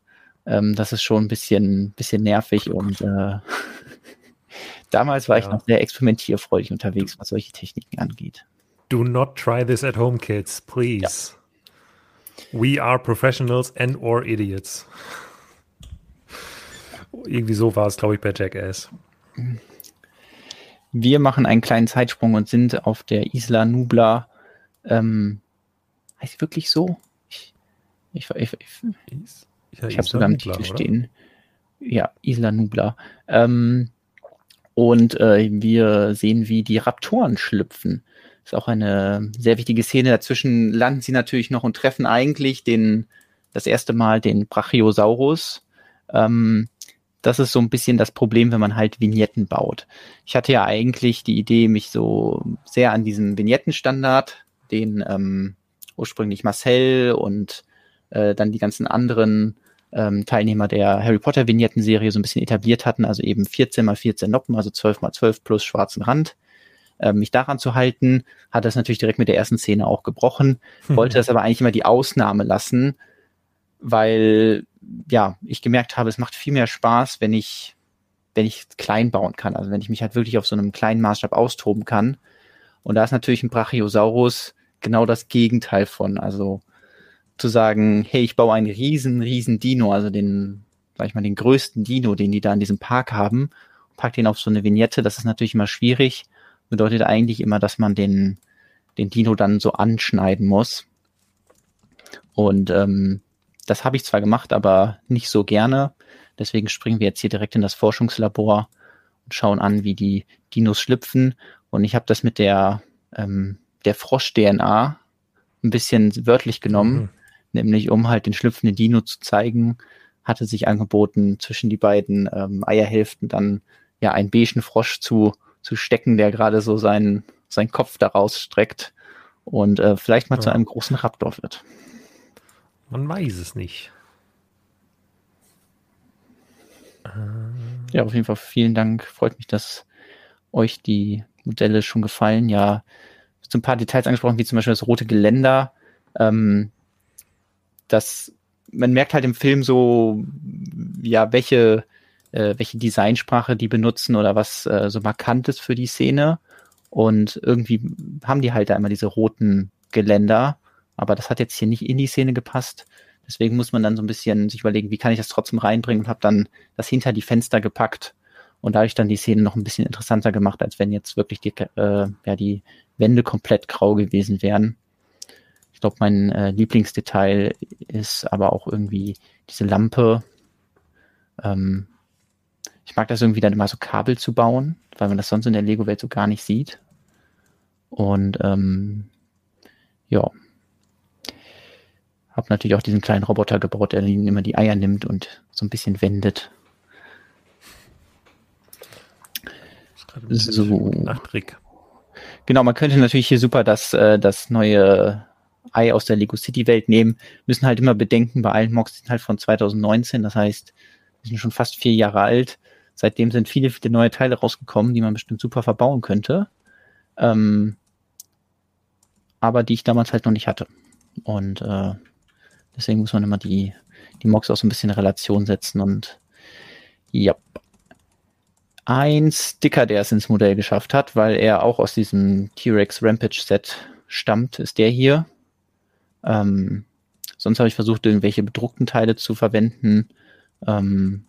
ähm, das ist schon ein bisschen, bisschen nervig und äh, damals war ja. ich noch sehr experimentierfreudig unterwegs, was solche Techniken angeht. Do not try this at home, kids, please. Ja. We are professionals and or idiots. Irgendwie so war es, glaube ich, bei Jackass. Wir machen einen kleinen Zeitsprung und sind auf der Isla Nubla. Ähm, heißt wirklich so? Ich, ich, ich, ich, ja, ich habe sogar im Titel stehen. Ja, Isla Nubla. Ähm, und äh, wir sehen, wie die Raptoren schlüpfen. Ist auch eine sehr wichtige Szene. Dazwischen landen sie natürlich noch und treffen eigentlich den, das erste Mal den Brachiosaurus. Ähm, das ist so ein bisschen das Problem, wenn man halt Vignetten baut. Ich hatte ja eigentlich die Idee, mich so sehr an diesem Vignettenstandard, den ähm, ursprünglich Marcel und äh, dann die ganzen anderen ähm, Teilnehmer der Harry Potter Vignetten-Serie so ein bisschen etabliert hatten, also eben 14 mal 14 Noppen, also 12 mal 12 plus schwarzen Rand, äh, mich daran zu halten, hat das natürlich direkt mit der ersten Szene auch gebrochen, hm. wollte das aber eigentlich immer die Ausnahme lassen, weil ja, ich gemerkt habe, es macht viel mehr Spaß, wenn ich wenn ich klein bauen kann, also wenn ich mich halt wirklich auf so einem kleinen Maßstab austoben kann. Und da ist natürlich ein Brachiosaurus genau das Gegenteil von. Also zu sagen, hey, ich baue einen riesen, riesen Dino, also den, sag ich mal, den größten Dino, den die da in diesem Park haben, pack den auf so eine Vignette, das ist natürlich immer schwierig. Bedeutet eigentlich immer, dass man den, den Dino dann so anschneiden muss. Und ähm, das habe ich zwar gemacht, aber nicht so gerne. Deswegen springen wir jetzt hier direkt in das Forschungslabor und schauen an, wie die Dinos schlüpfen. Und ich habe das mit der, ähm, der Frosch-DNA ein bisschen wörtlich genommen. Mhm nämlich um halt den schlüpfenden Dino zu zeigen, hatte sich angeboten, zwischen die beiden ähm, Eierhälften dann ja einen beigen Frosch zu, zu stecken, der gerade so seinen, seinen Kopf daraus streckt und äh, vielleicht mal ja. zu einem großen Raptor wird. Man weiß es nicht. Ja, auf jeden Fall vielen Dank. Freut mich, dass euch die Modelle schon gefallen. Ja, so ein paar Details angesprochen, wie zum Beispiel das rote Geländer. Ähm, dass man merkt halt im Film so, ja, welche, äh, welche Designsprache die benutzen oder was äh, so markant ist für die Szene. Und irgendwie haben die halt da immer diese roten Geländer. Aber das hat jetzt hier nicht in die Szene gepasst. Deswegen muss man dann so ein bisschen sich überlegen, wie kann ich das trotzdem reinbringen und habe dann das hinter die Fenster gepackt und dadurch dann die Szene noch ein bisschen interessanter gemacht, als wenn jetzt wirklich die, äh, ja, die Wände komplett grau gewesen wären. Ich glaube, mein äh, Lieblingsdetail ist aber auch irgendwie diese Lampe. Ähm, ich mag das irgendwie dann immer so Kabel zu bauen, weil man das sonst in der Lego-Welt so gar nicht sieht. Und ähm, ja, habe natürlich auch diesen kleinen Roboter gebaut, der ihnen immer die Eier nimmt und so ein bisschen wendet. So. Nachtrick. Genau, man könnte natürlich hier super das, äh, das neue Ei aus der Lego City Welt nehmen, müssen halt immer bedenken, bei allen Mocks sind halt von 2019, das heißt, die sind schon fast vier Jahre alt. Seitdem sind viele, viele neue Teile rausgekommen, die man bestimmt super verbauen könnte. Ähm, aber die ich damals halt noch nicht hatte. Und äh, deswegen muss man immer die, die Mox auch so ein bisschen in Relation setzen und ja. Ein Sticker, der es ins Modell geschafft hat, weil er auch aus diesem T-Rex Rampage Set stammt, ist der hier. Ähm, sonst habe ich versucht, irgendwelche bedruckten Teile zu verwenden. Ähm,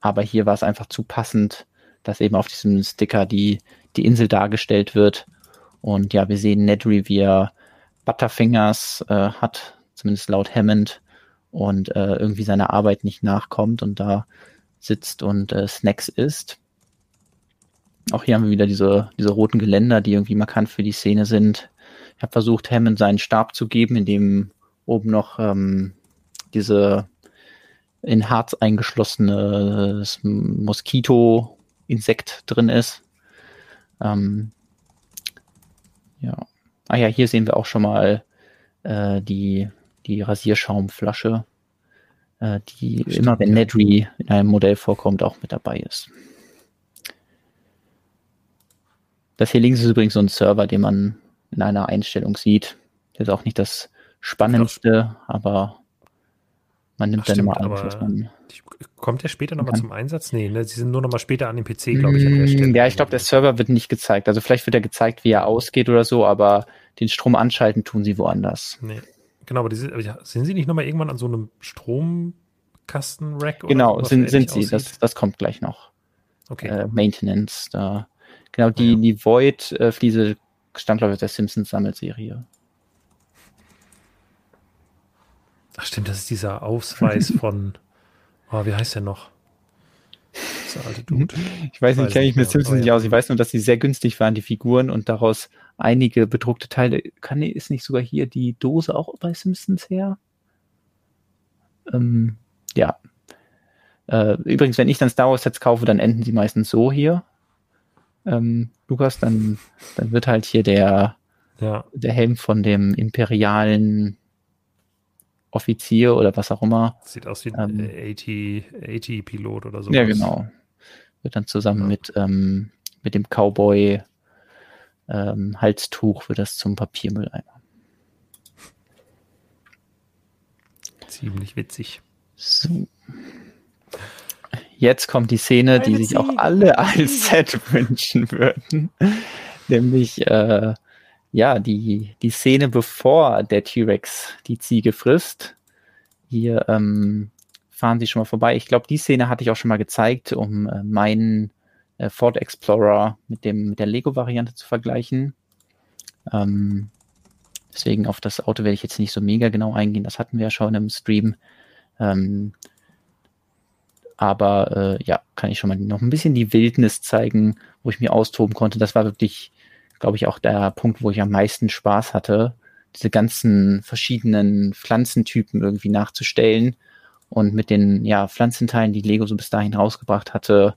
aber hier war es einfach zu passend, dass eben auf diesem Sticker die, die Insel dargestellt wird. Und ja, wir sehen Nedry, wie er Butterfingers äh, hat, zumindest laut Hammond, und äh, irgendwie seiner Arbeit nicht nachkommt und da sitzt und äh, Snacks isst. Auch hier haben wir wieder diese, diese roten Geländer, die irgendwie markant für die Szene sind. Ich habe versucht, Hammond seinen Stab zu geben, in dem oben noch ähm, diese in Harz eingeschlossene Moskito-Insekt drin ist. Ähm, ja. Ah ja, hier sehen wir auch schon mal äh, die, die Rasierschaumpflasche, äh, die Stimmt, immer, wenn Nedry in einem Modell vorkommt, auch mit dabei ist. Das hier links ist übrigens so ein Server, den man in einer Einstellung sieht. Das ist auch nicht das Spannendste, aber man nimmt Ach, dann stimmt, immer alles, man. Kommt der später nochmal zum Einsatz? Nee, ne? sie sind nur nochmal später an dem PC, glaube ich. An der Stelle. Ja, ich glaube, der Server wird nicht gezeigt. Also vielleicht wird er gezeigt, wie er ausgeht oder so, aber den Strom anschalten tun sie woanders. Nee. Genau, aber, diese, aber sind sie nicht nochmal irgendwann an so einem Stromkasten-Rack? Genau, sind, sind sie. Das, das kommt gleich noch. Okay. Äh, Maintenance, da. Genau, die, ja. die Void-Fliese stammt, glaube ich, aus der Simpsons-Sammelserie. Ach stimmt, das ist dieser Ausweis von, oh, wie heißt der noch? Der alte Dude. Ich weiß nicht, kenne ich mit Simpsons nicht aus. Ich weiß nur, dass sie sehr günstig waren, die Figuren, und daraus einige bedruckte Teile. Kann, ist nicht sogar hier die Dose auch bei Simpsons her? Ähm, ja. Äh, übrigens, wenn ich dann Star Wars Sets kaufe, dann enden sie meistens so hier. Ähm, Lukas, dann, dann wird halt hier der, ja. der Helm von dem imperialen Offizier oder was auch immer. Sieht aus wie ein ähm, AT-Pilot oder so. Ja, genau. Wird dann zusammen ja. mit, ähm, mit dem Cowboy ähm, Halstuch wird das zum Papiermülleimer. Ziemlich witzig. So. Jetzt kommt die Szene, die sich auch alle als Set wünschen würden. Nämlich äh, ja, die, die Szene, bevor der T-Rex die Ziege frisst. Hier ähm, fahren sie schon mal vorbei. Ich glaube, die Szene hatte ich auch schon mal gezeigt, um äh, meinen äh, Ford Explorer mit dem mit der Lego-Variante zu vergleichen. Ähm, deswegen auf das Auto werde ich jetzt nicht so mega genau eingehen. Das hatten wir ja schon im Stream. Ähm, aber äh, ja, kann ich schon mal noch ein bisschen die Wildnis zeigen, wo ich mir austoben konnte. Das war wirklich glaube ich, auch der Punkt, wo ich am meisten Spaß hatte, diese ganzen verschiedenen Pflanzentypen irgendwie nachzustellen und mit den ja, Pflanzenteilen, die Lego so bis dahin rausgebracht hatte,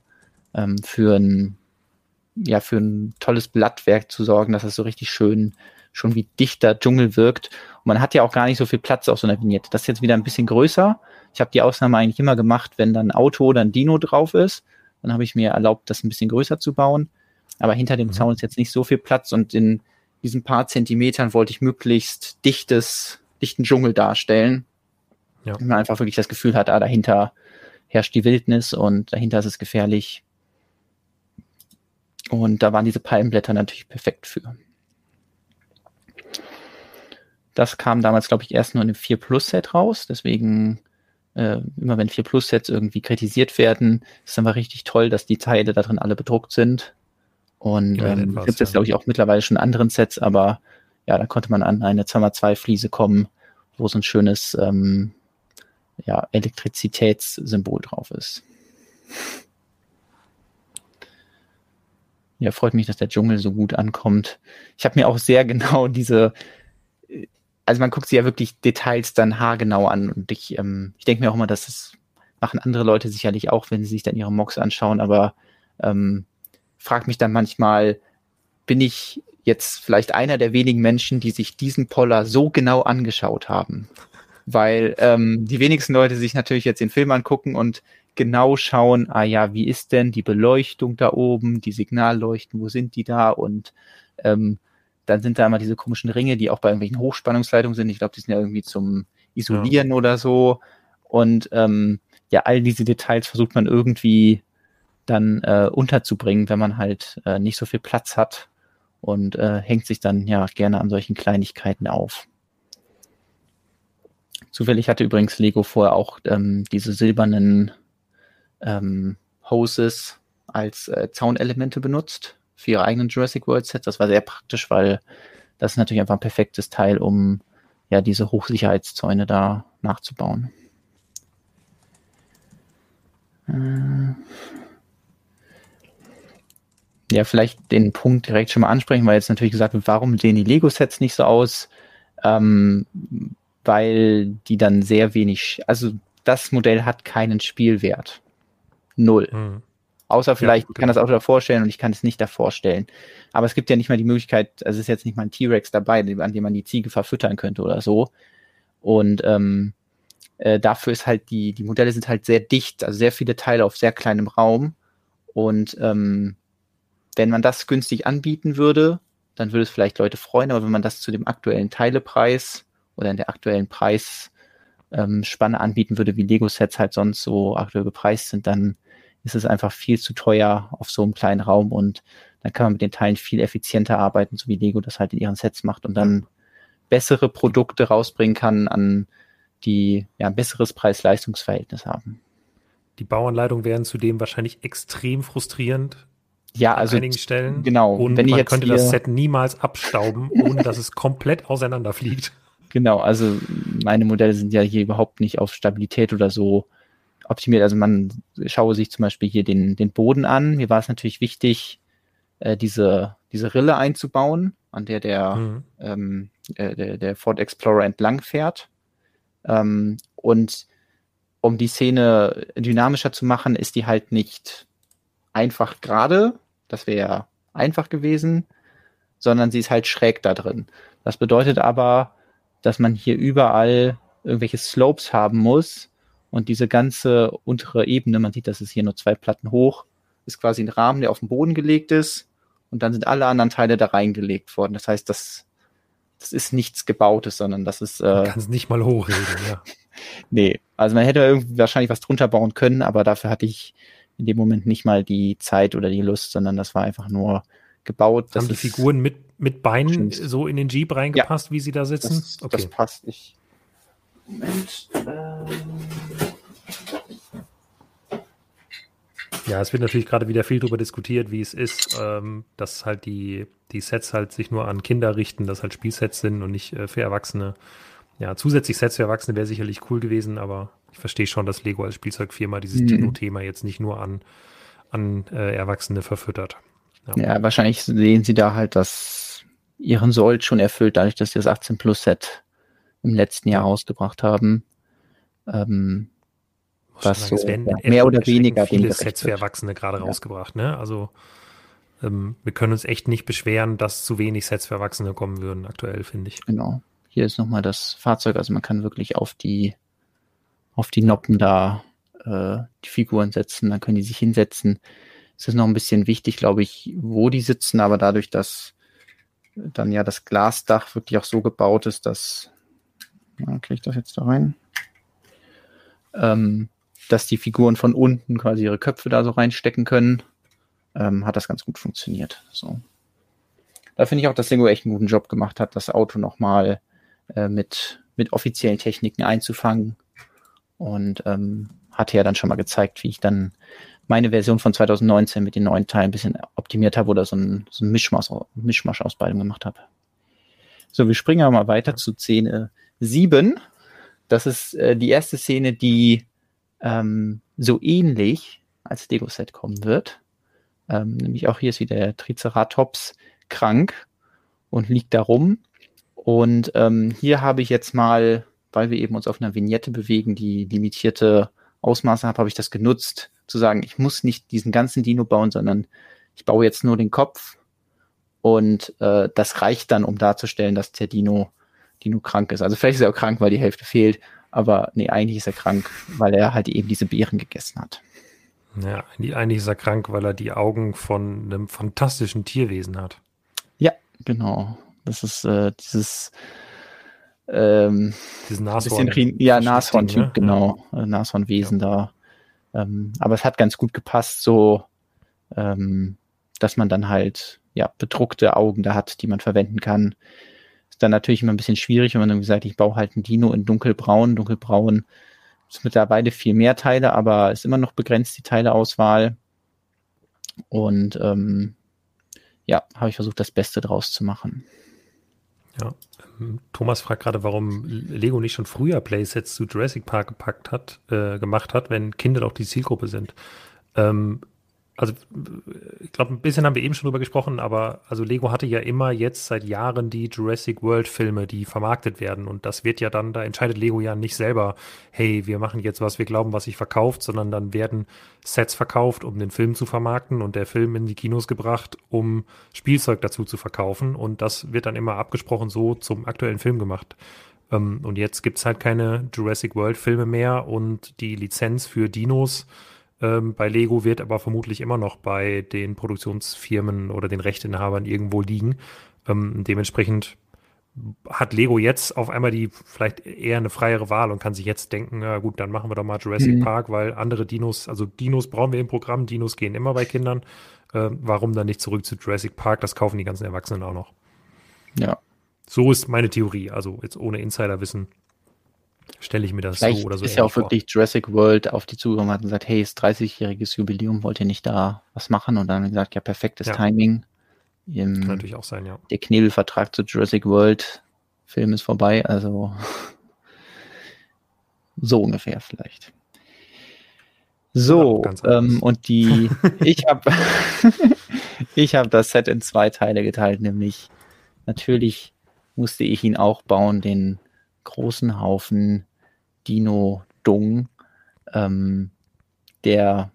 ähm, für ein ja, für ein tolles Blattwerk zu sorgen, dass es so richtig schön schon wie dichter Dschungel wirkt. Und man hat ja auch gar nicht so viel Platz auf so einer Vignette. Das ist jetzt wieder ein bisschen größer. Ich habe die Ausnahme eigentlich immer gemacht, wenn dann ein Auto oder ein Dino drauf ist. Dann habe ich mir erlaubt, das ein bisschen größer zu bauen. Aber hinter dem mhm. Zaun ist jetzt nicht so viel Platz und in diesen paar Zentimetern wollte ich möglichst dichtes, dichten Dschungel darstellen. Ja. Und man einfach wirklich das Gefühl hat, ah, dahinter herrscht die Wildnis und dahinter ist es gefährlich. Und da waren diese Palmblätter natürlich perfekt für. Das kam damals, glaube ich, erst nur in dem 4 Plus Set raus. Deswegen, äh, immer wenn 4 Plus Sets irgendwie kritisiert werden, ist es immer richtig toll, dass die Teile da drin alle bedruckt sind. Und ähm, gibt es ja. glaube ich, auch mittlerweile schon in anderen Sets, aber ja, da konnte man an eine 2x2-Fliese kommen, wo so ein schönes ähm, ja, Elektrizitätssymbol drauf ist. Ja, freut mich, dass der Dschungel so gut ankommt. Ich habe mir auch sehr genau diese, also man guckt sich ja wirklich Details dann haargenau an und ich, ähm, ich denke mir auch immer, dass das machen andere Leute sicherlich auch, wenn sie sich dann ihre Mocks anschauen, aber ähm, frage mich dann manchmal, bin ich jetzt vielleicht einer der wenigen Menschen, die sich diesen Poller so genau angeschaut haben? Weil ähm, die wenigsten Leute sich natürlich jetzt den Film angucken und genau schauen, ah ja, wie ist denn die Beleuchtung da oben, die Signalleuchten, wo sind die da? Und ähm, dann sind da immer diese komischen Ringe, die auch bei irgendwelchen Hochspannungsleitungen sind. Ich glaube, die sind ja irgendwie zum Isolieren ja. oder so. Und ähm, ja, all diese Details versucht man irgendwie dann äh, unterzubringen, wenn man halt äh, nicht so viel Platz hat und äh, hängt sich dann ja gerne an solchen Kleinigkeiten auf. Zufällig hatte übrigens Lego vorher auch ähm, diese silbernen ähm, Hoses als äh, Zaunelemente benutzt für ihre eigenen Jurassic World Sets. Das war sehr praktisch, weil das ist natürlich einfach ein perfektes Teil, um ja diese Hochsicherheitszäune da nachzubauen. Äh, ja, vielleicht den Punkt direkt schon mal ansprechen, weil jetzt natürlich gesagt wird, warum sehen die Lego-Sets nicht so aus? Ähm, weil die dann sehr wenig, also das Modell hat keinen Spielwert. Null. Mhm. Außer vielleicht, ja, ich kann das Auto davor stellen und ich kann es nicht davor stellen. Aber es gibt ja nicht mal die Möglichkeit, also es ist jetzt nicht mal ein T-Rex dabei, an dem man die Ziege verfüttern könnte oder so. Und ähm, äh, dafür ist halt die, die Modelle sind halt sehr dicht, also sehr viele Teile auf sehr kleinem Raum. Und ähm, wenn man das günstig anbieten würde, dann würde es vielleicht Leute freuen, aber wenn man das zu dem aktuellen Teilepreis oder in der aktuellen Preisspanne ähm, anbieten würde, wie Lego-Sets halt sonst so aktuell bepreist sind, dann ist es einfach viel zu teuer auf so einem kleinen Raum und dann kann man mit den Teilen viel effizienter arbeiten, so wie Lego das halt in ihren Sets macht und dann bessere Produkte rausbringen kann, an die ja ein besseres Preis-Leistungs-Verhältnis haben. Die Bauanleitungen wären zudem wahrscheinlich extrem frustrierend. Ja, also an einigen Stellen. Genau. Und wenn man könnte das Set niemals abstauben, ohne dass es komplett auseinanderfliegt. Genau, also meine Modelle sind ja hier überhaupt nicht auf Stabilität oder so optimiert. Also man schaue sich zum Beispiel hier den, den Boden an. Mir war es natürlich wichtig, äh, diese, diese Rille einzubauen, an der der, mhm. ähm, äh, der, der Ford Explorer entlang fährt. Ähm, und um die Szene dynamischer zu machen, ist die halt nicht einfach gerade. Das wäre einfach gewesen, sondern sie ist halt schräg da drin. Das bedeutet aber, dass man hier überall irgendwelche Slopes haben muss, und diese ganze untere Ebene, man sieht, das ist hier nur zwei Platten hoch, ist quasi ein Rahmen, der auf den Boden gelegt ist. Und dann sind alle anderen Teile da reingelegt worden. Das heißt, das, das ist nichts Gebautes, sondern das ist. Äh, man kann es nicht mal hochreden, ja. nee, also man hätte irgendwie wahrscheinlich was drunter bauen können, aber dafür hatte ich in dem Moment nicht mal die Zeit oder die Lust, sondern das war einfach nur gebaut. Haben die Figuren mit, mit Beinen so in den Jeep reingepasst, ja, wie sie da sitzen? Das, okay. das passt. Ich, Moment. Ähm ja, es wird natürlich gerade wieder viel darüber diskutiert, wie es ist, ähm, dass halt die, die Sets halt sich nur an Kinder richten, dass halt Spielsets sind und nicht äh, für Erwachsene. Ja, zusätzlich Sets für Erwachsene wäre sicherlich cool gewesen, aber ich verstehe schon, dass Lego als Spielzeugfirma dieses mhm. Dino-Thema jetzt nicht nur an, an äh, Erwachsene verfüttert. Ja. ja. wahrscheinlich sehen sie da halt, dass ihren Sold schon erfüllt, dadurch, dass sie das 18 Plus Set im letzten Jahr rausgebracht haben. Ähm, was sagen, so, ja, mehr oder weniger viele Sets für Erwachsene gerade ja. rausgebracht. Ne? Also ähm, wir können uns echt nicht beschweren, dass zu wenig Sets für Erwachsene kommen würden aktuell, finde ich. Genau. Hier ist nochmal das Fahrzeug, also man kann wirklich auf die auf die Noppen da äh, die Figuren setzen, dann können die sich hinsetzen. Es ist noch ein bisschen wichtig, glaube ich, wo die sitzen, aber dadurch, dass dann ja das Glasdach wirklich auch so gebaut ist, dass ja, kriege ich das jetzt da rein? Ähm, dass die Figuren von unten quasi ihre Köpfe da so reinstecken können, ähm, hat das ganz gut funktioniert. So. Da finde ich auch, dass Lego echt einen guten Job gemacht hat, das Auto nochmal äh, mit, mit offiziellen Techniken einzufangen. Und ähm, hatte ja dann schon mal gezeigt, wie ich dann meine Version von 2019 mit den neuen Teilen ein bisschen optimiert habe oder so ein, so ein Mischmasch, Mischmasch aus beidem gemacht habe. So, wir springen aber mal weiter zu Szene 7. Das ist äh, die erste Szene, die ähm, so ähnlich als Lego-Set kommen wird. Ähm, nämlich auch hier ist wieder der Triceratops krank und liegt da rum. Und ähm, hier habe ich jetzt mal, weil wir eben uns auf einer Vignette bewegen, die limitierte Ausmaße habe, habe ich das genutzt, zu sagen, ich muss nicht diesen ganzen Dino bauen, sondern ich baue jetzt nur den Kopf. Und äh, das reicht dann, um darzustellen, dass der Dino die nur krank ist. Also vielleicht ist er auch krank, weil die Hälfte fehlt, aber nee, eigentlich ist er krank, weil er halt eben diese Beeren gegessen hat. Ja, eigentlich ist er krank, weil er die Augen von einem fantastischen Tierwesen hat. Ja, genau. Das ist äh, dieses ähm, Diesen Nashorn. bisschen, ja, Nashorn-Typ, ne? genau. Ja. Nashornwesen da. Ähm, aber es hat ganz gut gepasst, so ähm, dass man dann halt ja bedruckte Augen da hat, die man verwenden kann. Dann natürlich immer ein bisschen schwierig, wenn man dann gesagt, ich baue halt ein Dino in dunkelbraun. Dunkelbraun ist mittlerweile viel mehr Teile, aber ist immer noch begrenzt die Teileauswahl. Und ähm, ja, habe ich versucht, das Beste draus zu machen. Ja, ähm, Thomas fragt gerade, warum Lego nicht schon früher Playsets zu Jurassic Park gepackt hat, äh, gemacht hat, wenn Kinder doch die Zielgruppe sind. Ähm, also ich glaube, ein bisschen haben wir eben schon drüber gesprochen, aber also Lego hatte ja immer jetzt seit Jahren die Jurassic World Filme, die vermarktet werden und das wird ja dann, da entscheidet Lego ja nicht selber, hey, wir machen jetzt was, wir glauben, was sich verkauft, sondern dann werden Sets verkauft, um den Film zu vermarkten und der Film in die Kinos gebracht, um Spielzeug dazu zu verkaufen und das wird dann immer abgesprochen so zum aktuellen Film gemacht. Ähm, und jetzt gibt es halt keine Jurassic World Filme mehr und die Lizenz für Dinos ähm, bei Lego wird aber vermutlich immer noch bei den Produktionsfirmen oder den Rechteinhabern irgendwo liegen. Ähm, dementsprechend hat Lego jetzt auf einmal die vielleicht eher eine freiere Wahl und kann sich jetzt denken, ja gut, dann machen wir doch mal Jurassic mhm. Park, weil andere Dinos, also Dinos brauchen wir im Programm, Dinos gehen immer bei Kindern. Äh, warum dann nicht zurück zu Jurassic Park? Das kaufen die ganzen Erwachsenen auch noch. Ja. So ist meine Theorie, also jetzt ohne Insiderwissen stelle ich mir das Vielleicht so oder so ist ja auch vor. wirklich Jurassic World auf die zugekommen hat und gesagt, hey, ist 30-jähriges Jubiläum, wollt ihr nicht da was machen? Und dann gesagt, ja, perfektes Ja. Timing. Im, Kann natürlich auch sein, ja. der Knebelvertrag zu Jurassic World Film ist vorbei, also so ungefähr vielleicht. So, ähm, und die, ich habe ich habe das Set in zwei Teile geteilt, nämlich natürlich musste ich ihn auch bauen, den großen Haufen Dino Dung, ähm, der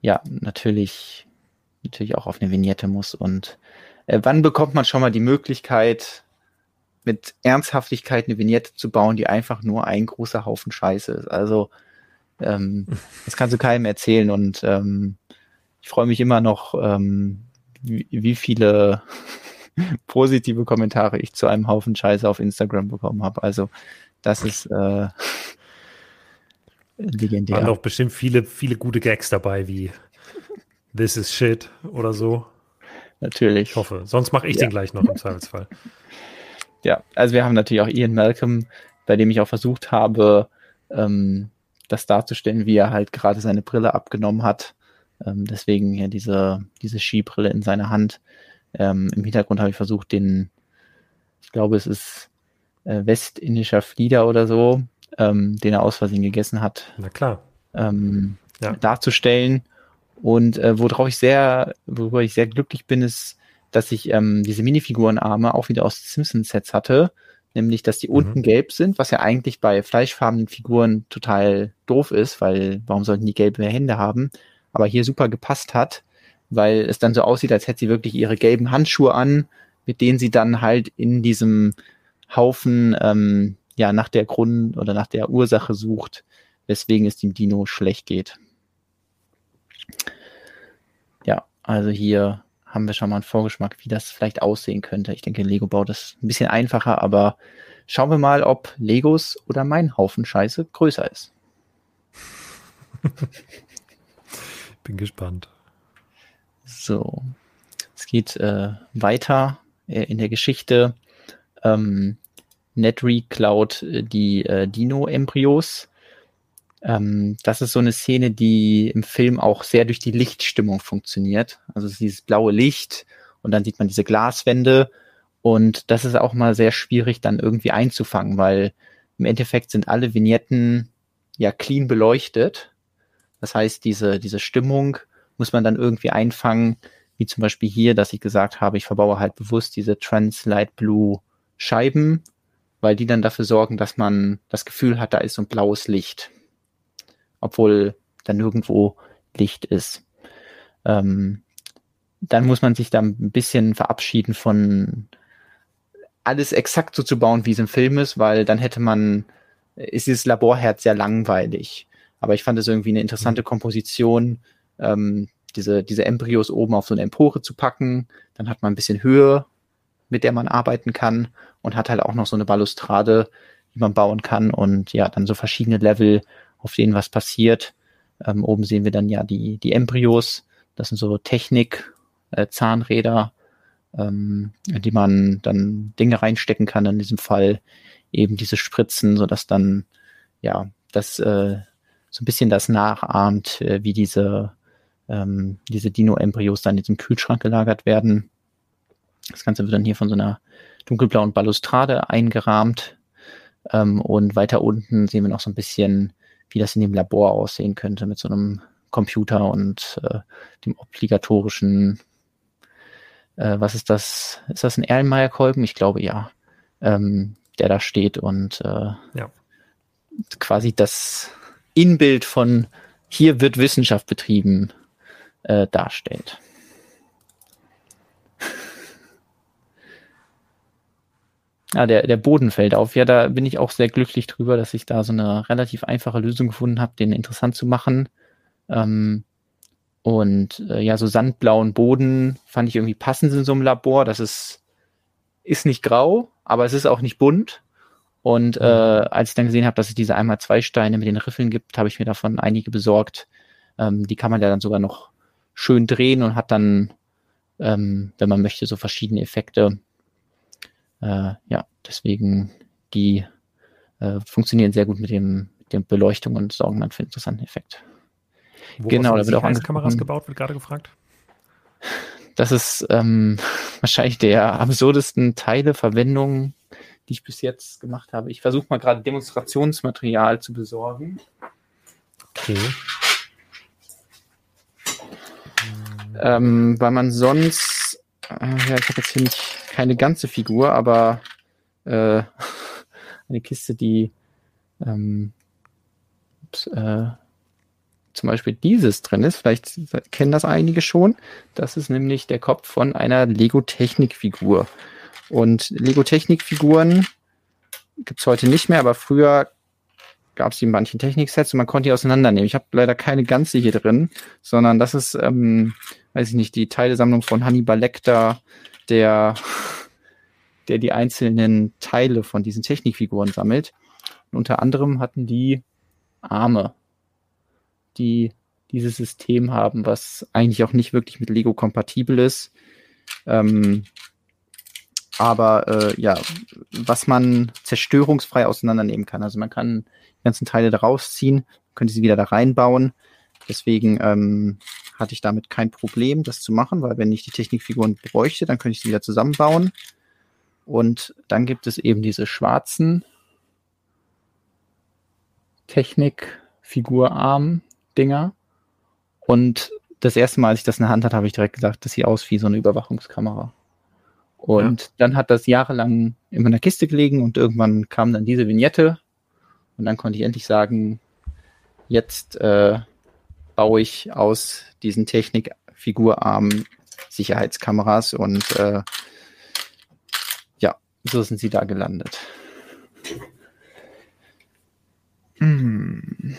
ja natürlich natürlich auch auf eine Vignette muss und äh, wann bekommt man schon mal die Möglichkeit mit Ernsthaftigkeit eine Vignette zu bauen, die einfach nur ein großer Haufen Scheiße ist. Also ähm, das kannst du keinem erzählen und ähm, ich freue mich immer noch, ähm, wie, wie viele positive Kommentare ich zu einem Haufen Scheiße auf Instagram bekommen habe. Also das ist äh, legendär. Waren doch bestimmt viele, viele gute Gags dabei, wie This is shit oder so. Natürlich. Ich hoffe. Sonst mache ich Ja. den gleich noch im Zweifelsfall. Ja, also wir haben natürlich auch Ian Malcolm, bei dem ich auch versucht habe, ähm, das darzustellen, wie er halt gerade seine Brille abgenommen hat. Ähm, deswegen hier diese, diese Skibrille in seiner Hand. Ähm, Im Hintergrund habe ich versucht, den, ich glaube, es ist äh, westindischer Flieder oder so, ähm, den er aus Versehen gegessen hat, Na klar. ähm, Ja. darzustellen. Und äh, worauf ich sehr, worüber ich sehr glücklich bin, ist, dass ich ähm, diese Minifigurenarme auch wieder aus Simpsons-Sets hatte. Nämlich, dass die Mhm. unten gelb sind, was ja eigentlich bei fleischfarbenen Figuren total doof ist, weil warum sollten die gelbe Hände haben? Aber hier super gepasst hat, weil es dann so aussieht, als hätte sie wirklich ihre gelben Handschuhe an, mit denen sie dann halt in diesem Haufen ähm, ja nach der Grund oder nach der Ursache sucht, weswegen es dem Dino schlecht geht. Ja, also hier haben wir schon mal einen Vorgeschmack, wie das vielleicht aussehen könnte. Ich denke, Lego baut das ein bisschen einfacher, aber schauen wir mal, ob Legos oder mein Haufen Scheiße größer ist. Bin gespannt. So, es geht äh, weiter äh, in der Geschichte. Ähm, Nedry klaut äh, die äh, Dino-Embryos. Ähm, das ist so eine Szene, die im Film auch sehr durch die Lichtstimmung funktioniert. Also dieses blaue Licht und dann sieht man diese Glaswände und das ist auch mal sehr schwierig dann irgendwie einzufangen, weil im Endeffekt sind alle Vignetten ja clean beleuchtet. Das heißt, diese, diese Stimmung muss man dann irgendwie einfangen, wie zum Beispiel hier, dass ich gesagt habe, ich verbaue halt bewusst diese Translight Blue Scheiben, weil die dann dafür sorgen, dass man das Gefühl hat, da ist so ein blaues Licht. Obwohl da nirgendwo Licht ist. Ähm, dann muss man sich dann ein bisschen verabschieden von alles exakt so zu bauen, wie es im Film ist, weil dann hätte man, ist dieses Laborherz sehr langweilig. Aber ich fand es irgendwie eine interessante Komposition, ähm, diese, diese Embryos oben auf so eine Empore zu packen. Dann hat man ein bisschen Höhe mit der man arbeiten kann und hat halt auch noch so eine Balustrade, die man bauen kann und ja, dann so verschiedene Level, auf denen was passiert. Ähm, oben sehen wir dann ja die, die Embryos. Das sind so Technik, äh, Zahnräder, ähm, in die man dann Dinge reinstecken kann. In diesem Fall eben diese Spritzen, so dass dann ja das äh, so ein bisschen das nachahmt, äh, wie diese ähm, diese Dino-Embryos dann in diesem Kühlschrank gelagert werden. Das Ganze wird dann hier von so einer dunkelblauen Balustrade eingerahmt. Ähm, und weiter unten sehen wir noch so ein bisschen, wie das in dem Labor aussehen könnte mit so einem Computer und äh, dem obligatorischen, äh, was ist das? Ist das ein Erlenmeyer-Kolben? Ich glaube ja. Ähm, der da steht und äh, ja. quasi das Inbild von hier wird Wissenschaft betrieben äh, darstellt. Ah, der, der Boden fällt auf. Ja, da bin ich auch sehr glücklich drüber, dass ich da so eine relativ einfache Lösung gefunden habe, den interessant zu machen. Ähm, und äh, ja, so sandblauen Boden fand ich irgendwie passend in so einem Labor. Das ist, ist nicht grau, aber es ist auch nicht bunt. Und äh, mhm. als ich dann gesehen habe, dass es diese einmal zwei Steine mit den Riffeln gibt, habe ich mir davon einige besorgt. Ähm, die kann man ja dann sogar noch schön drehen und hat dann, ähm, wenn man möchte, so verschiedene Effekte. Äh, ja, deswegen die äh, funktionieren sehr gut mit dem, mit der Beleuchtung und sorgen dann für einen interessanten Effekt. Woraus genau, da wird auch Kameras gebaut, wird gerade gefragt. Das ist ähm, wahrscheinlich der absurdesten Teileverwendung, die ich bis jetzt gemacht habe. Ich versuche mal gerade Demonstrationsmaterial zu besorgen. Okay. Ähm, weil man sonst, äh, ja, ich habe jetzt hier nicht keine ganze Figur, aber äh, eine Kiste, die ähm, äh, zum Beispiel dieses drin ist. Vielleicht kennen das einige schon. Das ist nämlich der Kopf von einer Lego-Technik-Figur. Und Lego-Technik-Figuren gibt's heute nicht mehr, aber früher gab es die in manchen Technik-Sets und man konnte die auseinandernehmen. Ich habe leider keine ganze hier drin, sondern das ist ähm, weiß ich nicht, die Teilesammlung von Hannibal Lecter, der, der die einzelnen Teile von diesen Technikfiguren sammelt. Und unter anderem hatten die Arme, die dieses System haben, was eigentlich auch nicht wirklich mit Lego kompatibel ist. Ähm, aber äh, ja, was man zerstörungsfrei auseinandernehmen kann. Also man kann ganzen Teile da rausziehen, könnte sie wieder da reinbauen. Deswegen ähm, hatte ich damit kein Problem, das zu machen, weil wenn ich die Technikfiguren bräuchte, dann könnte ich sie wieder zusammenbauen. Und dann gibt es eben diese schwarzen Technikfigurarm-Dinger. Und das erste Mal, als ich das in der Hand hatte, habe ich direkt gesagt, das sieht aus wie so eine Überwachungskamera. Und ja. dann hat das jahrelang in meiner Kiste gelegen und irgendwann kam dann diese Vignette und dann konnte ich endlich sagen, jetzt äh, baue ich aus diesen Technikfigurarmen Sicherheitskameras und äh, ja, so sind sie da gelandet. Hm.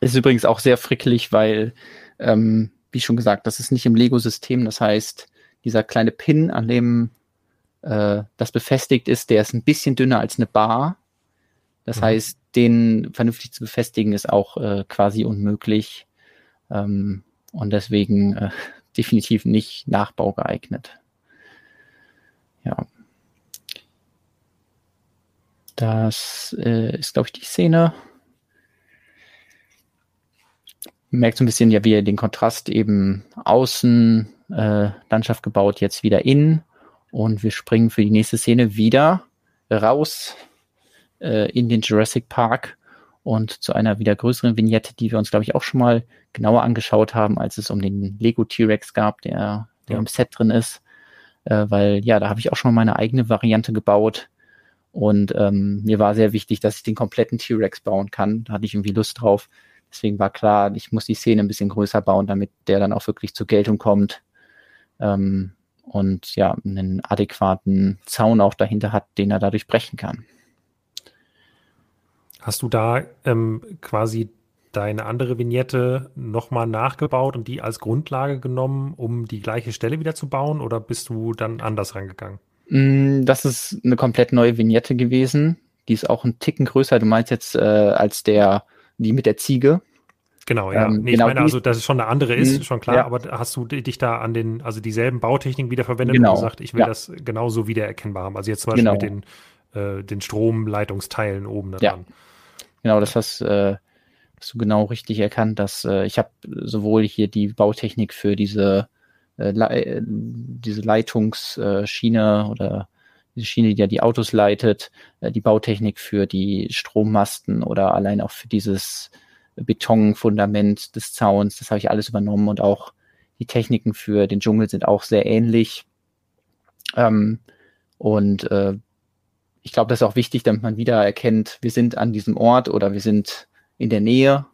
Ist übrigens auch sehr frickelig, weil, ähm, wie schon gesagt, das ist nicht im Lego-System. Das heißt, dieser kleine Pin, an dem äh, das befestigt ist, der ist ein bisschen dünner als eine Bar. Das mhm. heißt, den vernünftig zu befestigen ist auch äh, quasi unmöglich ähm, und deswegen äh, definitiv nicht nachbaugeeignet. Ja. Das äh, ist, glaube ich, die Szene. Merkt so ein bisschen, ja, wie er den Kontrast eben außen äh, Landschaft gebaut, jetzt wieder innen. Und wir springen für die nächste Szene wieder raus äh, in den Jurassic Park und zu einer wieder größeren Vignette, die wir uns, glaube ich, auch schon mal genauer angeschaut haben, als es um den Lego T-Rex gab, der, der ja. im Set drin ist. Äh, weil ja, da habe ich auch schon mal meine eigene Variante gebaut. Und ähm, mir war sehr wichtig, dass ich den kompletten T-Rex bauen kann. Da hatte ich irgendwie Lust drauf. Deswegen war klar, ich muss die Szene ein bisschen größer bauen, damit der dann auch wirklich zur Geltung kommt. Ähm, und ja, einen adäquaten Zaun auch dahinter hat, den er dadurch brechen kann. Hast du da ähm, quasi deine andere Vignette nochmal nachgebaut und die als Grundlage genommen, um die gleiche Stelle wieder zu bauen? Oder bist du dann anders rangegangen? Mm, das ist eine komplett neue Vignette gewesen. Die ist auch ein Ticken größer. Du meinst jetzt äh, als der, die mit der Ziege. Genau, ja. Ähm, nee, genau ich meine, also, dass es schon eine andere ist, mhm, schon klar, ja. aber hast du dich da an den, also dieselben Bautechniken wieder verwendet genau. und gesagt, ich will ja. das genauso wiedererkennbar haben. Also jetzt zum Beispiel genau. mit den, äh, den Stromleitungsteilen oben dran. Ja. Genau, das hast, äh, hast du genau richtig erkannt, dass äh, ich habe sowohl hier die Bautechnik für diese, äh, Le diese Leitungsschiene oder diese Schiene, die ja die Autos leitet, äh, die Bautechnik für die Strommasten oder allein auch für dieses Betonfundament des Zauns, das habe ich alles übernommen und auch die Techniken für den Dschungel sind auch sehr ähnlich. Ähm, und äh, ich glaube, das ist auch wichtig, damit man wieder erkennt, wir sind an diesem Ort oder wir sind in der Nähe.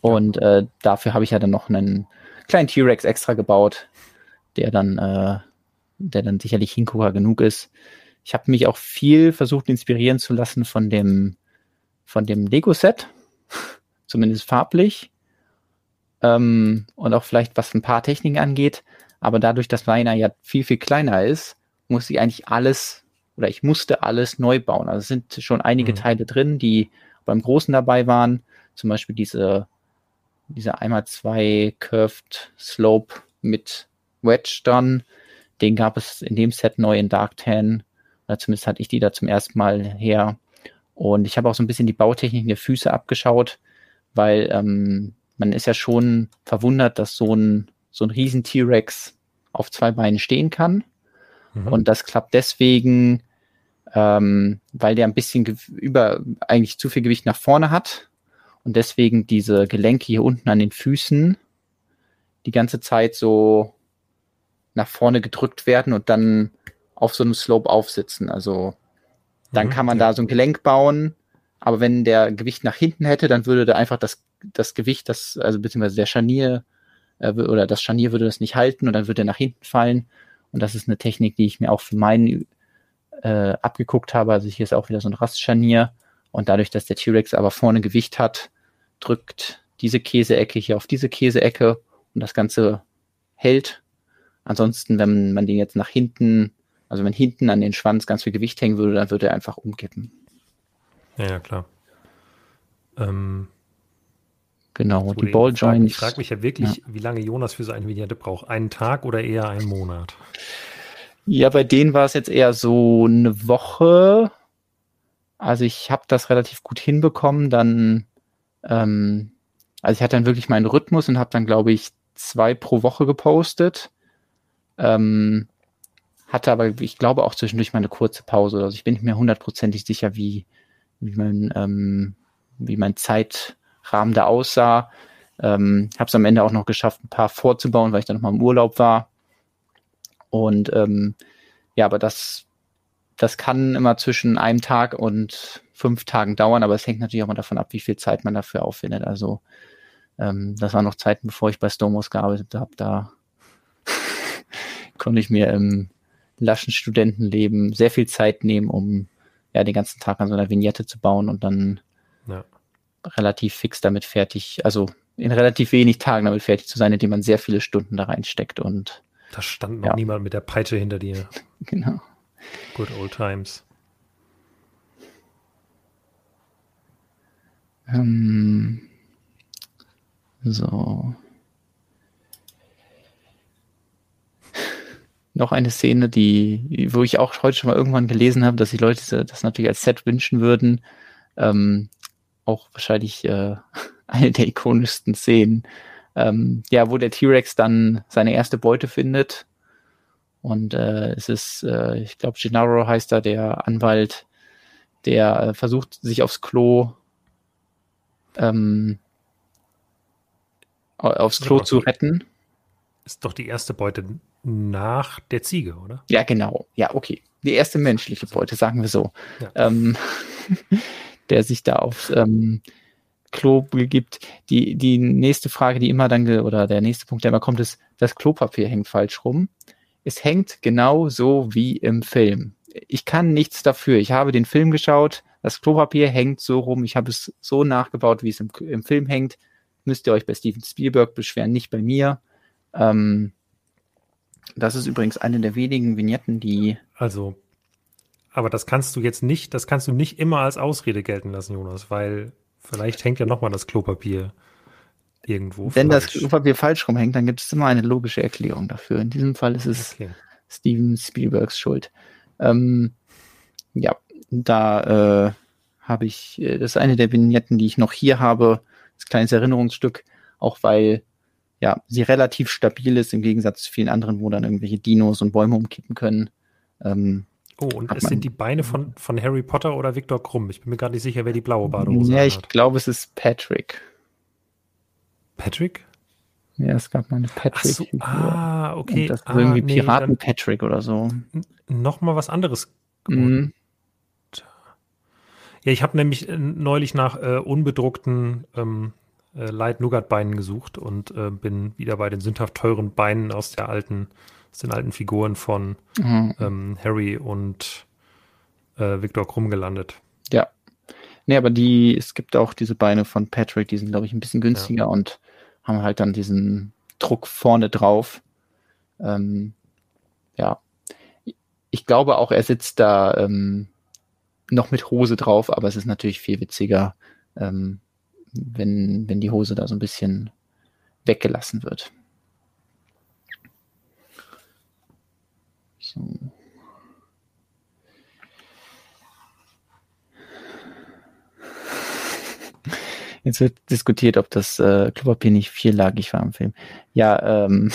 Und äh, dafür habe ich ja dann noch einen kleinen T-Rex extra gebaut, der dann, äh, der dann sicherlich Hingucker genug ist. Ich habe mich auch viel versucht inspirieren zu lassen von dem, von dem Lego-Set, zumindest farblich. Ähm, und auch vielleicht was ein paar Techniken angeht. Aber dadurch, dass meiner ja viel, viel kleiner ist, muss ich eigentlich alles oder ich musste alles neu bauen. Also es sind schon einige mhm. Teile drin, die beim Großen dabei waren. Zum Beispiel diese, diese einmal zwei Curved Slope mit Wedge dann. Den gab es in dem Set neu in Dark Tan. Oder zumindest hatte ich die da zum ersten Mal her. Und ich habe auch so ein bisschen die Bautechniken der Füße abgeschaut, weil ähm, man ist ja schon verwundert, dass so ein, so ein riesen T-Rex auf zwei Beinen stehen kann. Mhm. Und das klappt deswegen, ähm, weil der ein bisschen über eigentlich zu viel Gewicht nach vorne hat und deswegen diese Gelenke hier unten an den Füßen die ganze Zeit so nach vorne gedrückt werden und dann auf so einem Slope aufsitzen. Also dann mhm, kann man ja. da so ein Gelenk bauen, aber wenn der Gewicht nach hinten hätte, dann würde da einfach das, das Gewicht, das, also beziehungsweise der Scharnier äh, oder das Scharnier würde das nicht halten und dann würde er nach hinten fallen. Und das ist eine Technik, die ich mir auch für meinen äh, abgeguckt habe. Also hier ist auch wieder so ein Rastscharnier. Und dadurch, dass der T-Rex aber vorne Gewicht hat, drückt diese Käseecke hier auf diese Käseecke und das Ganze hält. Ansonsten, wenn man den jetzt nach hinten, also wenn hinten an den Schwanz ganz viel Gewicht hängen würde, dann würde er einfach umkippen. Ja, ja klar. Ähm, genau, die Balljoints. Ich frage mich ja wirklich, ja. wie lange Jonas für so eine Vignette braucht. Einen Tag oder eher einen Monat? Ja, bei denen war es jetzt eher so eine Woche. Also ich habe das relativ gut hinbekommen. Dann, ähm, also ich hatte dann wirklich meinen Rhythmus und habe dann, glaube ich, zwei pro Woche gepostet. Ähm, hatte aber, ich glaube, auch zwischendurch mal eine kurze Pause. Also ich bin nicht mehr hundertprozentig sicher, wie, wie mein, ähm, wie mein Zeitrahmen da aussah. Ähm, habe es am Ende auch noch geschafft, ein paar vorzubauen, weil ich dann noch mal im Urlaub war. Und ähm, ja, aber das, das kann immer zwischen einem Tag und fünf Tagen dauern, aber es hängt natürlich auch mal davon ab, wie viel Zeit man dafür aufwendet. Also ähm, das waren noch Zeiten, bevor ich bei Stomos gearbeitet habe. Da konnte ich mir im laschen Studentenleben sehr viel Zeit nehmen, um ja den ganzen Tag an so einer Vignette zu bauen und dann ja. relativ fix damit fertig, also in relativ wenig Tagen damit fertig zu sein, indem man sehr viele Stunden da reinsteckt und da stand noch ja. niemand mit der Peitsche hinter dir. Genau. Good old times. Ähm, so. Noch eine Szene, die, wo ich auch heute schon mal irgendwann gelesen habe, dass die Leute das natürlich als Set wünschen würden. Ähm, auch wahrscheinlich äh, eine der ikonischsten Szenen ähm, ja, wo der T-Rex dann seine erste Beute findet. Und äh, es ist, äh, ich glaube, Gennaro heißt da der Anwalt, der äh, versucht, sich aufs Klo ähm, aufs Klo zu retten. Ist doch die erste Beute nach der Ziege, oder? Ja, genau. Ja, okay. Die erste menschliche Beute, sagen wir so. Ja. Ähm, der sich da aufs ähm, Klo gibt. Die, die nächste Frage, die immer dann, oder der nächste Punkt, der immer kommt, ist, das Klopapier hängt falsch rum. Es hängt genau so wie im Film. Ich kann nichts dafür. Ich habe den Film geschaut, das Klopapier hängt so rum, ich habe es so nachgebaut, wie es im, im, Film hängt. Müsst ihr euch bei Steven Spielberg beschweren, nicht bei mir. Ähm, das ist übrigens eine der wenigen Vignetten, die. Also, aber das kannst du jetzt nicht, das kannst du nicht immer als Ausrede gelten lassen, Jonas, weil vielleicht hängt ja nochmal das Klopapier irgendwo. Wenn falsch. das Klopapier falsch rumhängt, dann gibt es immer eine logische Erklärung dafür. In diesem Fall ist es okay. Steven Spielbergs Schuld. Ähm, ja, da äh, habe ich, äh, das ist eine der Vignetten, die ich noch hier habe, das kleines Erinnerungsstück, auch weil ja, sie relativ stabil ist im Gegensatz zu vielen anderen, wo dann irgendwelche Dinos und Bäume umkippen können. Ähm, oh, und es sind die Beine von, von Harry Potter oder Victor Krumm. Ich bin mir gar nicht sicher, wer die blaue Badehose hat. Ja, ich glaube, es ist Patrick. Patrick? Ja, es gab mal eine Patrick. So, ah, okay. Und das ah, irgendwie nee, Piraten Patrick oder so. Nochmal was anderes. Mhm. Ja, ich habe nämlich äh, neulich nach äh, unbedruckten ähm, äh, Light Nougat Beinen gesucht und äh, bin wieder bei den sündhaft teuren Beinen aus der alten, aus den alten Figuren von mhm. ähm, Harry und äh, Victor Krumm gelandet. Ja. Nee, aber die, es gibt auch diese Beine von Patrick, die sind, glaube ich, ein bisschen günstiger ja. und haben halt dann diesen Druck vorne drauf. Ähm, ja. Ich glaube auch, er sitzt da ähm, noch mit Hose drauf, aber es ist natürlich viel witziger, ähm, wenn, wenn die Hose da so ein bisschen weggelassen wird. So. Jetzt wird diskutiert, ob das äh, Klopapier nicht vierlagig war im Film. Ja, ähm,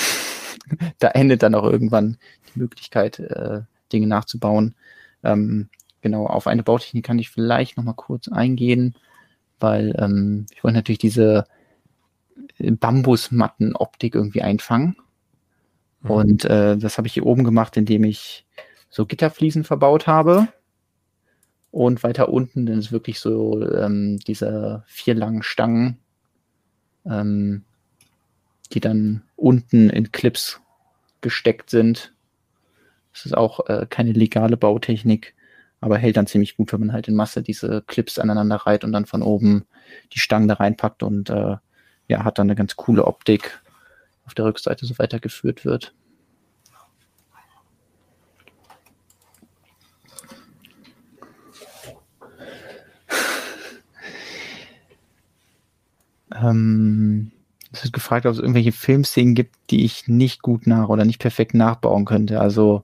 da endet dann auch irgendwann die Möglichkeit, äh, Dinge nachzubauen. Ähm, genau, auf eine Bautechnik kann ich vielleicht noch mal kurz eingehen weil ähm, ich wollte natürlich diese Bambusmatten-Optik irgendwie einfangen. Mhm. Und äh, das habe ich hier oben gemacht, indem ich so Gitterfliesen verbaut habe. Und weiter unten dann ist wirklich so ähm, diese vier langen Stangen, ähm, die dann unten in Clips gesteckt sind. Das ist auch äh, keine legale Bautechnik aber hält dann ziemlich gut, wenn man halt in Masse diese Clips aneinander reiht und dann von oben die Stangen da reinpackt und äh, ja, hat dann eine ganz coole Optik auf der Rückseite so weitergeführt wird. ähm, es wird gefragt, ob es irgendwelche Filmszenen gibt, die ich nicht gut nach oder nicht perfekt nachbauen könnte. Also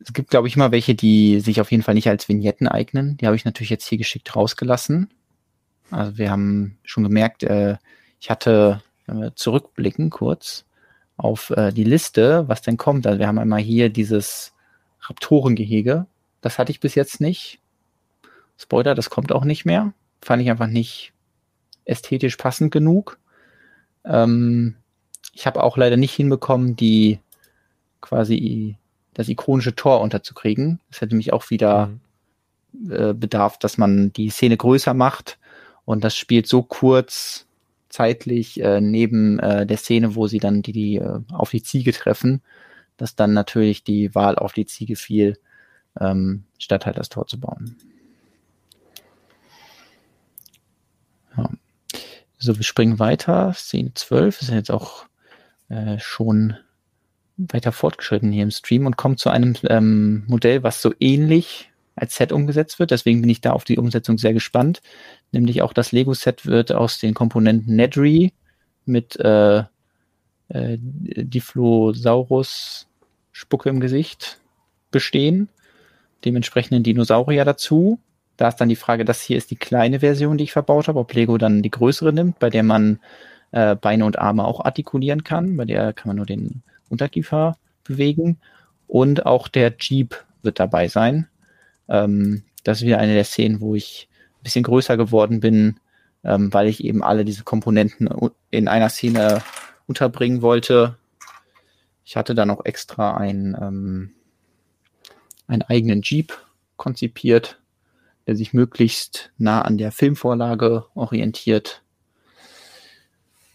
es gibt, glaube ich, immer welche, die sich auf jeden Fall nicht als Vignetten eignen. Die habe ich natürlich jetzt hier geschickt rausgelassen. Also wir haben schon gemerkt, äh, ich hatte, wenn wir zurückblicken kurz, auf äh, die Liste, was denn kommt. Also wir haben einmal hier dieses Raptorengehege. Das hatte ich bis jetzt nicht. Spoiler, das kommt auch nicht mehr. Fand ich einfach nicht ästhetisch passend genug. Ähm, ich habe auch leider nicht hinbekommen, die quasi das ikonische Tor unterzukriegen. Das hätte mich auch wieder mhm. äh, bedarf, dass man die Szene größer macht und das spielt so kurz zeitlich äh, neben äh, der Szene, wo sie dann die, die äh, auf die Ziege treffen, dass dann natürlich die Wahl auf die Ziege fiel, ähm, statt halt das Tor zu bauen. Ja. So, wir springen weiter. Szene 12 ist jetzt auch äh, schon weiter fortgeschritten hier im Stream und kommt zu einem ähm, Modell, was so ähnlich als Set umgesetzt wird. Deswegen bin ich da auf die Umsetzung sehr gespannt. Nämlich auch das Lego-Set wird aus den Komponenten Nedry mit äh, äh, Diplosaurus Spucke im Gesicht bestehen. Dementsprechenden Dinosaurier dazu. Da ist dann die Frage, das hier ist die kleine Version, die ich verbaut habe, ob Lego dann die größere nimmt, bei der man äh, Beine und Arme auch artikulieren kann. Bei der kann man nur den Unterkiefer bewegen. Und auch der Jeep wird dabei sein. Ähm, das ist wieder eine der Szenen, wo ich ein bisschen größer geworden bin, ähm, weil ich eben alle diese Komponenten in einer Szene unterbringen wollte. Ich hatte dann auch extra ein, ähm, einen eigenen Jeep konzipiert, der sich möglichst nah an der Filmvorlage orientiert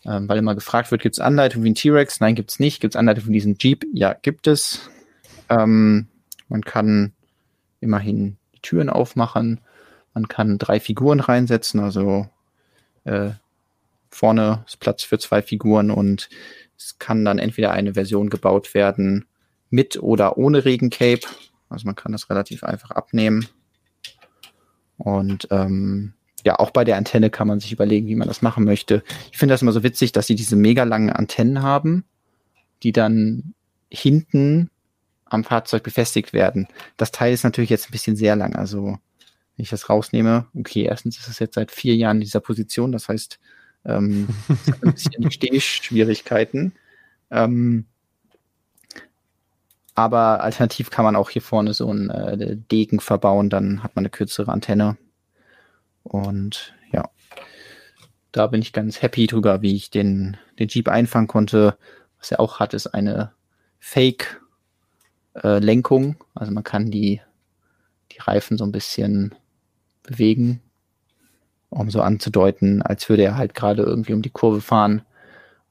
ähm, weil immer gefragt wird, gibt es Anleitung wie ein T-Rex? Nein, gibt es nicht. Gibt es Anleitung von diesem Jeep? Ja, gibt es. Ähm, man kann immerhin die Türen aufmachen. Man kann drei Figuren reinsetzen, also äh, vorne ist Platz für zwei Figuren und es kann dann entweder eine Version gebaut werden mit oder ohne Regencape. Also man kann das relativ einfach abnehmen. Und ähm, ja, auch bei der Antenne kann man sich überlegen, wie man das machen möchte. Ich finde das immer so witzig, dass sie diese mega langen Antennen haben, die dann hinten am Fahrzeug befestigt werden. Das Teil ist natürlich jetzt ein bisschen sehr lang. Also wenn ich das rausnehme, okay, erstens ist es jetzt seit vier Jahren in dieser Position, das heißt, ähm, ein bisschen Stehschwierigkeiten. Ähm, aber alternativ kann man auch hier vorne so einen äh, Degen verbauen, dann hat man eine kürzere Antenne. Und ja, da bin ich ganz happy drüber, wie ich den, den Jeep einfangen konnte. Was er auch hat, ist eine Fake-Lenkung. Äh, also man kann die, die Reifen so ein bisschen bewegen, um so anzudeuten, als würde er halt gerade irgendwie um die Kurve fahren.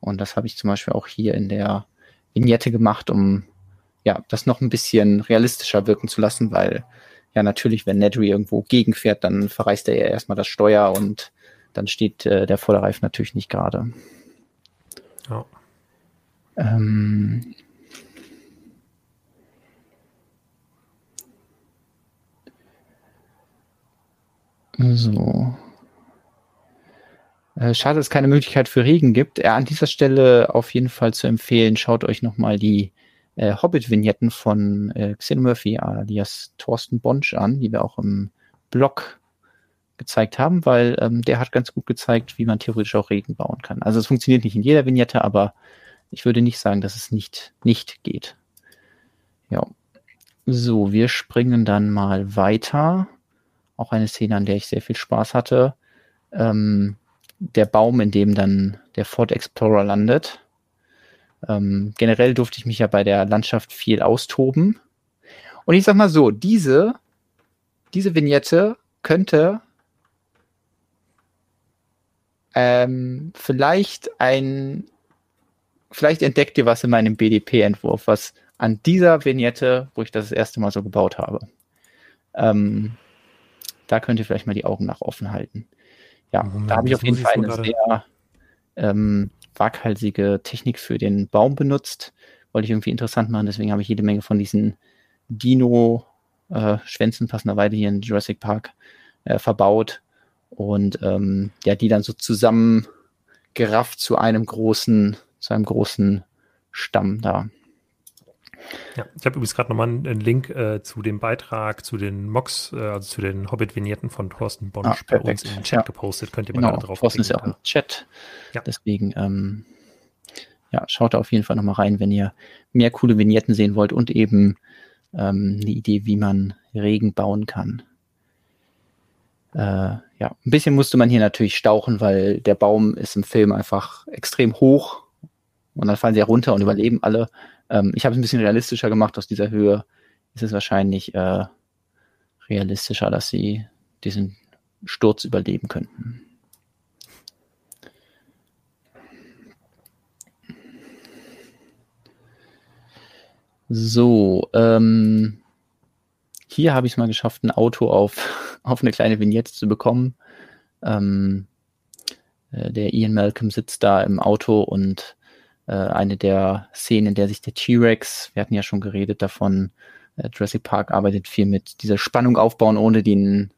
Und das habe ich zum Beispiel auch hier in der Vignette gemacht, um ja, das noch ein bisschen realistischer wirken zu lassen, weil ja natürlich, wenn Nedry irgendwo gegenfährt, dann verreißt er ja erstmal das Steuer und dann steht äh, der Vorderreifen natürlich nicht gerade. Ja. Ähm, so. Äh, schade, dass es keine Möglichkeit für Regen gibt. Äh, an dieser Stelle auf jeden Fall zu empfehlen, schaut euch nochmal die äh, Hobbit-Vignetten von äh, Xenomurphy alias Thorsten Bonsch an, die wir auch im Blog gezeigt haben, weil ähm, der hat ganz gut gezeigt, wie man theoretisch auch Regen bauen kann. Also es funktioniert nicht in jeder Vignette, aber ich würde nicht sagen, dass es nicht, nicht geht. Ja. So, wir springen dann mal weiter. Auch eine Szene, an der ich sehr viel Spaß hatte. Ähm, der Baum, in dem dann der Ford Explorer landet. Ähm, generell durfte ich mich ja bei der Landschaft viel austoben. Und ich sag mal so, diese, diese Vignette könnte ähm, vielleicht ein, vielleicht entdeckt ihr was in meinem BDP-Entwurf, was an dieser Vignette, wo ich das, das erste Mal so gebaut habe. Ähm, da könnt ihr vielleicht mal die Augen nach offen halten. Ja, Moment, da habe ich auf jeden Fall eine sehr ähm, waghalsige Technik für den Baum benutzt. Wollte ich irgendwie interessant machen, deswegen habe ich jede Menge von diesen Dino-Schwänzen äh, passenderweise hier in Jurassic Park äh, verbaut und ähm, ja, die dann so zusammen gerafft zu einem großen, zu einem großen Stamm da. Ja, ich habe übrigens gerade nochmal einen Link äh, zu dem Beitrag, zu den Mocks, äh, also zu den Hobbit-Vignetten von Thorsten Bonsch ah, bei uns im Chat ja. gepostet. Könnt ihr mal genau, da drauf Thorsten ist ja auch im Chat. Ja. Deswegen, ähm, ja, schaut da auf jeden Fall nochmal rein, wenn ihr mehr coole Vignetten sehen wollt und eben ähm, eine Idee, wie man Regen bauen kann. Äh, ja, ein bisschen musste man hier natürlich stauchen, weil der Baum ist im Film einfach extrem hoch und dann fallen sie ja runter und überleben alle. Ähm, ich habe es ein bisschen realistischer gemacht aus dieser Höhe. Ist es wahrscheinlich äh, realistischer, dass sie diesen Sturz überleben könnten. So, ähm, hier habe ich es mal geschafft, ein Auto auf, auf eine kleine Vignette zu bekommen. Ähm, äh, der Ian Malcolm sitzt da im Auto und äh, eine der Szenen, in der sich der T-Rex, wir hatten ja schon geredet davon, äh, Jurassic Park arbeitet viel mit dieser Spannung aufbauen, ohne den,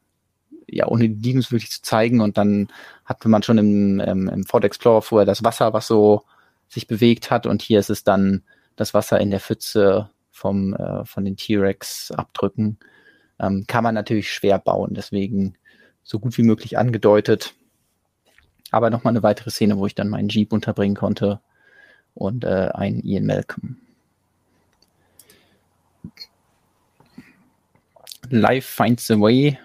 ja, ohne die Dinos wirklich zu zeigen. Und dann hatte man schon im, ähm, im Ford Explorer vorher das Wasser, was so sich bewegt hat. Und hier ist es dann das Wasser in der Pfütze vom, äh, von den T-Rex abdrücken. Ähm, kann man natürlich schwer bauen, deswegen so gut wie möglich angedeutet. Aber nochmal eine weitere Szene, wo ich dann meinen Jeep unterbringen konnte, und äh, ein Ian Malcolm. Life finds a way,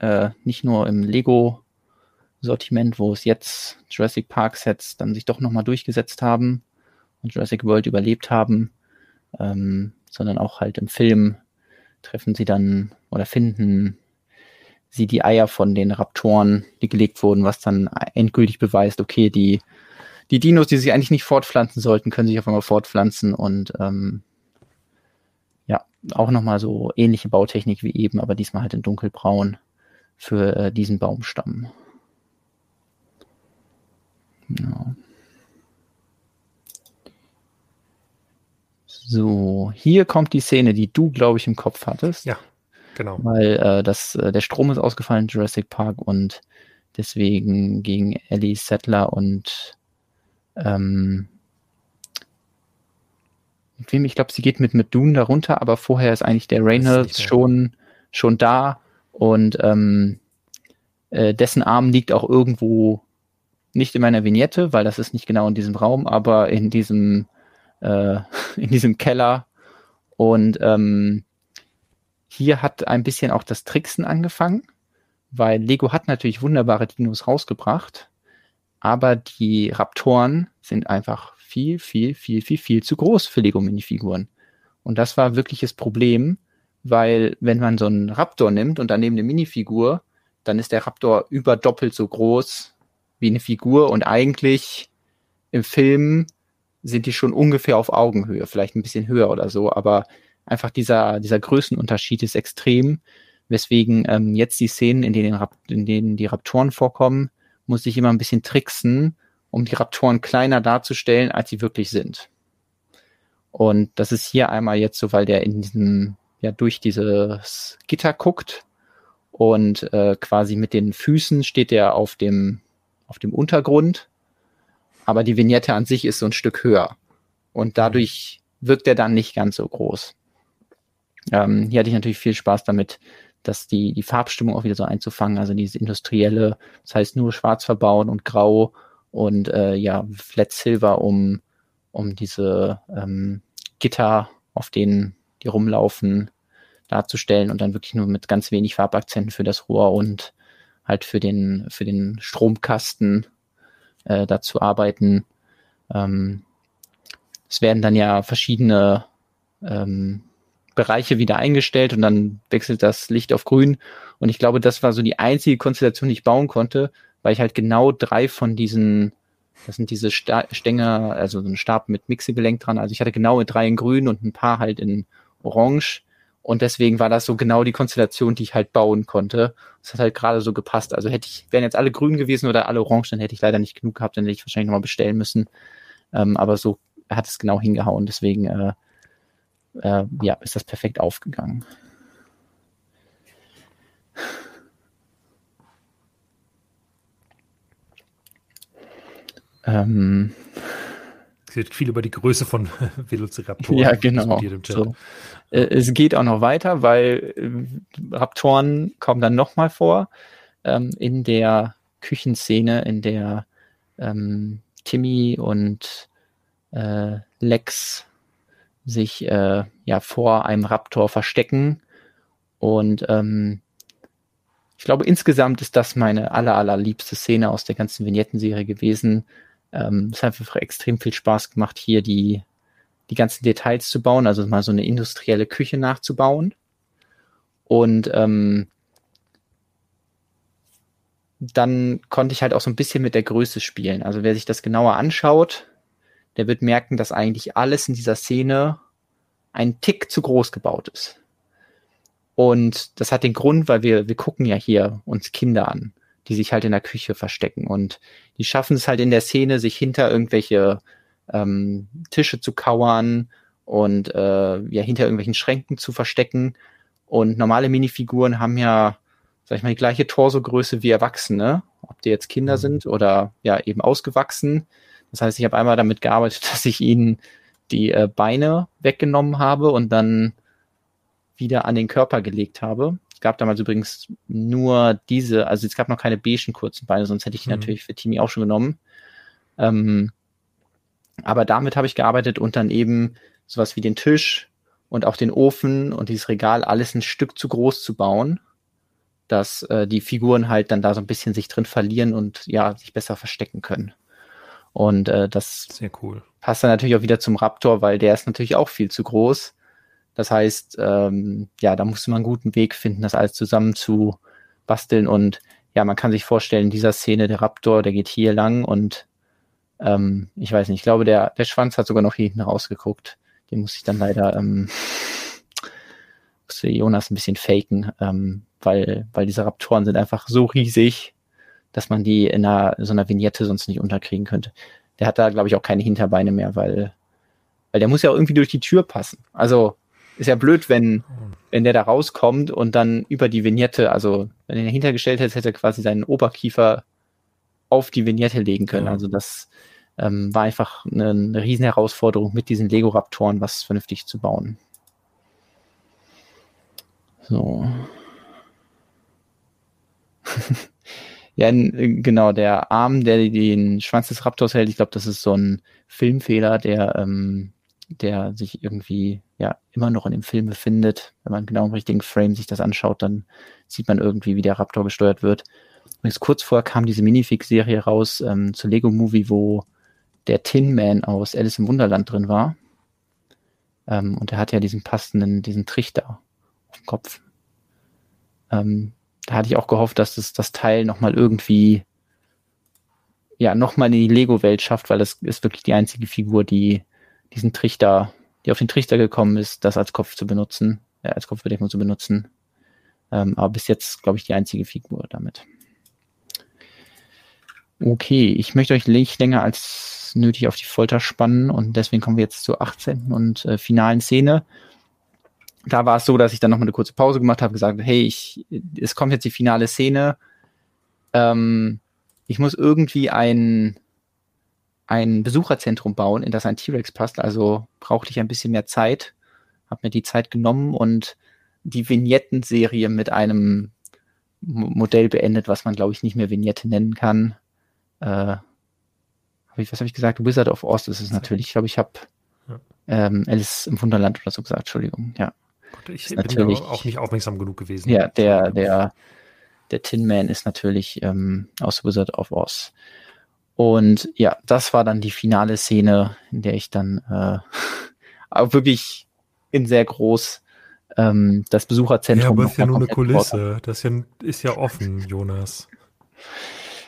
äh, nicht nur im Lego-Sortiment, wo es jetzt Jurassic Park Sets dann sich doch nochmal durchgesetzt haben und Jurassic World überlebt haben, ähm, sondern auch halt im Film treffen sie dann oder finden sie die Eier von den Raptoren, die gelegt wurden, was dann endgültig beweist, okay, die die Dinos, die sich eigentlich nicht fortpflanzen sollten, können sich auf einmal fortpflanzen und ähm, ja, auch nochmal so ähnliche Bautechnik wie eben, aber diesmal halt in dunkelbraun für äh, diesen Baumstamm. Ja. So, hier kommt die Szene, die du, glaube ich, im Kopf hattest. Ja, genau. Weil äh, das, äh, der Strom ist ausgefallen in Jurassic Park und deswegen gegen Ellie Settler und ähm, mit wem? Ich glaube, sie geht mit, mit Dune darunter, aber vorher ist eigentlich der Reynolds schon, schon da und ähm, äh, dessen Arm liegt auch irgendwo nicht in meiner Vignette, weil das ist nicht genau in diesem Raum, aber in diesem äh, in diesem Keller. Und ähm, hier hat ein bisschen auch das Tricksen angefangen, weil Lego hat natürlich wunderbare Dinos rausgebracht, aber die Raptoren sind einfach viel, viel, viel, viel, viel zu groß für Lego-Minifiguren. Und das war wirklich das Problem, weil wenn man so einen Raptor nimmt und daneben eine Minifigur, dann ist der Raptor über doppelt so groß wie eine Figur und eigentlich im Film sind die schon ungefähr auf Augenhöhe, vielleicht ein bisschen höher oder so, aber einfach dieser, dieser Größenunterschied ist extrem, weswegen ähm, jetzt die Szenen, in denen, in denen die Raptoren vorkommen, muss ich immer ein bisschen tricksen, um die Raptoren kleiner darzustellen, als sie wirklich sind. Und das ist hier einmal jetzt so, weil der in diesem, ja, durch dieses Gitter guckt und äh, quasi mit den Füßen steht er auf dem, auf dem Untergrund aber die Vignette an sich ist so ein Stück höher. Und dadurch wirkt er dann nicht ganz so groß. Ähm, hier hatte ich natürlich viel Spaß damit, dass die, die Farbstimmung auch wieder so einzufangen, also dieses industrielle, das heißt nur schwarz verbauen und grau und äh, ja, Flat Silver, um, um diese ähm, Gitter, auf denen die rumlaufen, darzustellen und dann wirklich nur mit ganz wenig Farbakzenten für das Rohr und halt für den, für den Stromkasten äh, dazu arbeiten. Ähm, es werden dann ja verschiedene ähm, Bereiche wieder eingestellt und dann wechselt das Licht auf grün. Und ich glaube, das war so die einzige Konstellation, die ich bauen konnte, weil ich halt genau drei von diesen, das sind diese Stänger, also so ein Stab mit Mixegelenk dran. Also ich hatte genau drei in grün und ein paar halt in orange. Und deswegen war das so genau die Konstellation, die ich halt bauen konnte. Das hat halt gerade so gepasst. Also hätte ich, wären jetzt alle grün gewesen oder alle orange, dann hätte ich leider nicht genug gehabt, dann hätte ich wahrscheinlich nochmal bestellen müssen. Ähm, aber so hat es genau hingehauen. Deswegen, äh, äh, ja, ist das perfekt aufgegangen. Ähm, es wird viel über die Größe von Velociraptoren ja, genau. So. Äh, es geht auch noch weiter, weil äh, Raptoren kommen dann nochmal vor ähm, in der Küchenszene, in der ähm, Timmy und äh, Lex sich äh, ja vor einem Raptor verstecken. Und ähm, ich glaube, insgesamt ist das meine aller, allerliebste Szene aus der ganzen Vignettenserie gewesen, ähm, es hat einfach extrem viel Spaß gemacht, hier die, die ganzen Details zu bauen, also mal so eine industrielle Küche nachzubauen. Und ähm, dann konnte ich halt auch so ein bisschen mit der Größe spielen. Also wer sich das genauer anschaut, der wird merken, dass eigentlich alles in dieser Szene ein Tick zu groß gebaut ist. Und das hat den Grund, weil wir, wir gucken ja hier uns Kinder an die sich halt in der Küche verstecken. Und die schaffen es halt in der Szene, sich hinter irgendwelche ähm, Tische zu kauern und äh, ja hinter irgendwelchen Schränken zu verstecken. Und normale Minifiguren haben ja, sag ich mal, die gleiche Torsogröße wie Erwachsene, ob die jetzt Kinder mhm. sind oder ja eben ausgewachsen. Das heißt, ich habe einmal damit gearbeitet, dass ich ihnen die äh, Beine weggenommen habe und dann wieder an den Körper gelegt habe gab damals übrigens nur diese, also es gab noch keine beigen kurzen Beine, sonst hätte ich die mhm. natürlich für Timi auch schon genommen. Ähm, aber damit habe ich gearbeitet und dann eben sowas wie den Tisch und auch den Ofen und dieses Regal alles ein Stück zu groß zu bauen, dass äh, die Figuren halt dann da so ein bisschen sich drin verlieren und ja, sich besser verstecken können. Und äh, das Sehr cool. passt dann natürlich auch wieder zum Raptor, weil der ist natürlich auch viel zu groß. Das heißt, ähm, ja, da musste man einen guten Weg finden, das alles zusammen zu basteln. Und ja, man kann sich vorstellen, in dieser Szene, der Raptor, der geht hier lang und ähm, ich weiß nicht, ich glaube, der, der Schwanz hat sogar noch hier hinten rausgeguckt. Den muss ich dann leider ähm, Mucks Jonas ein bisschen faken, ähm, weil, weil diese Raptoren sind einfach so riesig, dass man die in einer, so einer Vignette sonst nicht unterkriegen könnte. Der hat da, glaube ich, auch keine Hinterbeine mehr, weil, weil der muss ja auch irgendwie durch die Tür passen. Also ist ja blöd, wenn, wenn der da rauskommt und dann über die Vignette, also wenn er dahinter gestellt hätte, hätte er quasi seinen Oberkiefer auf die Vignette legen können. Ja. Also das ähm, war einfach eine, eine riesen Herausforderung, mit diesen Lego-Raptoren was vernünftig zu bauen. So. ja, genau, der Arm, der den Schwanz des Raptors hält, ich glaube, das ist so ein Filmfehler, der, ähm, der sich irgendwie ja immer noch in dem Film befindet. Wenn man genau im richtigen Frame sich das anschaut, dann sieht man irgendwie, wie der Raptor gesteuert wird. Jetzt kurz vorher kam diese Minifix-Serie raus ähm, zu Lego Movie, wo der Tin Man aus Alice im Wunderland drin war. Ähm, und er hat ja diesen passenden, diesen Trichter auf dem Kopf. Ähm, hatte ich auch gehofft, dass das, das Teil nochmal irgendwie, ja, nochmal in die Lego-Welt schafft, weil das ist wirklich die einzige Figur, die diesen Trichter, die auf den Trichter gekommen ist, das als Kopf zu benutzen, äh, als Kopfbedeckung zu benutzen. Ähm, aber bis jetzt, glaube ich, die einzige Figur damit. Okay, ich möchte euch nicht länger als nötig auf die Folter spannen und deswegen kommen wir jetzt zur 18. und äh, finalen Szene. Da war es so, dass ich dann nochmal eine kurze Pause gemacht habe, gesagt, hey, ich, es kommt jetzt die finale Szene. Ähm, ich muss irgendwie ein, ein Besucherzentrum bauen, in das ein T-Rex passt. Also brauchte ich ein bisschen mehr Zeit, habe mir die Zeit genommen und die Vignetten-Serie mit einem Modell beendet, was man, glaube ich, nicht mehr Vignette nennen kann äh, hab ich, was habe ich gesagt? Wizard of Oz ist es natürlich. Ich glaube, ich habe ähm, Alice im Wunderland oder so gesagt, Entschuldigung, ja. Ich bin natürlich auch nicht aufmerksam genug gewesen. Ja, der, der, der Tin Man ist natürlich ähm, aus Wizard of Oz. Und ja, das war dann die finale Szene, in der ich dann äh, auch wirklich in sehr groß ähm, das Besucherzentrum. Ja, aber ist ja nur eine Kulisse. Das ist ja, ist ja offen, Jonas.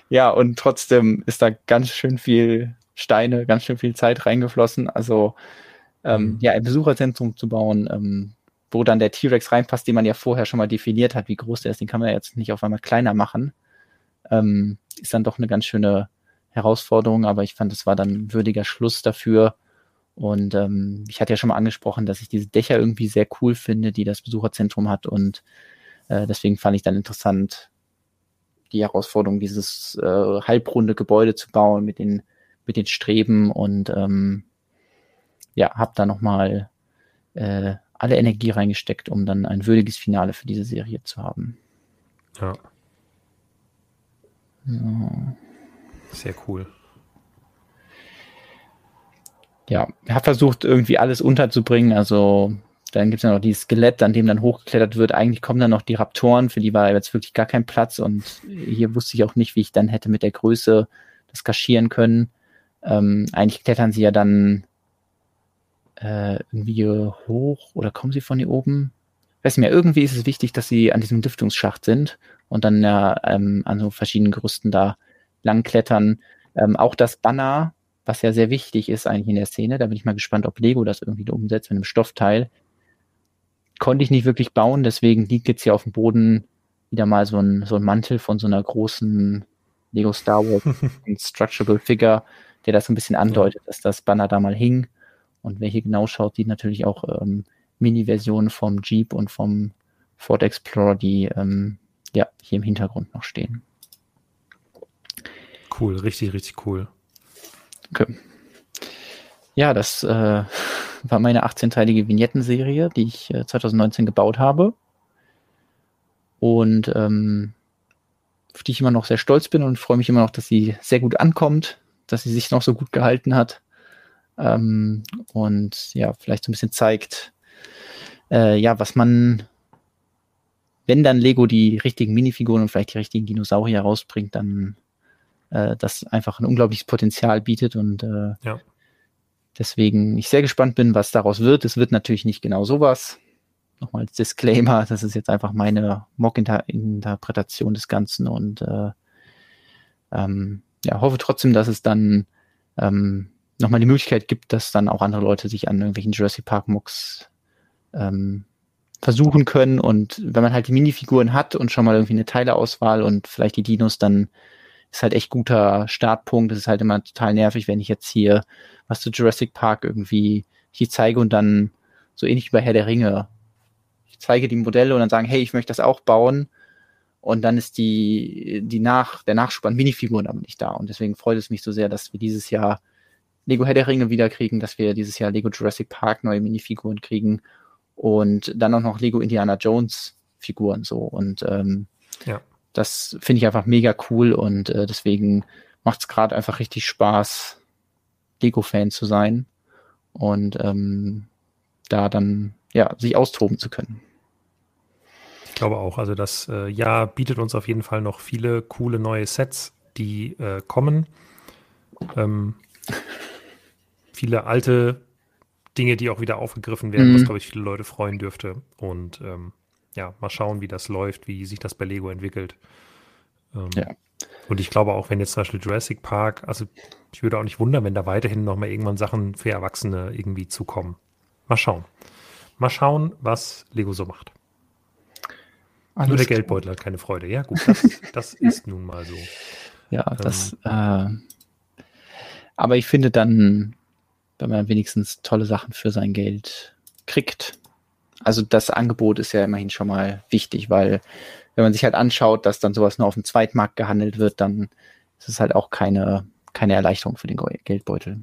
Ja, und trotzdem ist da ganz schön viel Steine, ganz schön viel Zeit reingeflossen. Also ähm, mhm. ja, ein Besucherzentrum zu bauen, ähm, wo dann der T-Rex reinpasst, den man ja vorher schon mal definiert hat, wie groß der ist, den kann man ja jetzt nicht auf einmal kleiner machen. Ähm, ist dann doch eine ganz schöne Herausforderung, aber ich fand, es war dann ein würdiger Schluss dafür. Und ähm, ich hatte ja schon mal angesprochen, dass ich diese Dächer irgendwie sehr cool finde, die das Besucherzentrum hat. Und äh, deswegen fand ich dann interessant, die Herausforderung, dieses äh, halbrunde Gebäude zu bauen mit den, mit den Streben und ähm, ja, habe da nochmal äh, alle Energie reingesteckt, um dann ein würdiges Finale für diese Serie zu haben. Ja. So. Sehr cool. Ja, ich habe versucht, irgendwie alles unterzubringen. Also dann gibt es ja noch dieses Skelett, an dem dann hochgeklettert wird. Eigentlich kommen dann noch die Raptoren, für die war jetzt wirklich gar kein Platz. Und hier wusste ich auch nicht, wie ich dann hätte mit der Größe das kaschieren können. Ähm, eigentlich klettern sie ja dann äh, irgendwie hoch oder kommen sie von hier oben? Weiß nicht mehr, irgendwie ist es wichtig, dass sie an diesem Lüftungsschacht sind und dann ja ähm, an so verschiedenen Gerüsten da lang klettern. Ähm, auch das Banner, was ja sehr wichtig ist eigentlich in der Szene, da bin ich mal gespannt, ob Lego das irgendwie umsetzt mit einem Stoffteil, konnte ich nicht wirklich bauen, deswegen liegt jetzt hier auf dem Boden wieder mal so ein, so ein Mantel von so einer großen Lego Star Wars Structurable Figure, der das so ein bisschen andeutet, dass das Banner da mal hing. Und wer hier genau schaut, sieht natürlich auch ähm, Mini-Versionen vom Jeep und vom Ford Explorer, die ähm, ja hier im Hintergrund noch stehen. Cool, richtig, richtig cool. Okay. Ja, das äh, war meine 18-teilige Vignettenserie, die ich äh, 2019 gebaut habe. Und ähm, auf die ich immer noch sehr stolz bin und freue mich immer noch, dass sie sehr gut ankommt, dass sie sich noch so gut gehalten hat. Ähm, und ja, vielleicht so ein bisschen zeigt, äh, ja, was man, wenn dann Lego die richtigen Minifiguren und vielleicht die richtigen Dinosaurier rausbringt, dann äh, das einfach ein unglaubliches Potenzial bietet und äh, ja. Deswegen ich sehr gespannt bin, was daraus wird. Es wird natürlich nicht genau sowas. Nochmal als Disclaimer, das ist jetzt einfach meine Mock-Interpretation des Ganzen und äh, ähm, ja, hoffe trotzdem, dass es dann ähm, nochmal die Möglichkeit gibt, dass dann auch andere Leute sich an irgendwelchen Jurassic Park Mocks ähm, versuchen können. Und wenn man halt die Minifiguren hat und schon mal irgendwie eine Teileauswahl und vielleicht die Dinos, dann ist halt echt guter Startpunkt. Das ist halt immer total nervig, wenn ich jetzt hier was zu Jurassic Park irgendwie hier zeige und dann so ähnlich wie bei Herr der Ringe. Ich zeige die Modelle und dann sagen, hey, ich möchte das auch bauen. Und dann ist die, die Nach, der Nachschub an Minifiguren aber nicht da. Und deswegen freut es mich so sehr, dass wir dieses Jahr Lego Herr der Ringe wieder kriegen, dass wir dieses Jahr Lego Jurassic Park neue Minifiguren kriegen und dann auch noch Lego Indiana Jones Figuren so. Und ähm, ja. das finde ich einfach mega cool und äh, deswegen macht es gerade einfach richtig Spaß, Lego-Fan zu sein und ähm, da dann ja sich austoben zu können. Ich glaube auch, also das äh, Jahr bietet uns auf jeden Fall noch viele coole neue Sets, die äh, kommen. Ähm, viele alte Dinge, die auch wieder aufgegriffen werden, mhm. was, glaube ich, viele Leute freuen dürfte. Und ähm, ja, mal schauen, wie das läuft, wie sich das bei Lego entwickelt. Ähm, ja. Und ich glaube auch, wenn jetzt zum Beispiel Jurassic Park, also ich würde auch nicht wundern, wenn da weiterhin nochmal irgendwann Sachen für Erwachsene irgendwie zukommen. Mal schauen. Mal schauen, was Lego so macht. Alles Nur der Geldbeutel hat keine Freude. Ja, gut, das, das ist nun mal so. Ja, das. Ähm, äh, aber ich finde dann, wenn man wenigstens tolle Sachen für sein Geld kriegt. Also das Angebot ist ja immerhin schon mal wichtig, weil wenn man sich halt anschaut, dass dann sowas nur auf dem Zweitmarkt gehandelt wird, dann ist es halt auch keine, keine Erleichterung für den Geldbeutel.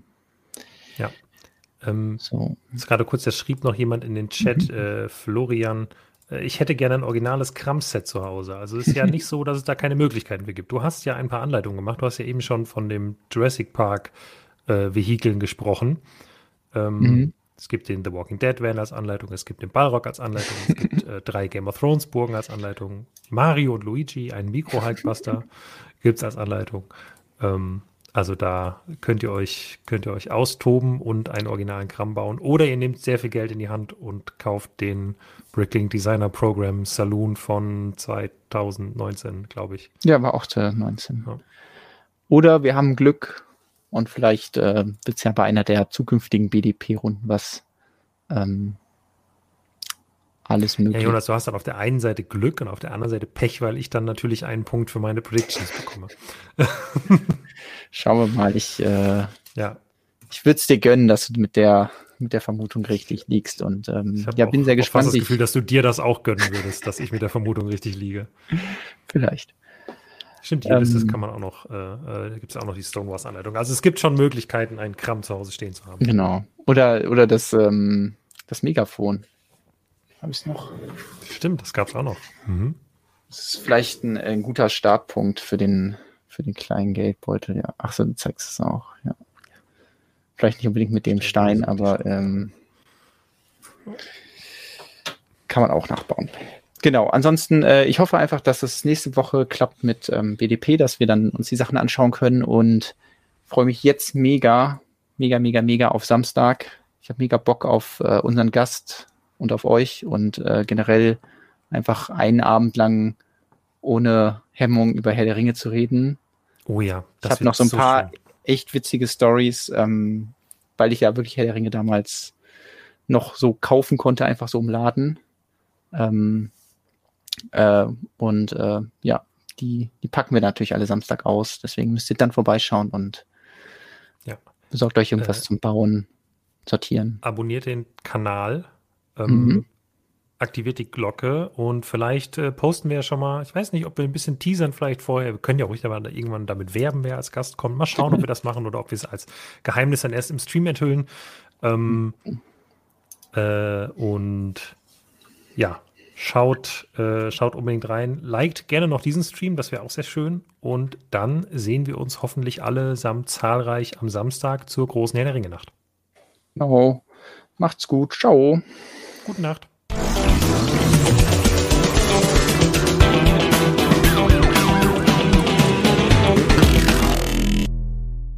Ja. Ähm, so. Jetzt gerade kurz, da schrieb noch jemand in den Chat, mhm. äh, Florian, äh, ich hätte gerne ein originales Kram-Set zu Hause. Also es ist ja nicht so, dass es da keine Möglichkeiten für gibt. Du hast ja ein paar Anleitungen gemacht. Du hast ja eben schon von dem Jurassic Park äh, Vehikeln gesprochen. Ähm, mhm. Es gibt den The Walking Dead Van als Anleitung, es gibt den Ballrock als Anleitung, es gibt äh, drei Game of Thrones Burgen als Anleitung, Mario und Luigi, ein Mikro-Hulkbuster gibt es als Anleitung. Ähm, also da könnt ihr euch, könnt ihr euch austoben und einen originalen Kram bauen. Oder ihr nehmt sehr viel Geld in die Hand und kauft den Brickling Designer Program Saloon von 2019, glaube ich. Ja, war auch 2019. Ja. Oder wir haben Glück und vielleicht äh, wird es ja bei einer der zukünftigen BDP-Runden was ähm, alles möglich. Ja, Jonas, du hast dann auf der einen Seite Glück und auf der anderen Seite Pech, weil ich dann natürlich einen Punkt für meine Predictions bekomme. Schauen wir mal. Ich, äh, ja. ich würde es dir gönnen, dass du mit der mit der Vermutung richtig liegst und ähm, ja, bin sehr gespannt. Ich habe das Gefühl, dass du dir das auch gönnen würdest, dass ich mit der Vermutung richtig liege. Vielleicht. Stimmt, die ähm, Liste kann man auch noch, äh, äh, da gibt es auch noch die Stonewalls-Anleitung. Also es gibt schon Möglichkeiten, einen Kram zu Hause stehen zu haben. Genau. Oder, oder das, ähm, das Megafon. Habe ich es noch? Stimmt, das gab es auch noch. Mhm. Das ist vielleicht ein, ein, guter Startpunkt für den, für den kleinen Geldbeutel. Ja. Ach so, du zeigst es auch. Ja. Vielleicht nicht unbedingt mit dem Stein, aber ähm, kann man auch nachbauen. Genau, ansonsten, äh, ich hoffe einfach, dass es nächste Woche klappt mit ähm, BDP, dass wir dann uns die Sachen anschauen können und freue mich jetzt mega, mega, mega, mega auf Samstag. Ich habe mega Bock auf äh, unseren Gast und auf euch und äh, generell einfach einen Abend lang ohne Hemmung über Herr der Ringe zu reden. Oh ja, das ich habe noch so ein so paar schön. echt witzige Stories, ähm, weil ich ja wirklich Herr der Ringe damals noch so kaufen konnte, einfach so im Laden. Ähm, äh, und äh, ja, die, die packen wir natürlich alle Samstag aus. Deswegen müsst ihr dann vorbeischauen und ja. besorgt euch irgendwas äh, zum Bauen, sortieren. Abonniert den Kanal, ähm, mhm. aktiviert die Glocke und vielleicht äh, posten wir ja schon mal, ich weiß nicht, ob wir ein bisschen teasern vielleicht vorher. Wir können ja ruhig aber irgendwann damit werben, wer als Gast kommt. Mal schauen, ob wir das machen oder ob wir es als Geheimnis dann erst im Stream enthüllen. Ähm, mhm. äh, und ja, Schaut, äh, schaut unbedingt rein. Liked gerne noch diesen Stream, das wäre auch sehr schön. Und dann sehen wir uns hoffentlich allesamt zahlreich am Samstag zur großen Herr der Ringe Nacht. Genau. Macht's gut. Ciao. Gute Nacht.